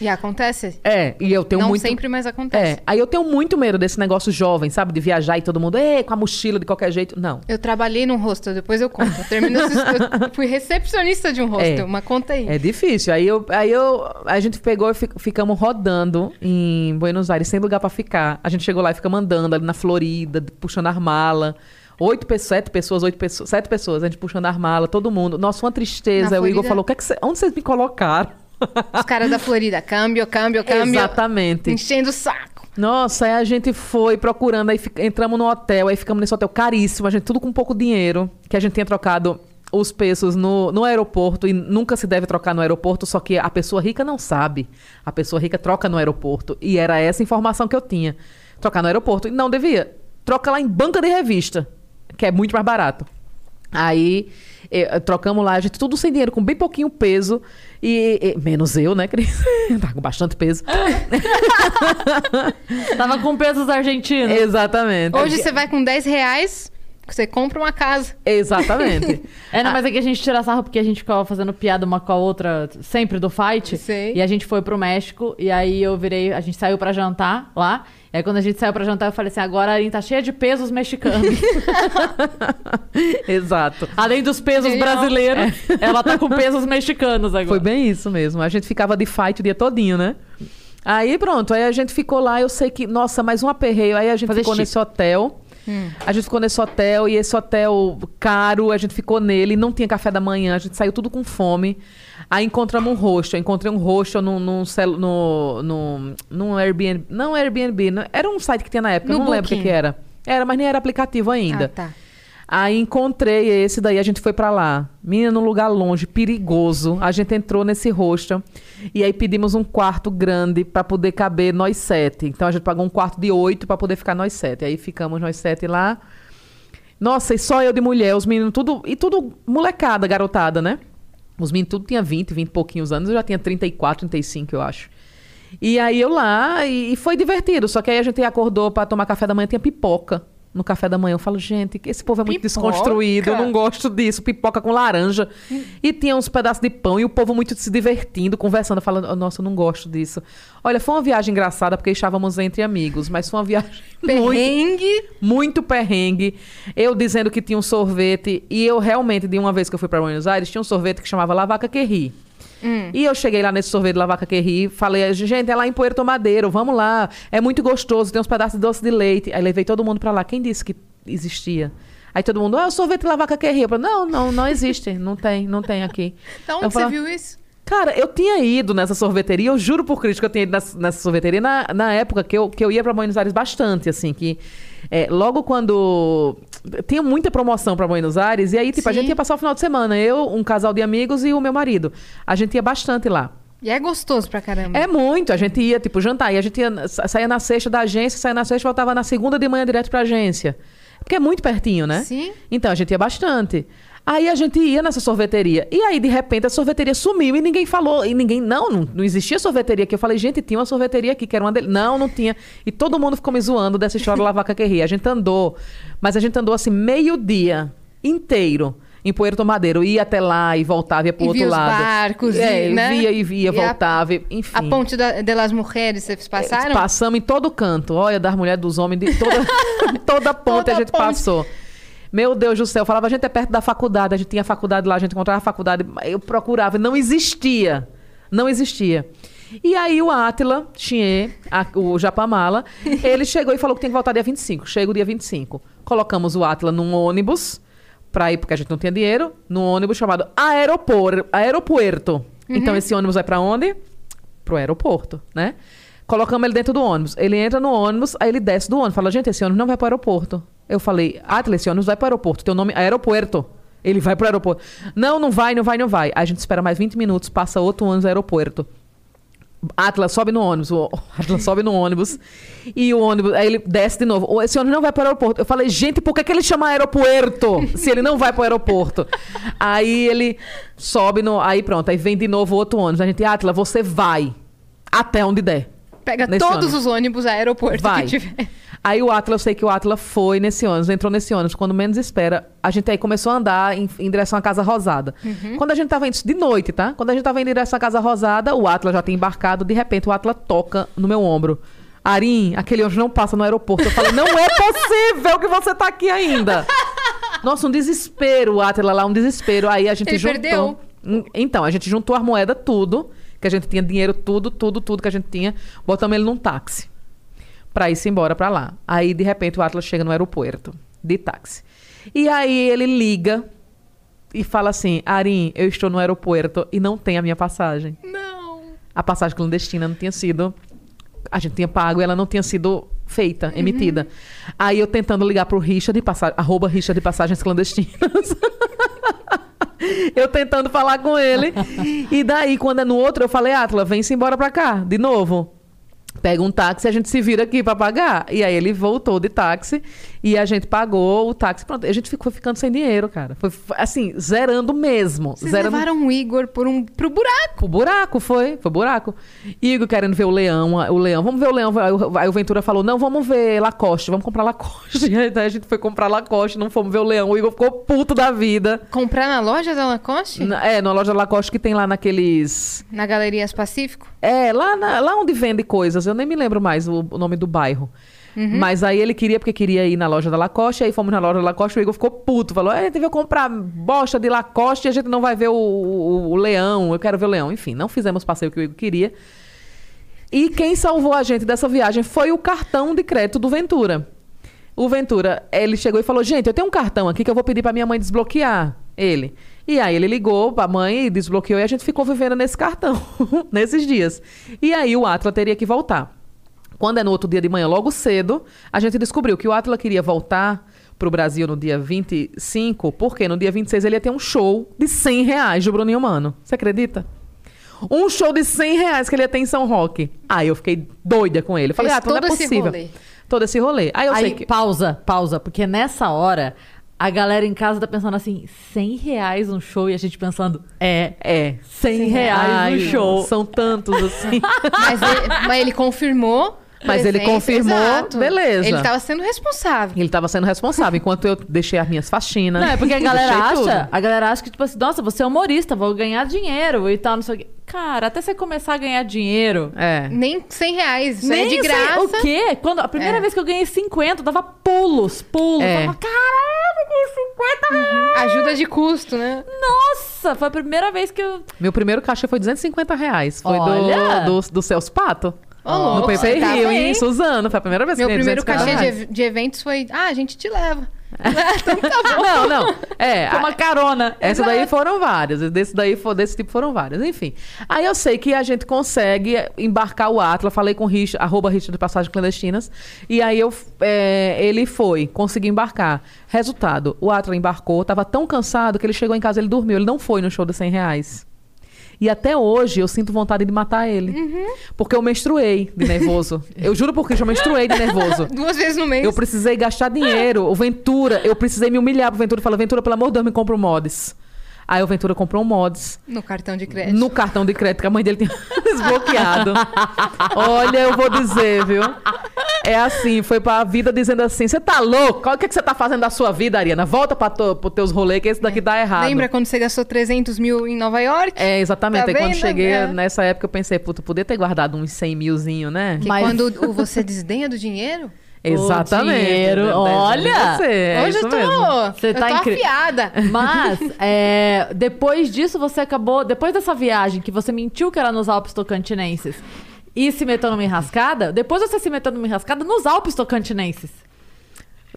E acontece? É, e eu tenho não muito... sempre, mas acontece. É, aí eu tenho muito medo desse negócio jovem, sabe? De viajar e todo mundo, "Ê, com a mochila de qualquer jeito. Não. Eu trabalhei num hostel, depois eu conto. Eu, termino, eu fui recepcionista de um hostel, É. mas conta aí. É difícil. Aí, eu, aí eu, a gente pegou e fi- ficamos rodando em Buenos Aires, sem lugar pra ficar. A gente chegou lá e ficamos andando ali na Florida, puxando as malas. Oito pessoas, sete pessoas, oito pessoas, sete pessoas, a gente puxando as malas, todo mundo. Nossa, uma tristeza. Na o Igor Florida? falou: "O que é que cê- onde vocês me colocaram? Os caras da Florida, câmbio, câmbio, câmbio. Exatamente. Enchendo o saco. Nossa, aí a gente foi procurando, aí entramos no hotel, aí ficamos nesse hotel caríssimo, a gente tudo com pouco dinheiro, que a gente tinha trocado os pesos no, no aeroporto e nunca se deve trocar no aeroporto, só que a pessoa rica não sabe. A pessoa rica troca no aeroporto. E era essa informação que eu tinha. Trocar no aeroporto. E não devia. Troca lá em banca de revista, que é muito mais barato. Aí eh, trocamos lá, a gente tudo sem dinheiro, com bem pouquinho peso. E, e- menos eu, né, Cris? tá com bastante peso. Tava com pesos argentinos. Exatamente. Hoje você vai com 10 reais, você compra uma casa. Exatamente. É, não, mas é que a gente tira sarro porque a gente ficava fazendo piada uma com a outra, sempre do fight. Sei. E a gente foi pro México, e aí eu virei, a gente saiu pra jantar lá. E aí quando a gente saiu pra jantar, eu falei assim: agora a Arin tá cheia de pesos mexicanos. Exato. Além dos pesos brasileiros, ela tá com pesos mexicanos agora. Foi bem isso mesmo. A gente ficava de fight o dia todinho, né? Aí pronto, aí a gente ficou lá, eu sei que, nossa, mais um aperreio. Aí a gente Fazer ficou chip. nesse hotel. A gente ficou nesse hotel e esse hotel caro, a gente ficou nele, não tinha café da manhã, a gente saiu tudo com fome. Aí encontramos um hostel, encontrei um hostel num, num, no, no, num Airbnb, não Airbnb, não- era um site que tinha na época, eu No não lembro o que, Booking. que era. Era, mas nem era aplicativo ainda. Ah, tá. Aí encontrei esse, daí a gente foi pra lá. Menina, num lugar longe, perigoso. A gente entrou nesse hostel e aí pedimos um quarto grande pra poder caber nós sete. Então a gente pagou um quarto de oito pra poder ficar nós sete. Aí ficamos nós sete lá. Nossa, e só eu de mulher, os meninos tudo e tudo molecada, garotada, né? Os meninos tudo tinha 20, 20 e pouquinhos anos, eu já tinha 34, 35, eu acho. E aí eu lá, e, e foi divertido. Só que aí a gente acordou pra tomar café da manhã, tinha pipoca. No café da manhã. Eu falo, gente, esse povo é muito Pipoca? desconstruído, eu não gosto disso. Pipoca com laranja. E tinha uns pedaços de pão e o povo muito se divertindo, conversando, falando, nossa, eu não gosto disso. Olha, foi uma viagem engraçada porque estávamos entre amigos, mas foi uma viagem muito Perrengue. muito perrengue. Eu dizendo que tinha um sorvete. E eu realmente, de uma vez que eu fui para Buenos Aires, tinha um sorvete que chamava Lavaca Querri. E eu cheguei lá nesse sorvete Lavaca Querri, falei, gente, é lá em Puerto Madeiro, vamos lá. É muito gostoso, tem uns pedaços de doce de leite. Aí levei todo mundo para lá. Quem disse que existia? Aí todo mundo, ah, o sorvete Lavaca Querri. Eu falei, não, não, não existe. Não tem, não tem aqui. Da onde você viu isso? Cara, eu tinha ido nessa sorveteria, eu juro por Cristo que eu tinha ido nessa, nessa sorveteria na, na época que eu, que eu ia pra Buenos Aires bastante, assim, que é, logo quando. Tinha muita promoção pra Buenos Aires, e aí, tipo, a Sim. gente ia passar o final de semana, eu, um casal de amigos e o meu marido. A gente ia bastante lá. E é gostoso pra caramba. É muito, a gente ia, tipo, jantar, e a gente ia, sa- saía na sexta da agência, saía na sexta e voltava na segunda de manhã direto pra agência. Porque é muito pertinho, né? Sim. Então a gente ia bastante. Aí a gente ia nessa sorveteria. E aí, de repente, a sorveteria sumiu e ninguém falou. E ninguém. Não, não, não existia sorveteria aqui. Eu falei, gente, tinha uma sorveteria aqui, que era uma dele. Não, não tinha. E todo mundo ficou me zoando dessa história da vaca que ria. A gente andou. Mas a gente andou assim, meio-dia inteiro. Em Puerto Madeiro, ia até lá e voltava, ia pro E outro via os lado. barcos, é, e, né? via e via, E a- voltava, e- enfim. A ponte da, de las Mujeres, vocês passaram? Passamos em todo canto. Olha, das mulheres, dos homens, de toda, toda ponte Toda a gente ponte. passou. Meu Deus do céu, eu falava, a gente é perto da faculdade, a gente tinha faculdade lá, a gente encontrava a faculdade, eu procurava, não existia. Não existia. E aí o Átila, a- o Japamala, ele chegou e falou que tem que voltar dia 25. Chega o dia 25. Colocamos o Átila num ônibus pra ir, porque a gente não tinha dinheiro, num ônibus chamado Aeropor, Aeropuerto. Então esse ônibus vai pra onde? Pro aeroporto, né? Colocamos ele dentro do ônibus. Ele entra no ônibus, aí ele desce do ônibus. Fala, gente, esse ônibus não vai pro aeroporto. Eu falei, Atila, esse ônibus vai pro aeroporto. Teu nome é aeropuerto. Ele vai pro aeroporto. Não, não vai, não vai, não vai. A gente espera mais 20 minutos, passa outro ônibus aeroporto. Atlas sobe no ônibus, o Atlas sobe no ônibus e o ônibus, aí ele desce de novo. "Ô, Esse ônibus não vai para o aeroporto. Eu falei, gente, por que, que ele chama aeropuerto se ele não vai para o aeroporto? aí ele sobe no. Aí pronto, aí vem de novo outro ônibus. A gente, Atlas, você vai até onde der. Pega Nesse todos ônibus. os ônibus aeroporto Vai. que tiver. Aí o Atlas, eu sei que o Atlas foi nesse ônibus, entrou nesse ônibus. Quando menos espera, a gente aí começou a andar em, em direção à Casa Rosada. Quando a gente tava indo, de noite, tá? Quando a gente tava indo em direção à Casa Rosada, o Atlas já tinha embarcado. De repente, o Atlas toca no meu ombro. Arim, aquele ônibus não passa no aeroporto. Eu falei, não é possível que você tá aqui ainda. Nossa, um desespero, o Atlas lá, um desespero. Aí a gente Ele juntou... perdeu? Então, a gente juntou as moedas, tudo. Que a gente tinha dinheiro, tudo, tudo, tudo que a gente tinha. Botamos ele num táxi pra ir-se embora pra lá. Aí, de repente, o Atlas chega no aeroporto de táxi. E aí ele liga e fala assim: Arim, eu estou no aeroporto e não tem a minha passagem. Não. A passagem clandestina não tinha sido. A gente tinha pago e ela não tinha sido feita, emitida. Aí eu tentando ligar pro Richard de passagem, arroba Richard de passagens clandestinas. eu tentando falar com ele. E daí, quando é no outro, eu falei, Atla, vem-se embora pra cá, de novo. Pega um táxi a gente se vira aqui pra pagar. E aí ele voltou de táxi e a gente pagou o táxi. Pronto, a gente ficou ficando sem dinheiro, cara. Foi assim, zerando mesmo. Vocês zerando levaram o Igor por um, pro buraco. o buraco, foi. Foi buraco. Igor querendo ver o leão. O leão, vamos ver o leão. Aí o, Ventura falou: não, vamos ver Lacoste, vamos comprar Lacoste. Aí a gente foi comprar Lacoste, não fomos ver o leão. O Igor ficou puto da vida. Comprar na loja da Lacoste? Na- É, na loja Lacoste que tem lá naqueles. Na Galerias Pacífico? É, lá, na- lá onde vende coisas. Eu nem me lembro mais o, o nome do bairro. Mas aí ele queria, porque queria ir na loja da Lacoste. Aí fomos na loja da Lacoste. O Igor ficou puto. Falou: "É, a veio comprar bosta de Lacoste e a gente não vai ver o, o- o leão. Eu quero ver o leão. Enfim, não fizemos o passeio que o Igor queria. E quem salvou a gente dessa viagem foi o cartão de crédito do Ventura. O Ventura, ele chegou e falou: Gente, eu tenho um cartão aqui que eu vou pedir pra minha mãe desbloquear ele. E aí ele ligou pra mãe e desbloqueou e a gente ficou vivendo nesse cartão, nesses dias. E aí o Atla teria que voltar. Quando é no outro dia de manhã, logo cedo, a gente descobriu que o Atla queria voltar pro Brasil no dia 25, porque no dia 26 ele ia ter um show de 100 reais do Bruninho Mano. Você acredita? Um show de 100 reais que ele ia ter em São Roque. Aí eu fiquei doida com ele. Falei, Fez ah, não é todo esse possível. rolê. Todo esse rolê. Aí eu Aí, sei que. pausa, pausa, porque nessa hora a galera em casa tá pensando assim, 100 reais um show e a gente pensando, é, É. 100 reais Ai, um show. São tantos assim. Mas ele, mas ele confirmou Mas ele confirmou, exato. beleza. Ele tava sendo responsável. Ele tava sendo responsável, enquanto eu deixei as minhas faxinas. Não, é porque a galera deixei tudo. acha, a galera acha que, tipo assim, nossa, você é humorista, vou ganhar dinheiro e tal, não sei o quê. Cara, até você começar a ganhar dinheiro. É. Nem 100 reais. Isso Nem é de sei graça. O quê? Quando, a primeira É. vez que eu ganhei 50, eu dava pulos, pulos. É. Falava, caralho, eu ganhei 50 reais. Ajuda de custo, né? Nossa, foi a primeira vez que eu. Meu primeiro cachê foi 250 reais. Foi Olha! do, do, do Celso Pato. Ô, no louco, Pay você Per tava Rio, aí. em Suzano. Foi a primeira vez que Meu eu ganhei primeiro 250 cachê de, de eventos foi... Ah, a gente te leva. Não, não. É, Foi uma carona. Essa daí foram várias. Desse daí desse tipo foram várias. Enfim. Aí eu sei que a gente consegue embarcar o Atlas. Falei com o Rich, arroba Rich de Passagem Clandestinas. E aí eu, é, ele foi, conseguiu embarcar. Resultado, o Atlas embarcou, tava tão cansado que ele chegou em casa, ele dormiu. Ele não foi no show dos 100 reais. E até hoje eu sinto vontade de matar ele. Porque eu menstruei de nervoso. eu juro por Cristo, eu menstruei de nervoso. Duas vezes no mês. Eu precisei gastar dinheiro. O Ventura, eu precisei me humilhar pro Ventura. Falar, Ventura, pelo amor de Deus, me compra um mods. Aí o Ventura comprou um mods. No cartão de crédito. No cartão de crédito que a mãe dele tinha desbloqueado. Olha, eu vou dizer, viu? É assim, foi pra vida dizendo assim: você tá louco? O que, é que você tá fazendo da sua vida, Ariana? Volta pra to, pros teus rolês, que esse daqui dá errado. Lembra quando você gastou 300 mil em Nova York? É, exatamente. Tá Aí quando cheguei É. nessa época, eu pensei, puta, podia ter guardado uns 100 milzinho, né? Que Mas- quando o- você desdenha do dinheiro... Exatamente. dinheiro, Deve- olha! Você, é Hoje eu tô... Você eu tá tô incri- afiada. Mas, é, depois disso, você acabou. Depois dessa viagem que você mentiu que era nos Alpes Tocantinenses e se meteu numa enrascada, depois você se meteu numa enrascada nos Alpes Tocantinenses.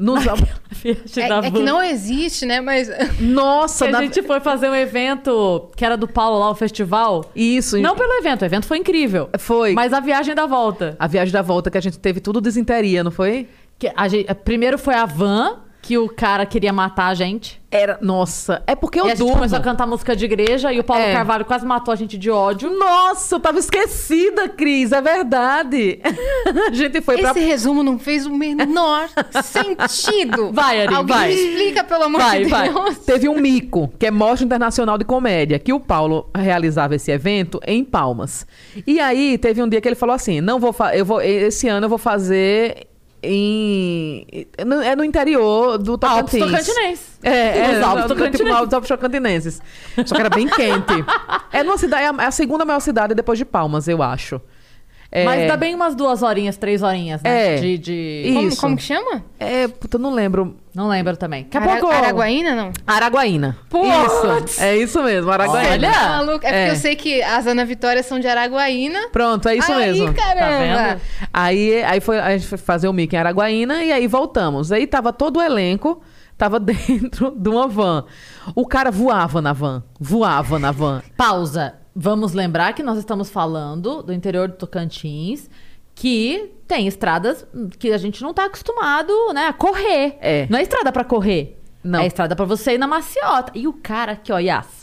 Nos- da É, é que não existe, né? Mas... Nossa, Que a na- gente foi fazer um evento que era do Paulo lá, o festival. isso. Não pelo evento, o evento foi incrível. Foi. Mas a viagem da volta. A viagem da volta que a gente teve tudo desinteria, não foi? Que a gente- primeiro foi a van, que o cara queria matar a gente. Era. Nossa, é porque eu e a gente durmo. começou a cantar música de igreja e o Paulo É. Carvalho quase matou a gente de ódio. Nossa, eu tava esquecida, Cris, é verdade. a gente foi pra. Esse resumo não fez o menor sentido. Vai, Ari, Alguém vai. me explica, pelo amor Vai, de vai. Deus. Teve um mico, que é Mostra Internacional de Comédia, que o Paulo realizava esse evento em Palmas. E aí teve um dia que ele falou assim: "Não vou, fa- eu vou esse ano eu vou fazer em no- é no interior do Alpes Tocantins. Tocantinenses. É, é, Os Alpes no- Tocantinenses. Tipo, Alpes Alpes Tocantinenses. Só que era bem quente. É numa cidade, é é a segunda maior cidade depois de Palmas, eu acho. É, Mas dá bem umas duas horinhas, três horinhas, né? É. De, de- E- Como, como que chama? É, puta, eu não lembro. Não lembro também. Daqui a Ara- pouco... Araguaína, não? Araguaína. Putz! Isso. É isso mesmo, Araguaína. Olha! Tá maluco? É porque É. eu sei que as Ana Vitória são de Araguaína. Pronto, é isso Aí, mesmo. caramba! Tá vendo? Aí, aí foi, a gente foi fazer o mic em Araguaína e aí voltamos. Aí tava todo o elenco, tava dentro de uma van. O cara voava na van, voava na van. Pausa. Vamos lembrar que nós estamos falando do interior do Tocantins, que tem estradas que a gente não tá acostumado, né, a correr. É. Não é estrada pra correr. Não. É estrada pra você ir na maciota. E o cara aqui, ó, Yas.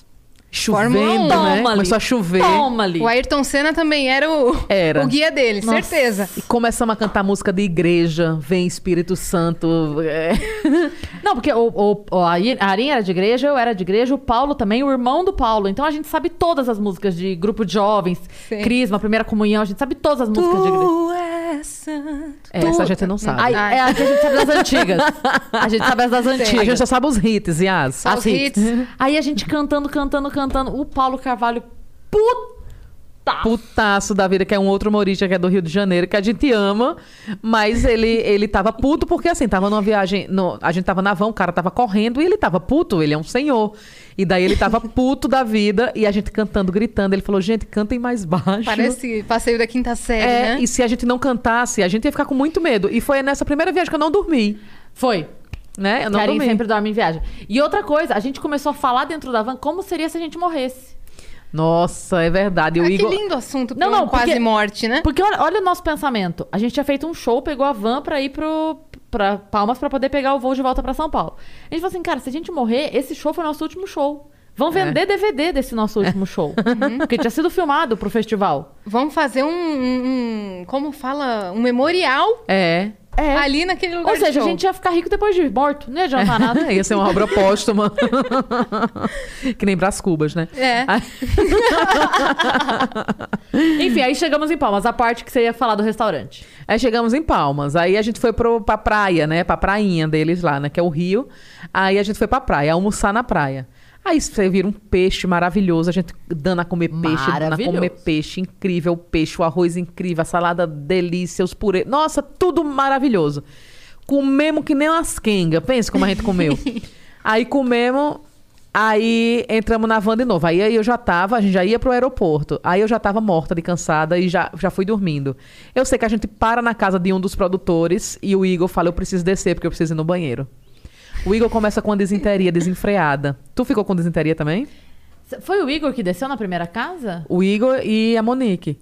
Chovendo, um. né? Começou a chover. Toma ali. O Ayrton Senna também era o, Era. o guia dele, Nossa. certeza. E começamos a cantar música de igreja, vem Espírito Santo. é. Não, porque o, o, o- a a Arinha era de igreja, eu era de igreja, o Paulo também, o irmão do Paulo. Então a gente sabe todas as músicas de grupo de jovens, Sim. Crisma, Primeira Comunhão, a gente sabe todas as músicas de igreja. és santo. Essa a gente não sabe. Ai, Ai. é a que a gente sabe das antigas. A gente sabe as das A antigas. gente só sabe os hits, Yas. Só os As hits. hits. Aí a gente cantando, cantando, cantando. O Paulo Carvalho, puta! Putaço da vida, que é um outro humorista que é do Rio de Janeiro, que a gente ama, mas ele, ele tava puto porque, assim, tava numa viagem, no- a gente tava na van, o cara tava correndo e ele tava puto, ele é um senhor. E daí ele tava puto da vida e a gente cantando, gritando. Ele falou, gente, cantem mais baixo. Parece passeio da quinta série, É, né? e se a gente não cantasse, a gente ia ficar com muito medo. E foi nessa primeira viagem que eu não dormi, Foi. Né? Eu não Arin dormi. sempre dorme em viagem. E outra coisa, a gente começou a falar dentro da van como seria se a gente morresse. Nossa, é verdade. O Ah, Igor... Que lindo assunto Não, não, quase porque- morte, né? Porque olha, olha o nosso pensamento. A gente tinha feito um show, pegou a van pra ir pro, pra Palmas pra poder pegar o voo de volta pra São Paulo. A gente falou assim, cara, se a gente morrer, esse show foi o nosso último show. Vão É. vender DVD desse nosso último show. Porque tinha sido filmado pro festival. Vão fazer um, um- um- Como fala? Um memorial É. É. Ali naquele lugar Ou seja, a gente ia ficar rico depois de morto. Não ia adiantar nada. É, ia ser uma obra póstuma. que nem Brás Cubas, né? É. Aí- Enfim, aí chegamos em Palmas. A parte que você ia falar do restaurante. Aí chegamos em Palmas. Aí a gente foi pro, pra praia, né? Pra prainha deles lá, né? Que é o Rio. Aí a gente foi pra praia, almoçar na praia. Aí você vira um peixe maravilhoso, a gente dando a comer peixe, dando a comer peixe, incrível o peixe, o arroz incrível, a salada delícia, os purê. Nossa, tudo maravilhoso. Comemos que nem umas quengas. Pensa como a gente comeu. aí comemos, aí entramos na van de novo. Aí, aí eu já tava, a gente já ia pro aeroporto. Aí eu já tava morta de cansada e já, já fui dormindo. Eu sei que a gente para na casa de um dos produtores e o Igor fala: Eu preciso descer porque eu preciso ir no banheiro. O Igor começa com uma desinteria desenfreada. Tu ficou com desinteria também? Foi o Igor que desceu na primeira casa? O Igor e a Monique.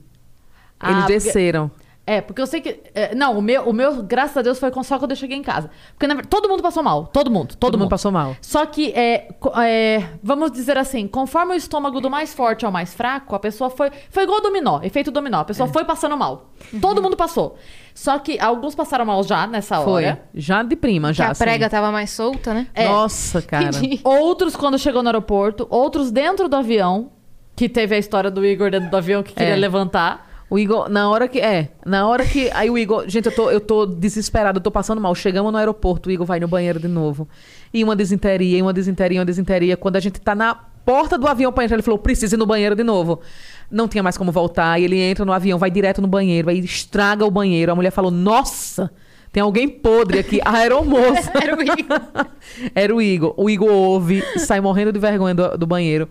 Ah, Eles porque- desceram. É, porque eu sei que. é, não, o meu, o meu, graças a Deus, foi com- só quando eu cheguei em casa. Porque na todo mundo passou mal. Todo mundo. Todo, Todo mundo passou mal. Só que, é, é, vamos dizer assim, conforme o estômago do mais forte ao mais fraco, a pessoa foi. Foi igual dominó, efeito dominó. A É. pessoa foi passando mal. Todo mundo passou. Só que alguns passaram mal já nessa Foi. hora. Já de prima, Que já. a assim. prega tava mais solta, né? É. Nossa, cara. Outros quando chegou no aeroporto, outros dentro do avião, que teve a história do Igor dentro do avião que queria É. levantar. O Igor, na hora que. É, na hora que. Aí o Igor. Gente, eu tô, eu tô desesperado, eu tô passando mal. Chegamos no aeroporto, o Igor vai no banheiro de novo. E uma desinteria, e uma desinteria, uma desinteria. Quando a gente tá na porta do avião pra entrar, ele falou: preciso ir no banheiro de novo. Não tinha mais como voltar. E ele entra no avião, vai direto no banheiro, aí estraga o banheiro. A mulher falou: Nossa! Tem alguém podre aqui. A aeromoça. Era o Igor. Era o Igor. O Igor ouve, sai morrendo de vergonha do, do banheiro.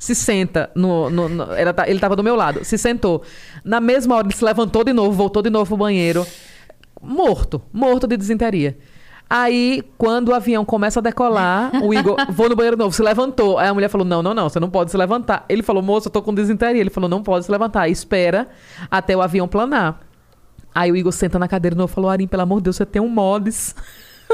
Se senta no. no- no- era ta- ele tava do meu lado. Se sentou. Na mesma hora, ele se levantou de novo, voltou de novo pro banheiro. Morto. Morto de desinteria. Aí, quando o avião começa a decolar, o Igor, vou no banheiro novo, se levantou. Aí a mulher falou: Não, não, não, você não pode se levantar. Ele falou: Moça, eu tô com desinteria. Ele falou: Não pode se levantar. Espera até o avião planar. Aí o Igor senta na cadeira e falou: Arim, pelo amor de Deus, você tem um mods.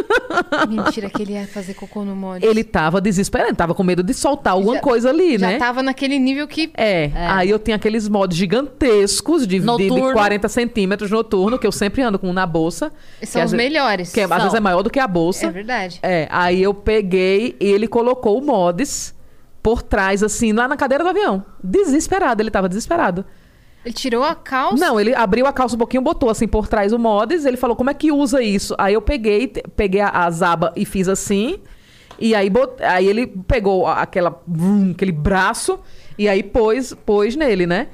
Mentira que ele ia fazer cocô no molde. Ele tava desesperado, tava com medo de soltar alguma Já- coisa ali, Já né? tava naquele nível que... É, aí eu tenho aqueles mods gigantescos de, de, de Noturno. 40 centímetros noturno, que eu sempre ando com um na bolsa. São os ve- melhores. Que é- às São. vezes é maior do que a bolsa. É verdade. É, aí eu peguei e ele colocou o mods por trás, assim, lá na cadeira do avião. Desesperado, ele tava desesperado. Ele tirou a calça. Não, ele abriu a calça um pouquinho, botou assim por trás o mods, ele falou como é que usa isso. Aí eu peguei, peguei a, as abas e fiz assim. E aí, bot- aí ele pegou a- aquela, vrum, aquele braço e aí pôs, pôs nele, né?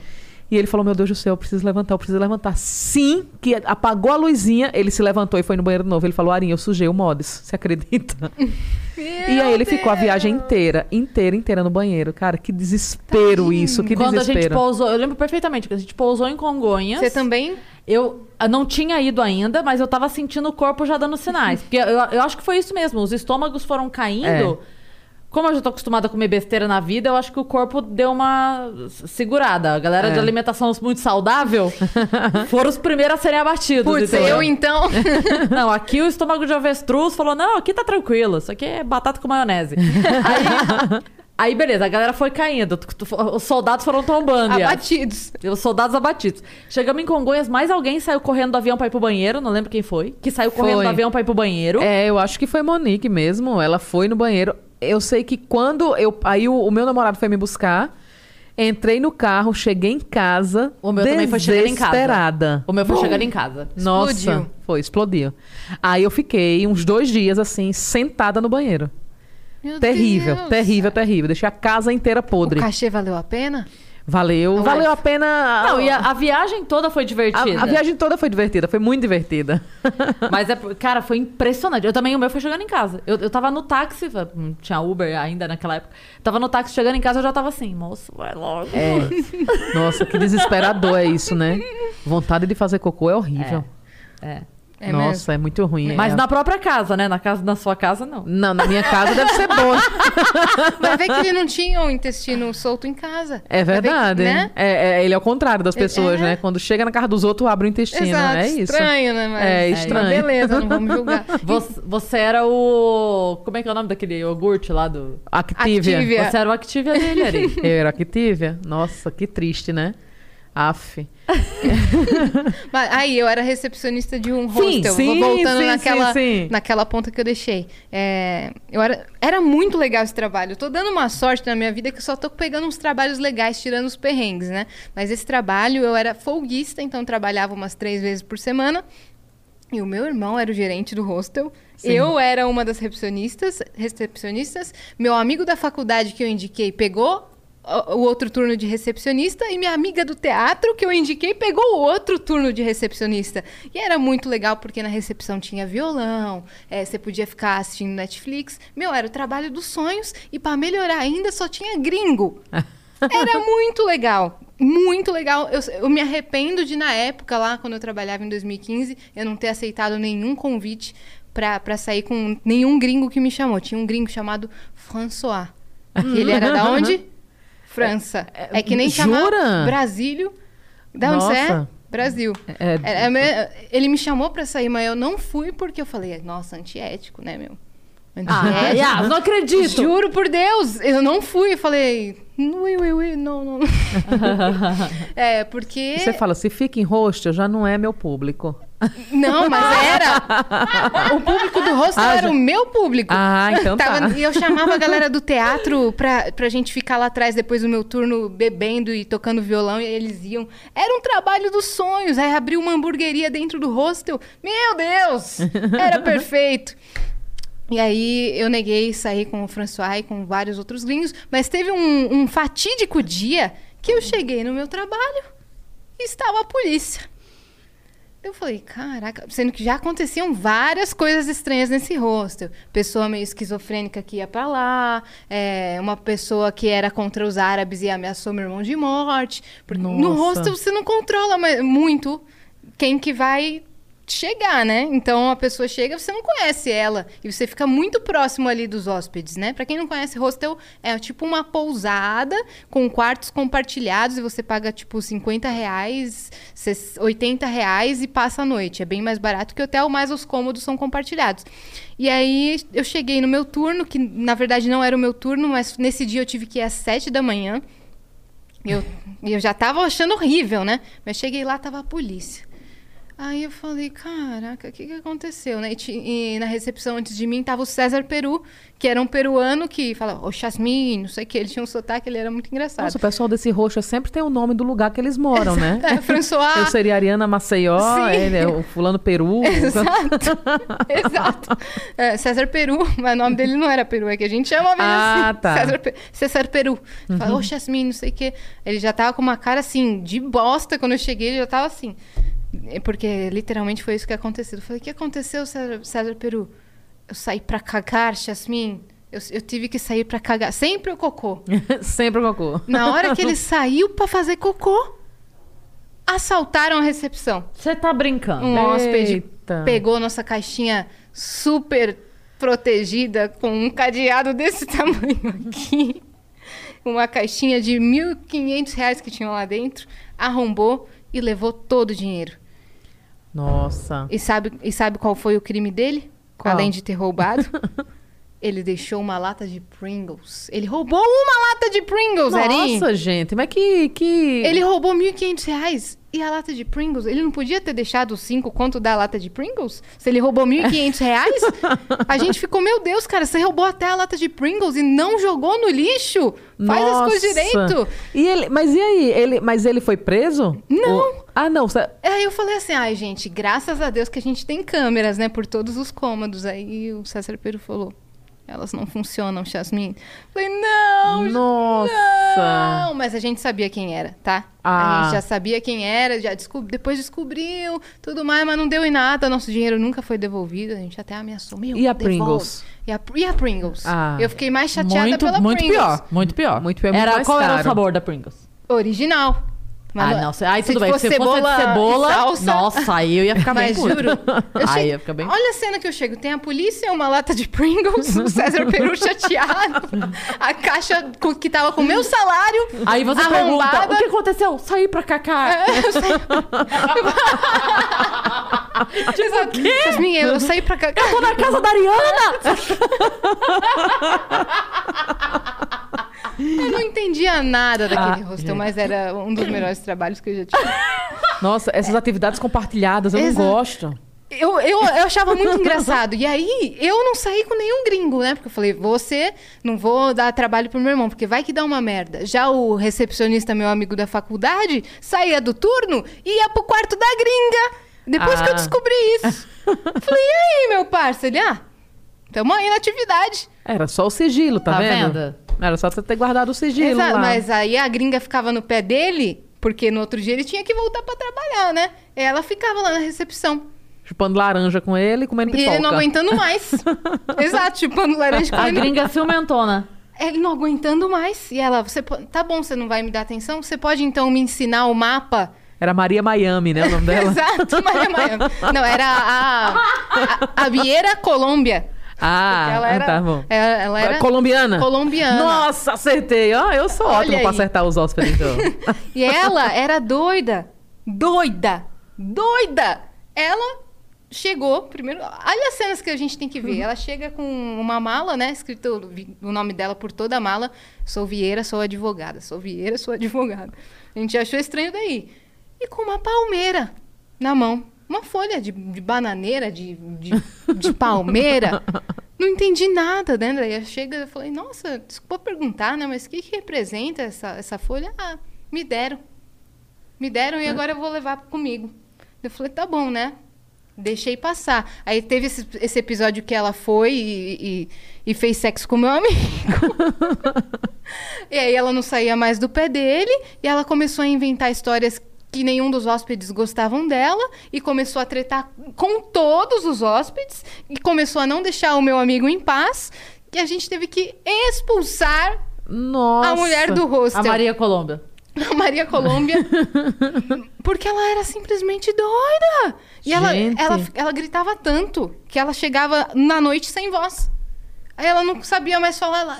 E ele falou: Meu Deus do céu, eu preciso levantar, eu preciso levantar. Sim, que apagou a luzinha, ele se levantou e foi no banheiro de novo. Ele falou: Arinha, eu sujei o mods, você acredita? e aí ele ficou a viagem inteira, inteira, inteira no banheiro. Cara, que desespero isso, que Quando a gente desespero. pousou, eu lembro perfeitamente que a gente pousou em Congonhas. Você também... Eu não tinha ido ainda, mas eu tava sentindo o corpo já dando sinais. Porque eu, eu acho que foi isso mesmo. Os estômagos foram caindo. É. Como eu já tô acostumada a comer besteira na vida, eu acho que o corpo deu uma segurada. A galera de É. alimentação muito saudável foram os primeiros a serem abatidos. Putz, entendeu? eu então... Não, aqui o estômago de avestruz falou: não, aqui tá tranquilo, isso aqui é batata com maionese. Aí, aí beleza, a galera foi caindo, os soldados foram tombando. Abatidos. Os soldados abatidos. Chegamos em Congonhas, mais alguém saiu correndo do avião pra ir pro banheiro, não lembro quem foi, que saiu correndo Foi. do avião pra ir pro banheiro. É, eu acho que foi Monique mesmo. Ela foi no banheiro. Eu sei que quando eu. Aí o, o meu namorado foi me buscar. Entrei no carro, cheguei em casa. O meu também foi chegando em casa. desesperada. O meu foi chegando em casa. Nossa, Explodiu. foi, explodiu. Aí eu fiquei uns dois dias assim, sentada no banheiro. Meu terrível, Deus. terrível, terrível. Deixei a casa inteira O podre. cachê valeu a pena? Valeu, valeu a pena. Não, e a, a viagem toda foi a, divertida. a viagem toda foi divertida, foi muito divertida. Mas, é, cara, foi impressionante. Eu também, o meu foi chegando em casa. Eu, eu tava no táxi, não tinha Uber ainda naquela época. Tava no táxi chegando em casa, eu já tava assim, moço, vai logo. É. Nossa, que desesperador é isso, né? Vontade de fazer cocô é horrível. É. É Nossa, mesmo. é muito ruim. Mas é. na própria casa, né? Na, casa, na sua casa, não. Não, na minha casa deve ser bom. Vai ver que ele não tinha o intestino solto em casa. É Vai ver que, verdade. né? É, é, ele é o contrário das pessoas, é. né? Quando chega na casa dos outros, abre o intestino. Exato. É isso. Estranho, né? Mas, É mas estranho. beleza, não vamos julgar. Você, você era o. Como é que é o nome daquele iogurte lá do. Activia. Activia. Você era o Activia dele, Ari. Eu era Activia? Nossa, que triste, né? Af. Mas aí, eu era recepcionista de um Sim, hostel. sim, voltando sim, naquela, sim, sim. naquela ponta que eu deixei. É, eu era, era muito legal esse trabalho. Eu tô dando uma sorte na minha vida que eu só tô pegando uns trabalhos legais, tirando os perrengues, né? Mas esse trabalho, eu era folguista, então trabalhava umas três vezes por semana. E o meu irmão era o gerente do hostel. Eu era uma das recepcionistas, recepcionistas. Meu amigo da faculdade que eu indiquei pegou o outro turno de recepcionista e minha amiga do teatro que eu indiquei pegou o outro turno de recepcionista. E era muito legal porque na recepção tinha violão, eh, você podia ficar assistindo Netflix. Meu, era o trabalho dos sonhos e para melhorar ainda só tinha gringo. Era muito legal. Muito legal. Eu, eu me arrependo de, na época, lá, quando eu trabalhava em 2015, eu não ter aceitado nenhum convite pra, pra sair com nenhum gringo que me chamou. Tinha um gringo chamado François. Ele era da onde? França. É, que nem chamar jura? Brasílio. Da onde você é? Brasil. É- É- é ele me chamou pra sair, mas eu não fui porque eu falei, nossa, antiético, né, meu? Ah, Antiético. Yas, não acredito. Juro por Deus, eu não fui. Eu falei, ui, ui, ui, não, não. é, porque. Você fala, se fica em hostel, já não é meu público. Não, mas era. O público do hostel Ah, era já- o meu público. Ah, então tá. Tava- E eu chamava a galera do teatro pra, pra gente ficar lá atrás depois do meu turno bebendo e tocando violão e eles iam. Era um trabalho dos sonhos. Aí abriu uma hamburgueria dentro do hostel. Meu Deus! Era perfeito. E aí eu neguei sair com o François e com vários outros gringos, mas teve um, um fatídico dia que eu cheguei no meu trabalho e estava a polícia. Eu falei, caraca, sendo que já aconteciam várias coisas estranhas nesse hostel. Pessoa meio esquizofrênica que ia pra lá, é, uma pessoa que era contra os árabes e ameaçou meu irmão de morte. Porque no Nossa. hostel você não controla muito quem que vai chegar, né? Então a pessoa chega, você não conhece ela e você fica muito próximo ali dos hóspedes, né? Pra quem não conhece, hostel é tipo uma pousada com quartos compartilhados e você paga tipo 50 reais, ses- 80 reais e passa a noite. É bem mais barato que hotel, mas os cômodos são compartilhados. E aí eu cheguei no meu turno, que na verdade não era o meu turno, mas nesse dia eu tive que ir às 7 da manhã. Eu, eu já tava achando horrível, né? Mas cheguei lá, tava a polícia. Aí eu falei, caraca, o que, que aconteceu, né? E, e na recepção antes de mim tava o César Peru, que era um peruano que falava, ô Jasmine, não sei o que, ele tinha um sotaque, ele era muito engraçado. Nossa, o pessoal desse roxo sempre tem o nome do lugar que eles moram, né? É, François. Eu seria Ariana Maceió, Sim. ele é o fulano Peru. Exato, exato. É, César Peru, mas o nome dele não era Peru, é que a gente chama mesmo Ah, assim. tá. César, Pe- César Peru. Fala, ô Jasmine, não sei o quê. Ele já tava com uma cara assim, de bosta. Quando eu cheguei, ele já tava assim. É Porque literalmente foi isso que aconteceu. Eu falei, o que aconteceu, César, César Peru? Eu saí pra cagar, Jasmine. Eu, eu tive que sair pra cagar. Sempre o cocô. sempre o cocô. Na hora que ele saiu pra fazer cocô, assaltaram a recepção. Você tá brincando. Um hóspede Eita. pegou nossa caixinha super protegida com um cadeado desse tamanho aqui. Uma caixinha de 1.500 reais que tinha lá dentro. Arrombou e levou todo o dinheiro. Nossa. E sabe, e sabe qual foi o crime dele? Qual? Além de ter roubado? Ele deixou uma lata de Pringles. Ele roubou uma lata de Pringles, Ari. Nossa, gente, mas que. que... Ele roubou 1.500 reais. E a lata de Pringles? Ele não podia ter deixado os 5 conto da lata de Pringles? Se ele roubou 1.500 reais? a gente ficou, meu Deus, cara, você roubou até a lata de Pringles e não jogou no lixo? Faz as coisas Nossa. direito. E ele, mas e aí? Ele, mas ele foi preso? Não. Ou- Ah, não. cê- Aí eu falei assim, ai, gente, graças a Deus que a gente tem câmeras, né, por todos os cômodos. Aí o César Peru falou, elas não funcionam, Jasmine. Falei, não, Nossa. Não, mas a gente sabia quem era, tá? Ah. A gente já sabia quem era, já descob... depois descobriu, tudo mais, mas não deu em nada. Nosso dinheiro nunca foi devolvido. A gente até ameaçou. Meu, E a devolve. Pringles? E a, e a Pringles? Ah. Eu fiquei mais chateada Muito, pela muito Pringles. pior. Muito pior. Muito pior, muito Era, qual era o caro. sabor da Pringles? Original. Mas ah, não. se- Aí se tudo bem. Se fosse de cebola cebola, salsa- nossa, aí eu ia ficar bem Mas puta. juro, eu Aí ia ficar bem Olha a cena que eu chego. Tem a polícia, uma lata de Pringles, o César Peru chateado, a caixa que tava com o meu salário. Aí você arrombada. pergunta, o que aconteceu? Saí pra Cacá. Diz o quê? Jasmine, eu saí pra cá. Tô na casa da Ariana. Eu não entendia nada daquele Ah, hostel, gente. mas era um dos melhores trabalhos que eu já tive. Nossa, essas atividades compartilhadas eu Exato. não gosto. Eu, eu, eu achava muito engraçado. E aí, eu não saí com nenhum gringo, né? Porque eu falei, você, não vou dar trabalho pro meu irmão, porque vai que dá uma merda. Já o recepcionista, meu amigo da faculdade, saía do turno e ia pro quarto da gringa. Depois que eu Ah. descobri isso. falei, e aí, meu parça? Ele, ah, tamo aí na atividade. Era só o sigilo, tá, Tá vendo? vendo? Era só você ter guardado o sigilo Exato, lá. mas aí a gringa ficava no pé dele, porque no outro dia ele tinha que voltar pra trabalhar, né? Ela ficava lá na recepção. Chupando laranja com ele e comendo E pipoca. ele não aguentando mais. Exato, chupando laranja com A ele. gringa ciumentona. Ele não aguentando mais. E ela, você po- tá bom, você não vai me dar atenção? Você pode então me ensinar o mapa? Era Maria Miami, né? O nome dela. Exato, Maria Miami. Não, era a, a, a Vieira Colômbia. Ah, ela era, tá bom. Ela, ela era Colombiana? colombiana. Nossa, acertei. Ó, eu sou Olha ótimo pra aí. acertar os hóspedes. então. E ela era doida. Doida. Doida. Ela chegou, primeiro, olha as cenas que a gente tem que ver. Ela chega com uma mala, né, escrito o nome dela por toda a mala. Sou Vieira, sou advogada. Sou Vieira, sou advogada. A gente achou estranho daí. E com uma palmeira na mão. Uma folha de, de bananeira, de, de, de palmeira. Não entendi nada, né? Eu chego e falei, nossa, desculpa perguntar, né? Mas o que, que representa essa, essa folha? Ah, me deram. Me deram e agora eu vou levar comigo. Eu falei, tá bom, né? Deixei passar. Aí teve esse, esse episódio que ela foi e, e- e fez sexo com meu amigo. e aí ela não saía mais do pé dele e ela começou a inventar histórias que nenhum dos hóspedes gostavam dela e começou a tretar com todos os hóspedes e começou a não deixar o meu amigo em paz e a gente teve que expulsar Nossa. a mulher do hostel. A Maria Colômbia. A Maria Colômbia. porque ela era simplesmente doida. E ela, ela, ela gritava tanto que ela chegava na noite sem voz. Aí ela não sabia mais falar. Ela...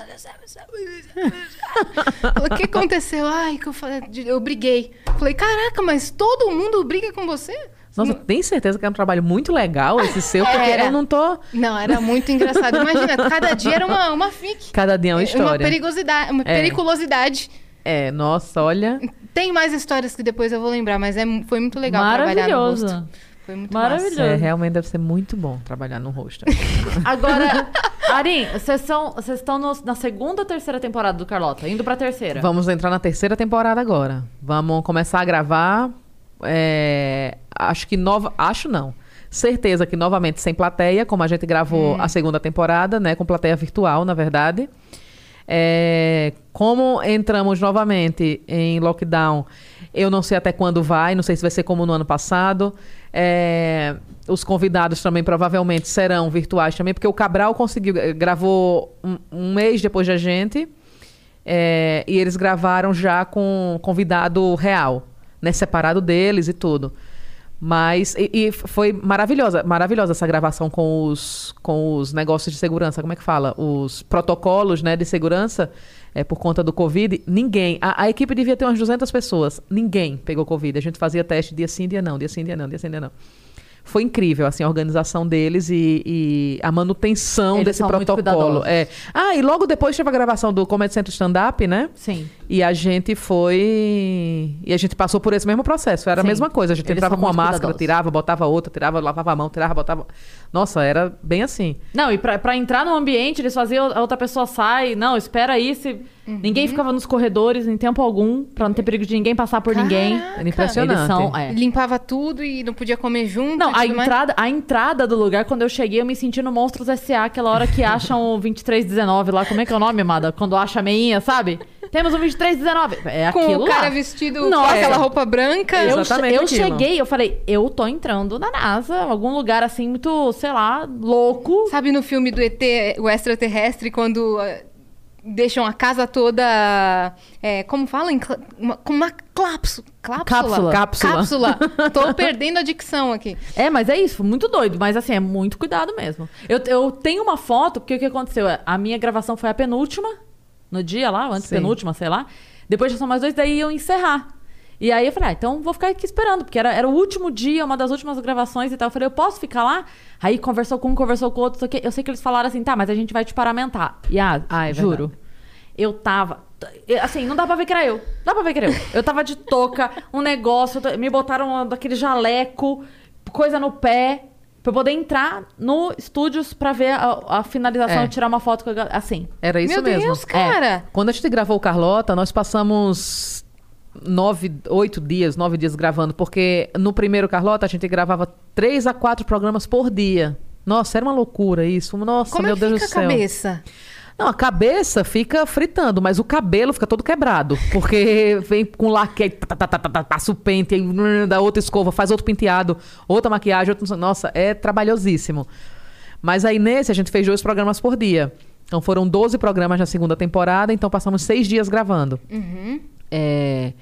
Falei, O que aconteceu? Ai, que eu falei, eu briguei. Falei, caraca, mas todo mundo briga com você? Nossa, tem certeza que é um trabalho muito legal esse seu, porque Era. eu não tô. Não, era muito engraçado. Imagina, cada dia era uma, uma fic. Cada dia é uma Uma história. perigosidade. Uma É. periculosidade. É, nossa, olha. Tem mais histórias que depois eu vou lembrar, mas é, foi muito legal trabalhar no Maravilhoso. rosto. Foi muito Maravilhoso. massa. É, realmente deve ser muito bom trabalhar no rosto. Agora, Arim, vocês estão na segunda ou terceira temporada do Carlota? Indo pra terceira. Vamos entrar na terceira temporada agora. Vamos começar a gravar. é, acho que nova. Acho não. Certeza que novamente sem plateia, como a gente gravou a segunda temporada, né? Com plateia virtual, na verdade. É, como entramos novamente em lockdown, eu não sei até quando vai, não sei se vai ser como no ano passado. É, os convidados também provavelmente serão virtuais também, porque o Cabral conseguiu, eh, gravou um, um mês depois da gente. É, e eles gravaram já com convidado real, né? Separado deles e tudo. Mas e, e foi maravilhosa, maravilhosa essa gravação com os, com os negócios de segurança, como é que fala? Os protocolos, né, de segurança, é, por conta do Covid. Ninguém, a, a equipe devia ter umas 200 pessoas, ninguém pegou Covid. A gente fazia teste dia sim, dia não, dia sim, dia não, dia sim, dia não. Foi incrível, assim, a organização deles e, e a manutenção Eles desse protocolo. É. Ah, e logo depois teve a gravação do Comedy Centro Stand-Up, né? Sim. E a gente foi. E a gente passou por esse mesmo processo. Era Sim. a mesma coisa. A gente Eles entrava com uma máscara, cuidadosos. tirava, botava outra, tirava, lavava a mão, tirava, botava. Nossa, era bem assim. Não, e pra, pra entrar no ambiente, eles faziam, a outra pessoa sai, não, espera aí, se... Uhum. Ninguém ficava nos corredores em tempo algum, pra não ter perigo de ninguém passar por ninguém. Caraca. Era impressionante. Eles são, é. Limpava tudo e não podia comer junto. Não, a mais. entrada, a entrada do lugar, quando eu cheguei, eu me senti no Monstros S.A., aquela hora que acham o 2319 lá. Como é que é o nome, amada? Quando acha a meinha, sabe? Temos um 2319. É Com aquilo o cara lá. vestido Nossa. com aquela roupa branca. Eu, Exatamente eu aquilo. cheguei, eu falei, eu tô entrando na NASA, algum lugar assim muito, sei lá, louco. Sabe no filme do ET, o extraterrestre, quando deixam a casa toda. eh, como fala? Em cla- uma- com uma. Cápsula. Cápsula. Cápsula. Tô perdendo a dicção aqui. É, mas é isso, muito doido. Mas assim, é muito cuidado mesmo. Eu, eu tenho uma foto, porque o que aconteceu? A minha gravação foi a penúltima, no dia lá, antes Sim. penúltima, sei lá. Depois já são mais dois, daí iam encerrar. E aí eu falei, ah, então vou ficar aqui esperando, porque era, era o último dia, uma das últimas gravações e tal. Eu falei, eu posso ficar lá? Aí conversou com um, conversou com o outro, eu sei que eles falaram assim, tá, mas a gente vai te paramentar. E ah, Ah, é juro. Eu tava. Assim, não dá pra ver que era eu. Dá pra ver que era eu. Eu tava de touca, um negócio, me botaram daquele jaleco, coisa no pé, pra eu poder entrar no estúdios pra ver a, a finalização É. e tirar uma foto com a, gal- assim. Era isso Meu mesmo. Deus, cara. Quando a gente gravou o Carlota, nós passamos nove, oito dias, nove dias gravando, porque no primeiro Carlota a gente gravava três a quatro programas por dia. Nossa, era uma loucura isso. Nossa, Como meu é que Deus fica do céu. a cabeça? Não, a cabeça fica fritando, mas o cabelo fica todo quebrado. Porque vem com laque, tá, tá, tá, passa o pente, aí dá outra escova, faz outro penteado, outra maquiagem, nossa, é trabalhosíssimo. Mas aí nesse a gente fez dois programas por dia. Então foram 12 programas na segunda temporada, então passamos seis dias gravando. É,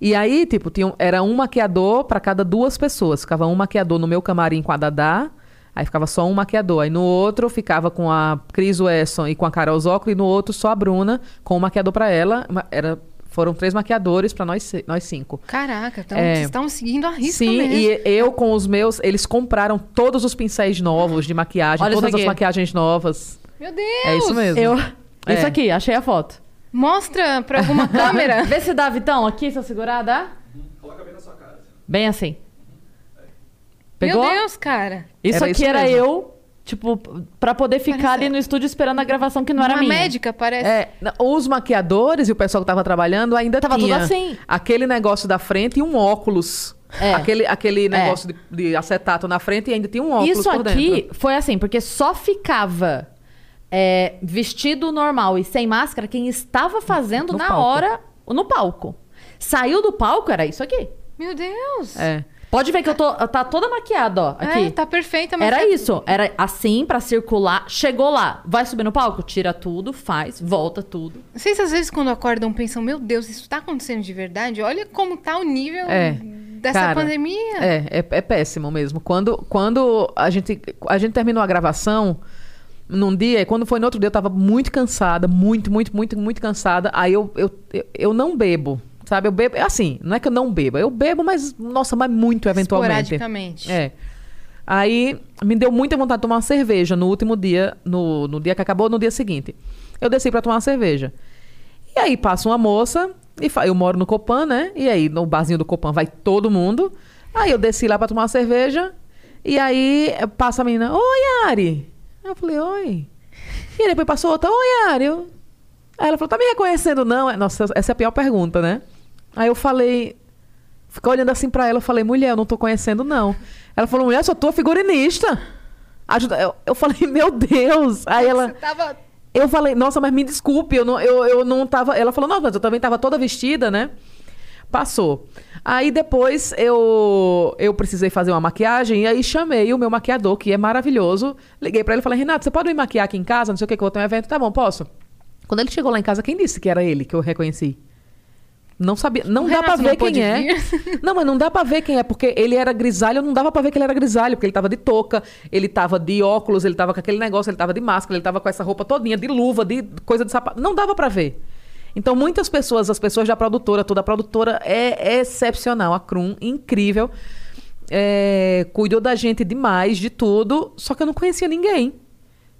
E aí, tipo, tinha um- era um maquiador para cada duas pessoas. Ficava um maquiador no meu camarim com a Dadá, aí ficava só um maquiador. Aí no outro ficava com a Cris Wesson e com a Carol Zócolo, e no outro só a Bruna, com um maquiador para ela. Era, foram três maquiadores para nós, nós cinco. Caraca, então É. vocês estão seguindo a risca Sim, mesmo. e eu com os meus, eles compraram todos os pincéis novos de maquiagem, Olha todas as aqui. maquiagens novas. Meu Deus! É isso mesmo. Eu. É. Isso aqui, achei a foto. Mostra pra alguma câmera. Vê se dá, Vitão, aqui, se eu segurar, dá? Coloca bem na sua cara. Bem assim. Pegou? Meu Deus, cara. Isso Era aqui isso era mesmo. eu, tipo, pra poder ficar Parece- ali no estúdio esperando a gravação que não era Uma minha. médica, parece. É, os maquiadores e o pessoal que tava trabalhando ainda Tava tudo tinha assim. aquele negócio da frente e um óculos. É. Aquele, aquele negócio de, de acetato na frente e ainda tinha um óculos Isso por aqui dentro. foi assim, porque só ficava é, vestido normal e sem máscara quem estava fazendo No na palco. hora no palco. Saiu do palco, era isso aqui. Meu Deus. É. Pode ver que eu tô tá toda maquiada, ó, aqui. É, tá perfeita, mas Era tá- isso, era assim pra circular. Chegou lá, vai subir no palco, tira tudo, faz, volta tudo. Vocês às vezes quando acordam pensam, meu Deus, isso tá acontecendo de verdade? Olha como tá o nível É. dessa Cara, pandemia. É, é, é péssimo mesmo. Quando, quando a, gente, a gente terminou a gravação, num dia, e quando foi no outro dia, eu tava muito cansada, muito, muito, muito, muito cansada. Aí eu, eu, eu, não bebo, sabe? Eu bebo, é assim, não é que eu não bebo, eu bebo, mas, nossa, mas muito eventualmente. Esporadicamente. É. Aí me deu muita vontade de tomar uma cerveja no último dia, no, no dia que acabou, no dia seguinte. Eu desci pra tomar uma cerveja. E aí passa uma moça, e eu moro no Copan, né? E aí no barzinho do Copan vai todo mundo. Aí eu desci lá pra tomar uma cerveja. E aí passa a menina, oi, Ari. Aí eu falei, oi. E aí depois passou outra, oi, Ari. Eu... Aí ela falou, tá me reconhecendo não? Nossa, essa é a pior pergunta, né? Aí eu falei, Ficou olhando assim pra ela, eu falei, mulher, eu não tô conhecendo, não. Ela falou, mulher, sou tua figurinista. Ajuda. Eu, eu falei, meu Deus. Aí ela. Você tava... Eu falei, nossa, mas me desculpe, eu não, eu, eu não tava. Ela falou, não, mas eu também tava toda vestida, né? Passou. Aí depois eu, eu precisei fazer uma maquiagem e aí chamei o meu maquiador, que é maravilhoso. Liguei pra ele e falei, Renato, você pode me maquiar aqui em casa? Não sei o que, que eu vou ter um evento. Tá bom, posso? Quando ele chegou lá em casa, quem disse que era ele que eu reconheci? Não sabia. Não O dá não ver quem é. vir? Não, mas não dá pra ver quem é, porque ele era grisalho, não dava pra ver que ele era grisalho, porque ele tava de touca, ele tava de óculos, ele tava com aquele negócio, ele tava de máscara, ele tava com essa roupa todinha, de luva, de coisa de sapato. Não dava pra ver. Então, muitas pessoas, as pessoas da produtora, toda a produtora é, excepcional, a Krum, incrível. É, cuidou da gente demais, de tudo, só que eu não conhecia ninguém.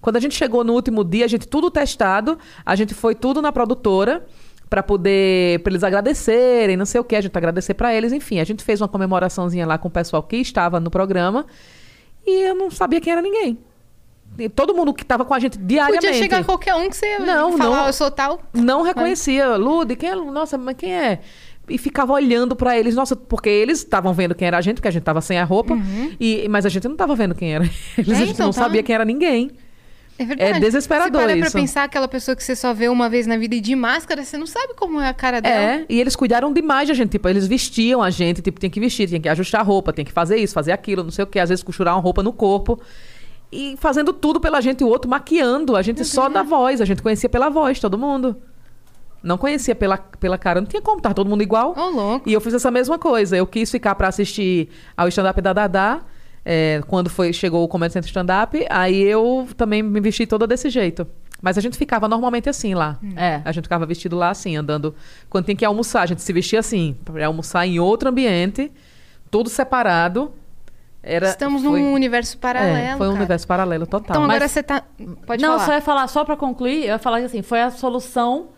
Quando a gente chegou no último dia, a gente tudo testado, a gente foi tudo na produtora para poder para eles agradecerem, não sei o que, a gente agradecer para eles, enfim, a gente fez uma comemoraçãozinha lá com o pessoal que estava no programa e eu não sabia quem era ninguém. Todo mundo que estava com a gente diariamente. Podia chegar qualquer um que você Não, falar, não. eu sou tal. Não reconhecia. Lude, quem é? Nossa, mas quem é? E ficava olhando pra eles. Nossa, porque eles estavam vendo quem era a gente, porque a gente tava sem a roupa. E, mas a gente não tava vendo quem era eles. É, a gente então, não tá. sabia quem era ninguém. É verdade. É desesperador Se parar pra isso. pensar aquela pessoa que você só vê uma vez na vida e de máscara, você não sabe como é a cara dela. É, e eles cuidaram demais da gente. Tipo, eles vestiam a gente, tipo, tinha que vestir, tinha que ajustar a roupa, tinha que fazer isso, fazer aquilo, não sei o quê. Às vezes costurar uma roupa no corpo. E fazendo tudo pela gente, o outro maquiando. A gente só da voz, a gente conhecia pela voz, todo mundo. Não conhecia pela, pela cara, não tinha como, tava todo mundo igual. Ô, louco. E eu fiz essa mesma coisa. Eu quis ficar pra assistir ao stand-up da Dadá. é, quando foi, chegou o Comedy Centro Stand-up, aí eu também me vesti toda desse jeito. Mas a gente ficava normalmente assim lá. É. A gente ficava vestido lá assim, andando. Quando tem que almoçar, a gente se vestia assim, pra almoçar em outro ambiente, tudo separado. Era, Estamos foi, num universo paralelo. é, foi um cara. universo paralelo total. Então agora Mas- você tá. Pode não, falar. só ia falar, só pra concluir, eu ia falar que assim, foi a solução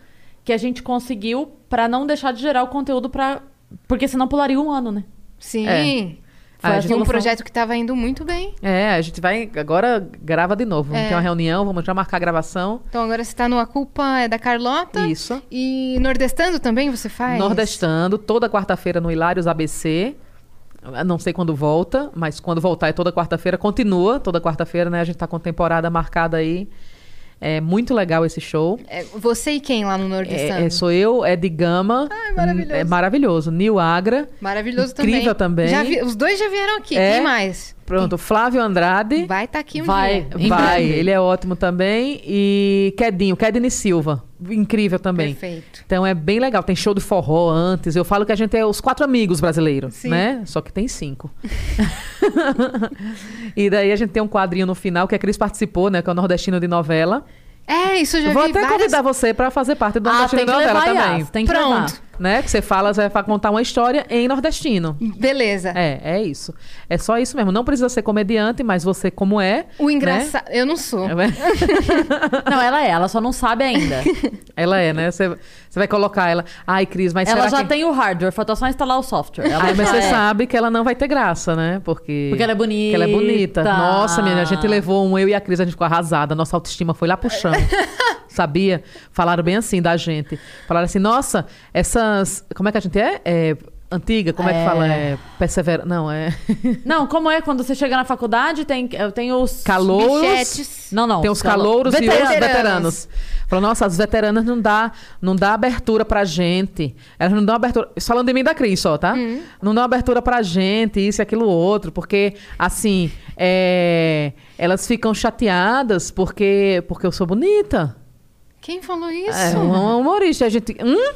que a gente conseguiu pra não deixar de gerar o conteúdo pra. Porque senão pularia um ano, né? Sim. É. Foi Ah, um projeto que tava indo muito bem. É, a gente vai. Agora grava de novo. Vamos É. ter uma reunião, vamos já marcar a gravação. Então agora você tá no A Culpa é da Carlota. Isso. E Nordestando também você faz? Nordestando, toda quarta-feira no Hilários ABC. Não sei quando volta, mas quando voltar é toda quarta-feira. Continua toda quarta-feira, né? A gente tá com temporada marcada aí. É muito legal esse show. É, você e quem lá no Nordestando? É, é, sou eu, é de Gama. Ai, maravilhoso. É maravilhoso. Nil Agra. Maravilhoso Incrível também. Já vi- os dois já vieram aqui. É. Quem mais? Pronto, Flávio Andrade. Vai estar aqui um Vai. dia. Vai, breve. ele é ótimo também. E Quedinho, Kedini Silva. Incrível também. Perfeito. Então é bem legal. Tem show de forró antes. Eu falo que a gente é os quatro amigos brasileiros, Sim. né? Só que tem cinco. e daí a gente tem um quadrinho no final que a Cris participou, né? Que é o Nordestino de Novela. É, isso eu já Vou vi até várias... convidar você pra fazer parte do Ah, Nordestino tem de Novela também. Tem que Pronto. levar. Né? Que você fala, você vai contar uma história em nordestino. Beleza. É, é isso. É só isso mesmo. Não precisa ser comediante, mas você, como é. O engraçado... Eu não sou. né? Não, ela é, ela só não sabe ainda. Ela é, né? Você, você vai colocar ela. Ai, Cris, mas ela será já que... tem o hardware, falta só instalar o software. Ela Ai, mas você é. sabe que ela não vai ter graça, né? Porque... Porque ela é bonita. Porque ela é bonita. Nossa, menina, a gente levou um, eu e a Cris, a gente ficou arrasada. Nossa autoestima foi lá pro chão. Sabia? Falaram bem assim da gente. Falaram assim, nossa, essas... Como é que a gente é? É... Antiga, como é, que É. fala? É persevera... Não, é... Não, como é quando você chega na faculdade, tem, tem os... Calouros. Bichetes. Não, não. Tem os calo- calouros e os Veteranos. Falou, nossa, as veteranas não dá, não dá abertura pra gente. Elas não dão abertura. Falando de mim da Cris só, tá? Hum. Não dão abertura pra gente, isso e aquilo outro. Porque, assim, é, elas ficam chateadas porque, porque eu sou bonita. Quem falou isso? É, um humorista. A gente. Hum?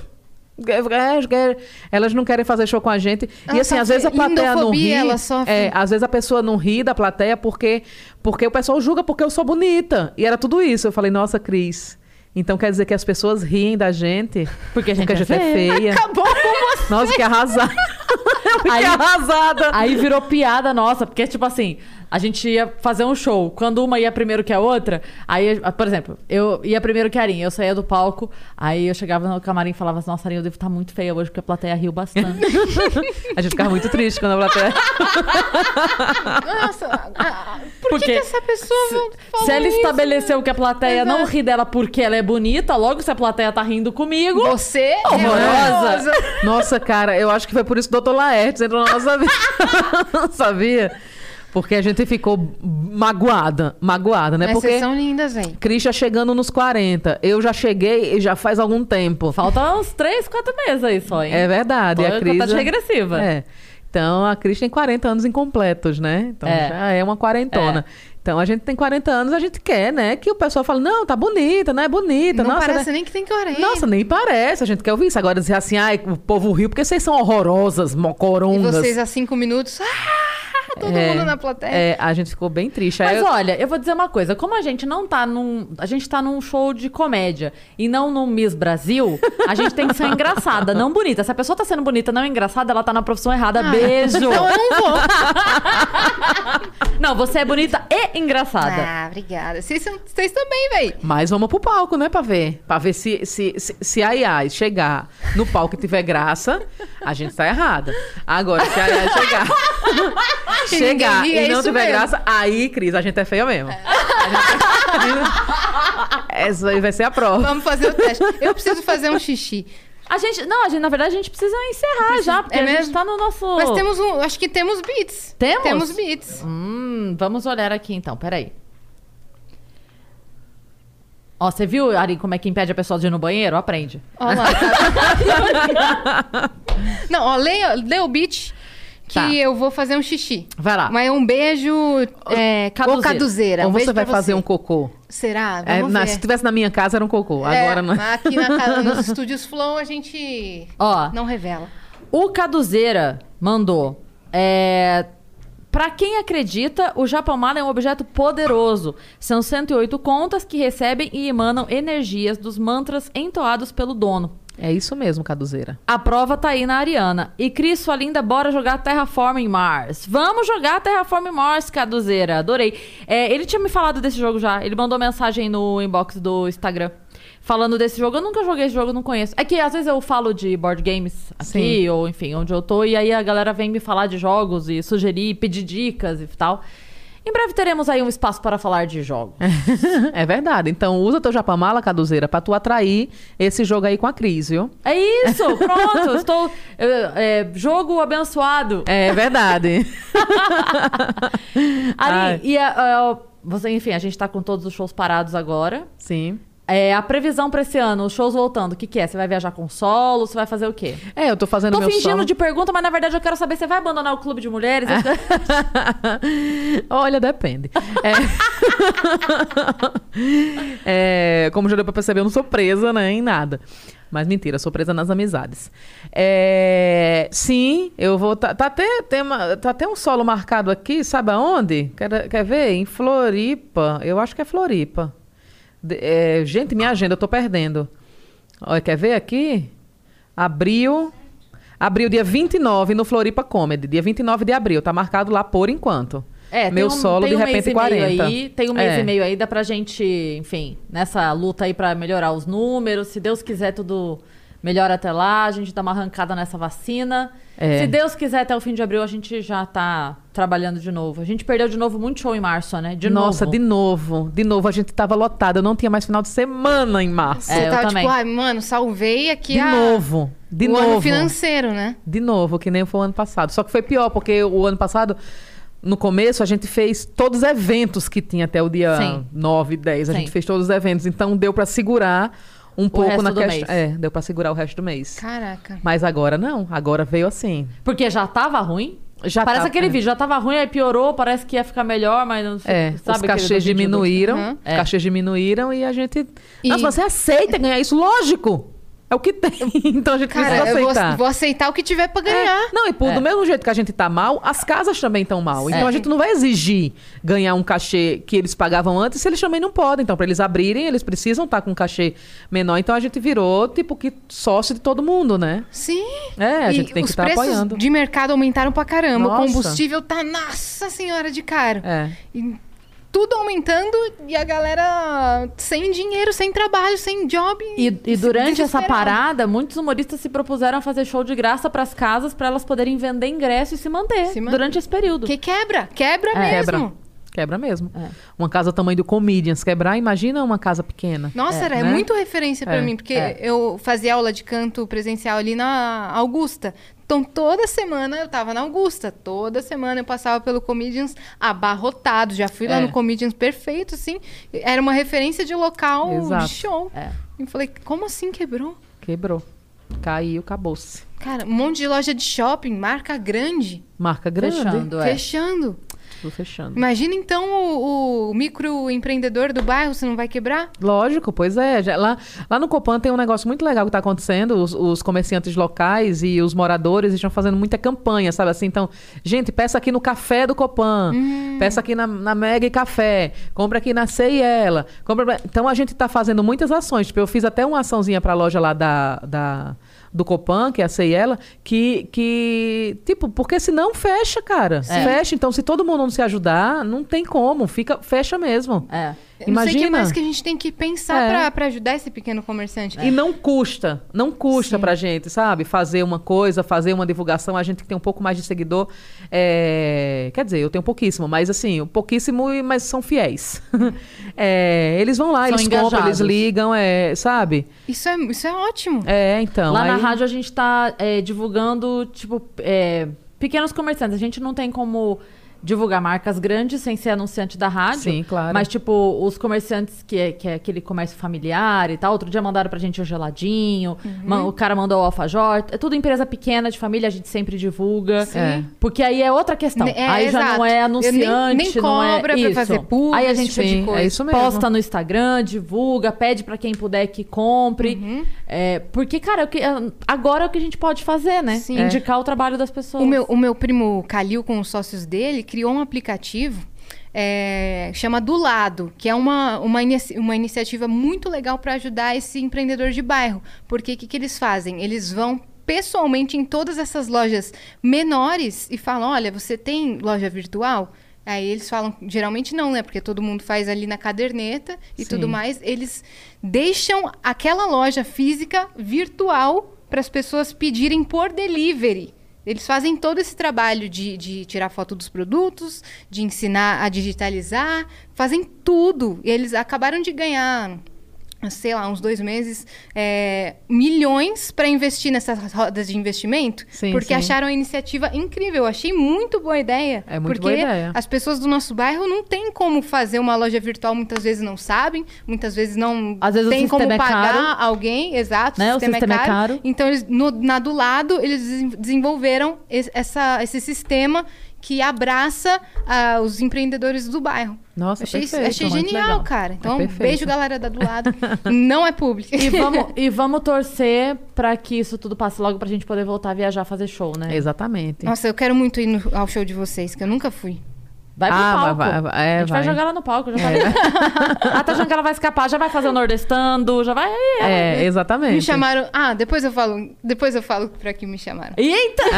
É, é, Elas não querem fazer show com a gente. Ela e assim, às sofre vezes a plateia não ri. lindofobia, ela sofre. É, às vezes a pessoa não ri da plateia porque, porque o pessoal julga porque eu sou bonita. E era tudo isso. Eu falei, nossa, Cris. Então quer dizer que as pessoas riem da gente Porque a gente, porque a gente é feia. Acabou com você. Nossa, que arrasada. Eu fiquei Aí- arrasada. Aí virou piada nossa, porque, tipo assim, a gente ia fazer um show. Quando uma ia primeiro que a outra, aí, por exemplo, eu ia primeiro que a Arinha, eu saía do palco, aí eu chegava no camarim e falava assim, nossa, Arinha, eu devo estar muito feia hoje, porque a plateia riu bastante. A gente ficava muito triste quando a plateia. Nossa, por Porque que, que essa pessoa falou se ela isso? estabeleceu que a plateia não Exato. ri dela porque ela é bonita, logo se a plateia tá rindo comigo. Você é Horrorosa. horrorosa. Nossa, cara, eu acho que foi por isso que o Dr. Laertes entrou na nossa vida. Sabia? Porque a gente ficou magoada, magoada, né? Mas Porque vocês são lindas, hein? Cris já chegando nos 40. Eu já cheguei e já faz algum tempo. Falta uns 3, 4 meses aí só, hein? É verdade. E a Cris. contagem regressiva. É. Então a Cris tem 40 anos incompletos, né? Então É. já é uma quarentona. Então a gente tem 40 anos, a gente quer, né? Que o pessoal fale, não, tá bonita, não é bonita. Não nossa, parece né? nem que tem 40. Nossa, nem parece. A gente quer ouvir isso. Agora dizer assim, ai, o povo riu porque vocês são horrorosas, E mocorongas. vocês há cinco minutos, ah, todo É, mundo na plateia. É, a gente ficou bem triste. Aí Mas eu- olha, eu vou dizer uma coisa. Como a gente não tá num. A gente tá num show de comédia e não num Miss Brasil, a gente tem que ser engraçada, não bonita. Se a pessoa tá sendo bonita, não engraçada, ela tá na profissão errada. Beijo! Então eu não vou. Não, você é bonita e engraçada. ah, obrigada. Vocês, vocês também, véi. Mas vamos pro palco, né, pra ver. Pra ver se, se, se, se a Yas chegar no palco e tiver graça, a gente tá errada. Agora, se a Yas chegar, chegar e é não tiver mesmo. graça, aí, Cris, a gente é feia mesmo. A gente- Essa aí vai ser a prova. Vamos fazer o teste. Eu preciso fazer um xixi. A gente. Não, a gente, na verdade, a gente precisa encerrar já, porque É a gente tá no nosso. Mas temos um. Acho que temos beats. Temos? Temos beats. Hum, vamos olhar aqui então, peraí. Ó, você viu, Ari, como é que impede a pessoa de ir no banheiro? Aprende. Olha lá. tá- Não, ó, leia, lê o beat que Tá. eu vou fazer um xixi. Vai lá. Mas um beijo. É, Caduzeira. Ô, caduzeira. Ou Um você vai fazer você. um cocô. Será? É, na- se tivesse na minha casa, era um cocô. Agora É, não. mas Aqui na casa, nos estúdios Flow a gente Ó, não revela. o Caduzeira mandou. É. Pra quem acredita, o Japamala é um objeto poderoso. São 108 contas que recebem e emanam energias dos mantras entoados pelo dono. É isso mesmo, Caduzeira. A prova tá aí na Ariana. E Cris, sua linda, bora jogar Terraforming Mars. Vamos jogar Terraforming Mars, Caduzeira. Adorei. É, ele tinha me falado desse jogo já. Ele mandou mensagem no inbox do Instagram. falando desse jogo. Eu nunca joguei esse jogo, não conheço. É que às vezes eu falo de board games aqui, Sim. ou enfim, onde eu tô, e aí a galera vem me falar de jogos e sugerir, pedir dicas e tal. Em breve teremos aí um espaço para falar de jogos. é verdade. Então usa teu japamala, Caduzeira, pra tu atrair esse jogo aí com a Cris, viu? É isso, pronto. estou. é, é, jogo abençoado. É verdade. Ari, e a- a- você, enfim, a gente tá com todos os shows parados agora. Sim. É, a previsão pra esse ano, os shows voltando, o que, que é? Você vai viajar com solo? Você vai fazer o quê? É, eu tô fazendo Tô meu fingindo solo. de pergunta, mas na verdade eu quero saber, você vai abandonar o clube de mulheres? Olha, depende. É... É, como já deu pra perceber, eu não sou presa, né, em nada. Mas mentira, sou presa nas amizades. É, Sim, eu vou. Tá, tá até, tem uma- tá até um solo marcado aqui, sabe aonde? Quer, quer ver? Em Floripa. Eu acho que é Floripa. É, Gente, minha agenda, eu tô perdendo. Olha, quer ver aqui? Abril. Abril, dia 29, no Floripa Comedy. Dia 29 de abril. Tá marcado lá por enquanto. É, Meu um, solo, de um repente, mês e meio 40. aí, tem um mês É. e meio aí, dá pra gente, enfim, nessa luta aí pra melhorar os números. Se Deus quiser, tudo melhora até lá. A gente dá uma arrancada nessa vacina. É. Se Deus quiser, até o fim de abril, a gente já tá trabalhando de novo. A gente perdeu de novo muito show em março, né? De Nossa, novo. de novo. De novo, a gente tava lotado. Eu não tinha mais final de semana em março. É, Você eu tava também. tipo, ai, mano, salvei aqui de a... novo. De o novo. ano financeiro, né? De novo, que nem foi o ano passado. Só que foi pior, porque o ano passado, no começo, a gente fez todos os eventos que tinha até o dia Sim. 9, 10. A Sim. gente fez todos os eventos. Então deu pra segurar um pouco resto na questão. É, deu pra segurar o resto do mês. Caraca. Mas agora não. Agora veio assim. Porque já tava ruim. Já parece tá- aquele é. vídeo, já tava ruim, aí piorou, parece que ia ficar melhor, mas não sei. É, sabe os cachês diminuíram. Uhum. Os cachês diminuíram e a gente. E- Nossa, você aceita ganhar isso? Lógico! É o que tem. Então a gente Cara, precisa eu aceitar. vou, vou aceitar o que tiver pra ganhar. É. Não, e por, É. do mesmo jeito que a gente tá mal, as casas também estão mal. Então É. a gente não vai exigir ganhar um cachê que eles pagavam antes se eles também não podem. Então, para eles abrirem, eles precisam estar com um cachê menor. Então a gente virou, tipo, que sócio de todo mundo, né? Sim. É, a E gente tem que os estar preços apoiando. de mercado aumentaram pra caramba. Nossa. O combustível tá, nossa senhora, de caro. É. E tudo aumentando e a galera sem dinheiro, sem trabalho, sem job. E, e durante essa parada, muitos humoristas se propuseram a fazer show de graça pras casas pra elas poderem vender ingresso e se manter Se durante esse período. Que quebra, quebra É. mesmo. Quebra. Quebra mesmo. É. Uma casa tamanho do Comedians quebrar, imagina uma casa pequena. Nossa, É, era né? muito referência pra É, mim, porque é. eu fazia aula de canto presencial ali na Augusta. Então, toda semana eu tava na Augusta. Toda semana eu passava pelo Comedians abarrotado. Já fui lá É. no Comedians perfeito, assim. Era uma referência de local Exato. de show. É. E falei, como assim quebrou? Quebrou. Caiu, acabou-se. Cara, um monte de loja de shopping, marca grande, Marca grande. Fechando, é. fechando. Fechando. Imagina então o, o microempreendedor do bairro, você não vai quebrar? Lógico, pois é. Já- lá, lá no Copan tem um negócio muito legal que está acontecendo. Os, os comerciantes locais e os moradores estão fazendo muita campanha, sabe assim? Então, gente, peça aqui no café do Copan, peça aqui na, na Mega e Café, compra aqui na Sei Ela. Compra... Então, a gente está fazendo muitas ações. Tipo, eu fiz até uma açãozinha para a loja lá da, da, do Copan, que é a Sei Ela, que, que, tipo, porque senão fecha, cara. Fecha. Então, se todo mundo não se ajudar, não tem como. Fica, fecha mesmo. É. Eu Não sei o que Imagina. mais que a gente tem que pensar É. pra pra ajudar esse pequeno comerciante. E não custa, não custa Sim. pra gente, sabe? Fazer uma coisa, fazer uma divulgação. A gente que tem um pouco mais de seguidor. é, Quer dizer, eu tenho pouquíssimo, mas assim, um pouquíssimo, mas são fiéis. É, Eles vão lá, São eles compram, engajados. eles ligam, é, sabe? Isso, é, isso é ótimo. É, então. Lá na aí- rádio a gente tá é, divulgando, tipo, é, pequenos comerciantes. A gente não tem como divulgar marcas grandes sem ser anunciante da rádio. Sim, claro. Mas, tipo, os comerciantes que é, que é aquele comércio familiar e tal. Outro dia mandaram pra gente o geladinho. Uhum. O cara mandou o alfajor. É tudo empresa pequena, de família, a gente sempre divulga. Sim. É. Porque aí é outra questão. É, aí já exato. não é Eu nem- anunciante, nem não é cobra pra fazer publi, Aí a gente tipo de Sim, coisa. é isso mesmo. posta no Instagram, divulga, pede pra quem puder que compre. Uhum. É, porque, cara, é que- agora é o que a gente pode fazer, né? Sim. Indicar o trabalho das pessoas. O meu, o meu primo Calil, com os sócios dele, criou um aplicativo é, chama Do Lado, que é uma, uma, inici- uma iniciativa muito legal para ajudar esse empreendedor de bairro. Porque o que, que eles fazem? Eles vão pessoalmente em todas essas lojas menores e falam: olha, você tem loja virtual? Aí eles falam, geralmente não, né? Porque todo mundo faz ali na caderneta e Sim. tudo mais. Eles deixam aquela loja física virtual para as pessoas pedirem por delivery. Eles fazem todo esse trabalho de, de tirar foto dos produtos, de ensinar a digitalizar, fazem tudo. E eles acabaram de ganhar, sei lá, uns dois meses, é, milhões para investir nessas rodas de investimento, Sim, porque sim. acharam a iniciativa incrível. Eu achei muito boa ideia. É muito porque boa ideia. as pessoas do nosso bairro não têm como fazer uma loja virtual, muitas vezes não sabem, muitas vezes não Às vezes o tem como sistema é pagar caro. alguém, exato, Né? O sistema é caro. Então, eles, no, na do lado, eles desen- desenvolveram es- essa, esse sistema que abraça ah, os empreendedores do bairro. Nossa, achei, perfeito, achei genial, cara. É Então, perfeito. beijo, galera da do lado. não é público. E vamos, e vamos torcer pra que isso tudo passe logo pra gente poder voltar a viajar, fazer show, né? Exatamente. Nossa, eu quero muito ir no- ao show de vocês, que eu nunca fui. Vai pro Ah, palco. vai- vai- é, a gente vai. vai. jogar ela no palco, já falei. ela tá achando que ela vai escapar, já vai fazer o Nordestando, já vai. É, exatamente. Me chamaram. Ah, depois eu falo. Depois eu falo pra que me chamaram. Eita!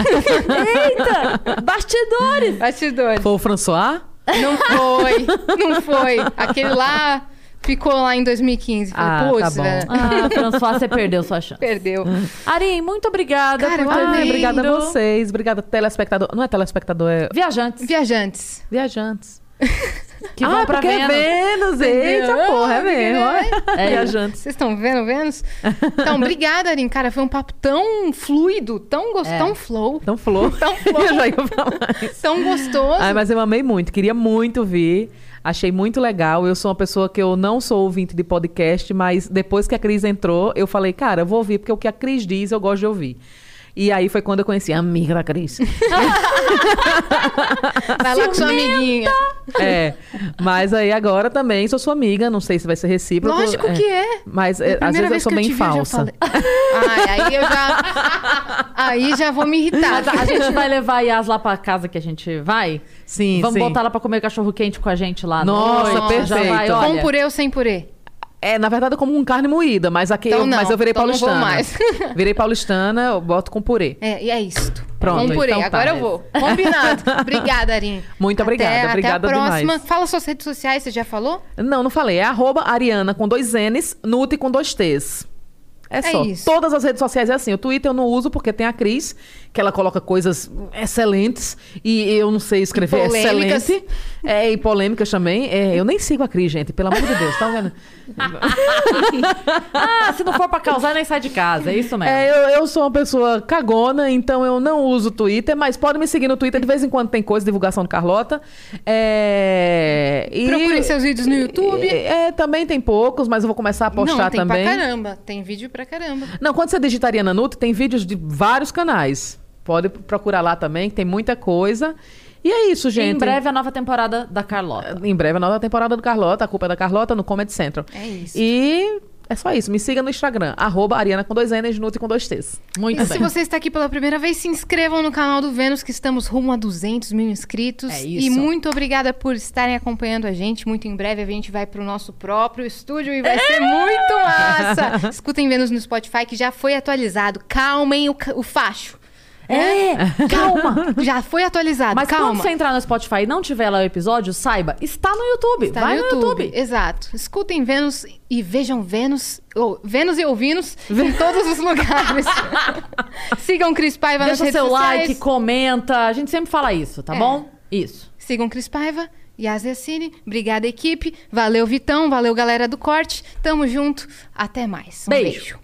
Eita! Bastidores! Bastidores. Foi o François? Não foi. Não foi. Aquele lá ficou lá em 2015. Falei, Ah, putz, tá bom. velho. Ah, François, você perdeu sua chance. Perdeu. Arim, muito obrigada Cara, por eu ter vindo. Obrigada a vocês. Obrigada, telespectador. Não é telespectador, é Viajantes Viajantes. viajantes. que ah, vão pra porque Vênus. é Vênus. Eita, Entendeu? porra, é Ah, mesmo. é. É. Viajantes. Vocês estão vendo, Vênus? Então, obrigada, Arin. Cara, foi um papo tão fluido, tão gostoso, É. tão flow, Então, flor. Tão flor. Eu já ia falar isso. tão gostoso. Ai, mas eu amei muito, queria muito vir. Achei muito legal. Eu sou uma pessoa que eu não sou ouvinte de podcast, mas depois que a Cris entrou, eu falei, cara, eu vou ouvir, porque o que a Cris diz, eu gosto de ouvir. E aí foi quando eu conheci a amiga da Cris. Vai lá com sua amiguinha. é. Mas aí agora também sou sua amiga, não sei se vai ser recíproco. Lógico que é. Mas Da é, às vezes eu sou que bem te vi, eu já falsa. falei. Ai, aí eu já. Aí já vou me irritar. Mas a gente vai levar a Yas lá pra casa que a gente vai. Sim, Vamos sim. botar ela pra comer cachorro quente com a gente lá. Nossa, noite. Já perfeito. vai, Com olha. purê ou sem purê? É, na verdade, eu como com carne moída, mas aqui Então eu, mas não, eu virei então não vou paulistana. mais. virei paulistana, eu boto com purê. É, e é isto. Pronto, Com purê. então tá. Agora eu vou. Combinado. Obrigada, Arin. Muito obrigada, Até, obrigada até a próxima. demais. Fala suas redes sociais, você já falou? Não, não falei. É arroba Ariana com dois N's, Nute com dois T's. É só. isso. Todas as redes sociais é assim. O Twitter eu não uso porque tem a Cris, que ela coloca coisas excelentes e eu não sei escrever excelente. É, e polêmicas também. É, eu nem sigo a Cris, gente, pelo amor de Deus, tá vendo? Ah, se não for pra causar, nem sai de casa. É isso mesmo. É, eu, eu sou uma pessoa cagona, então eu não uso o Twitter, mas pode me seguir no Twitter. De vez em quando tem coisa, divulgação do Carlota. É, e- Procurem seus vídeos no YouTube. É, também tem poucos, mas eu vou começar a postar não, tem também. pra caramba. Tem vídeo pra caramba. Não, quando você digita Ariana Nuto, tem vídeos de vários canais. Pode procurar lá também, que tem muita coisa. E é isso, gente. Em breve a nova temporada da Carlota. Em breve a nova temporada do Carlota, a culpa é da Carlota, no Comedy Central. É isso. E é só isso. Me siga no Instagram, arroba Ariana com dois N's, Nuto com dois T's. Muito E bem. se você está aqui pela primeira vez, se inscrevam no canal do Vênus, que estamos rumo a 200 mil inscritos. É isso. E muito obrigada por estarem acompanhando a gente. Muito em breve a gente vai pro nosso próprio estúdio e vai ser muito massa. Escutem Vênus no Spotify, que já foi atualizado. Calmem o, o facho. É, calma. Já foi atualizado, Mas calma. quando você entrar no Spotify e não tiver lá o episódio, saiba, está no YouTube. Está Vai no YouTube. Exato. Escutem Vênus e vejam Vênus, ou Vênus e ouvinos em todos os lugares. Sigam Cris Paiva nas Deixa redes seu sociais. like, comenta. A gente sempre fala isso, tá É. bom? Isso. Sigam Cris Paiva, Yas Yassine. Obrigada, equipe. Valeu, Vitão. Valeu, galera do corte. Tamo junto. Até mais. Um Beijo. beijo.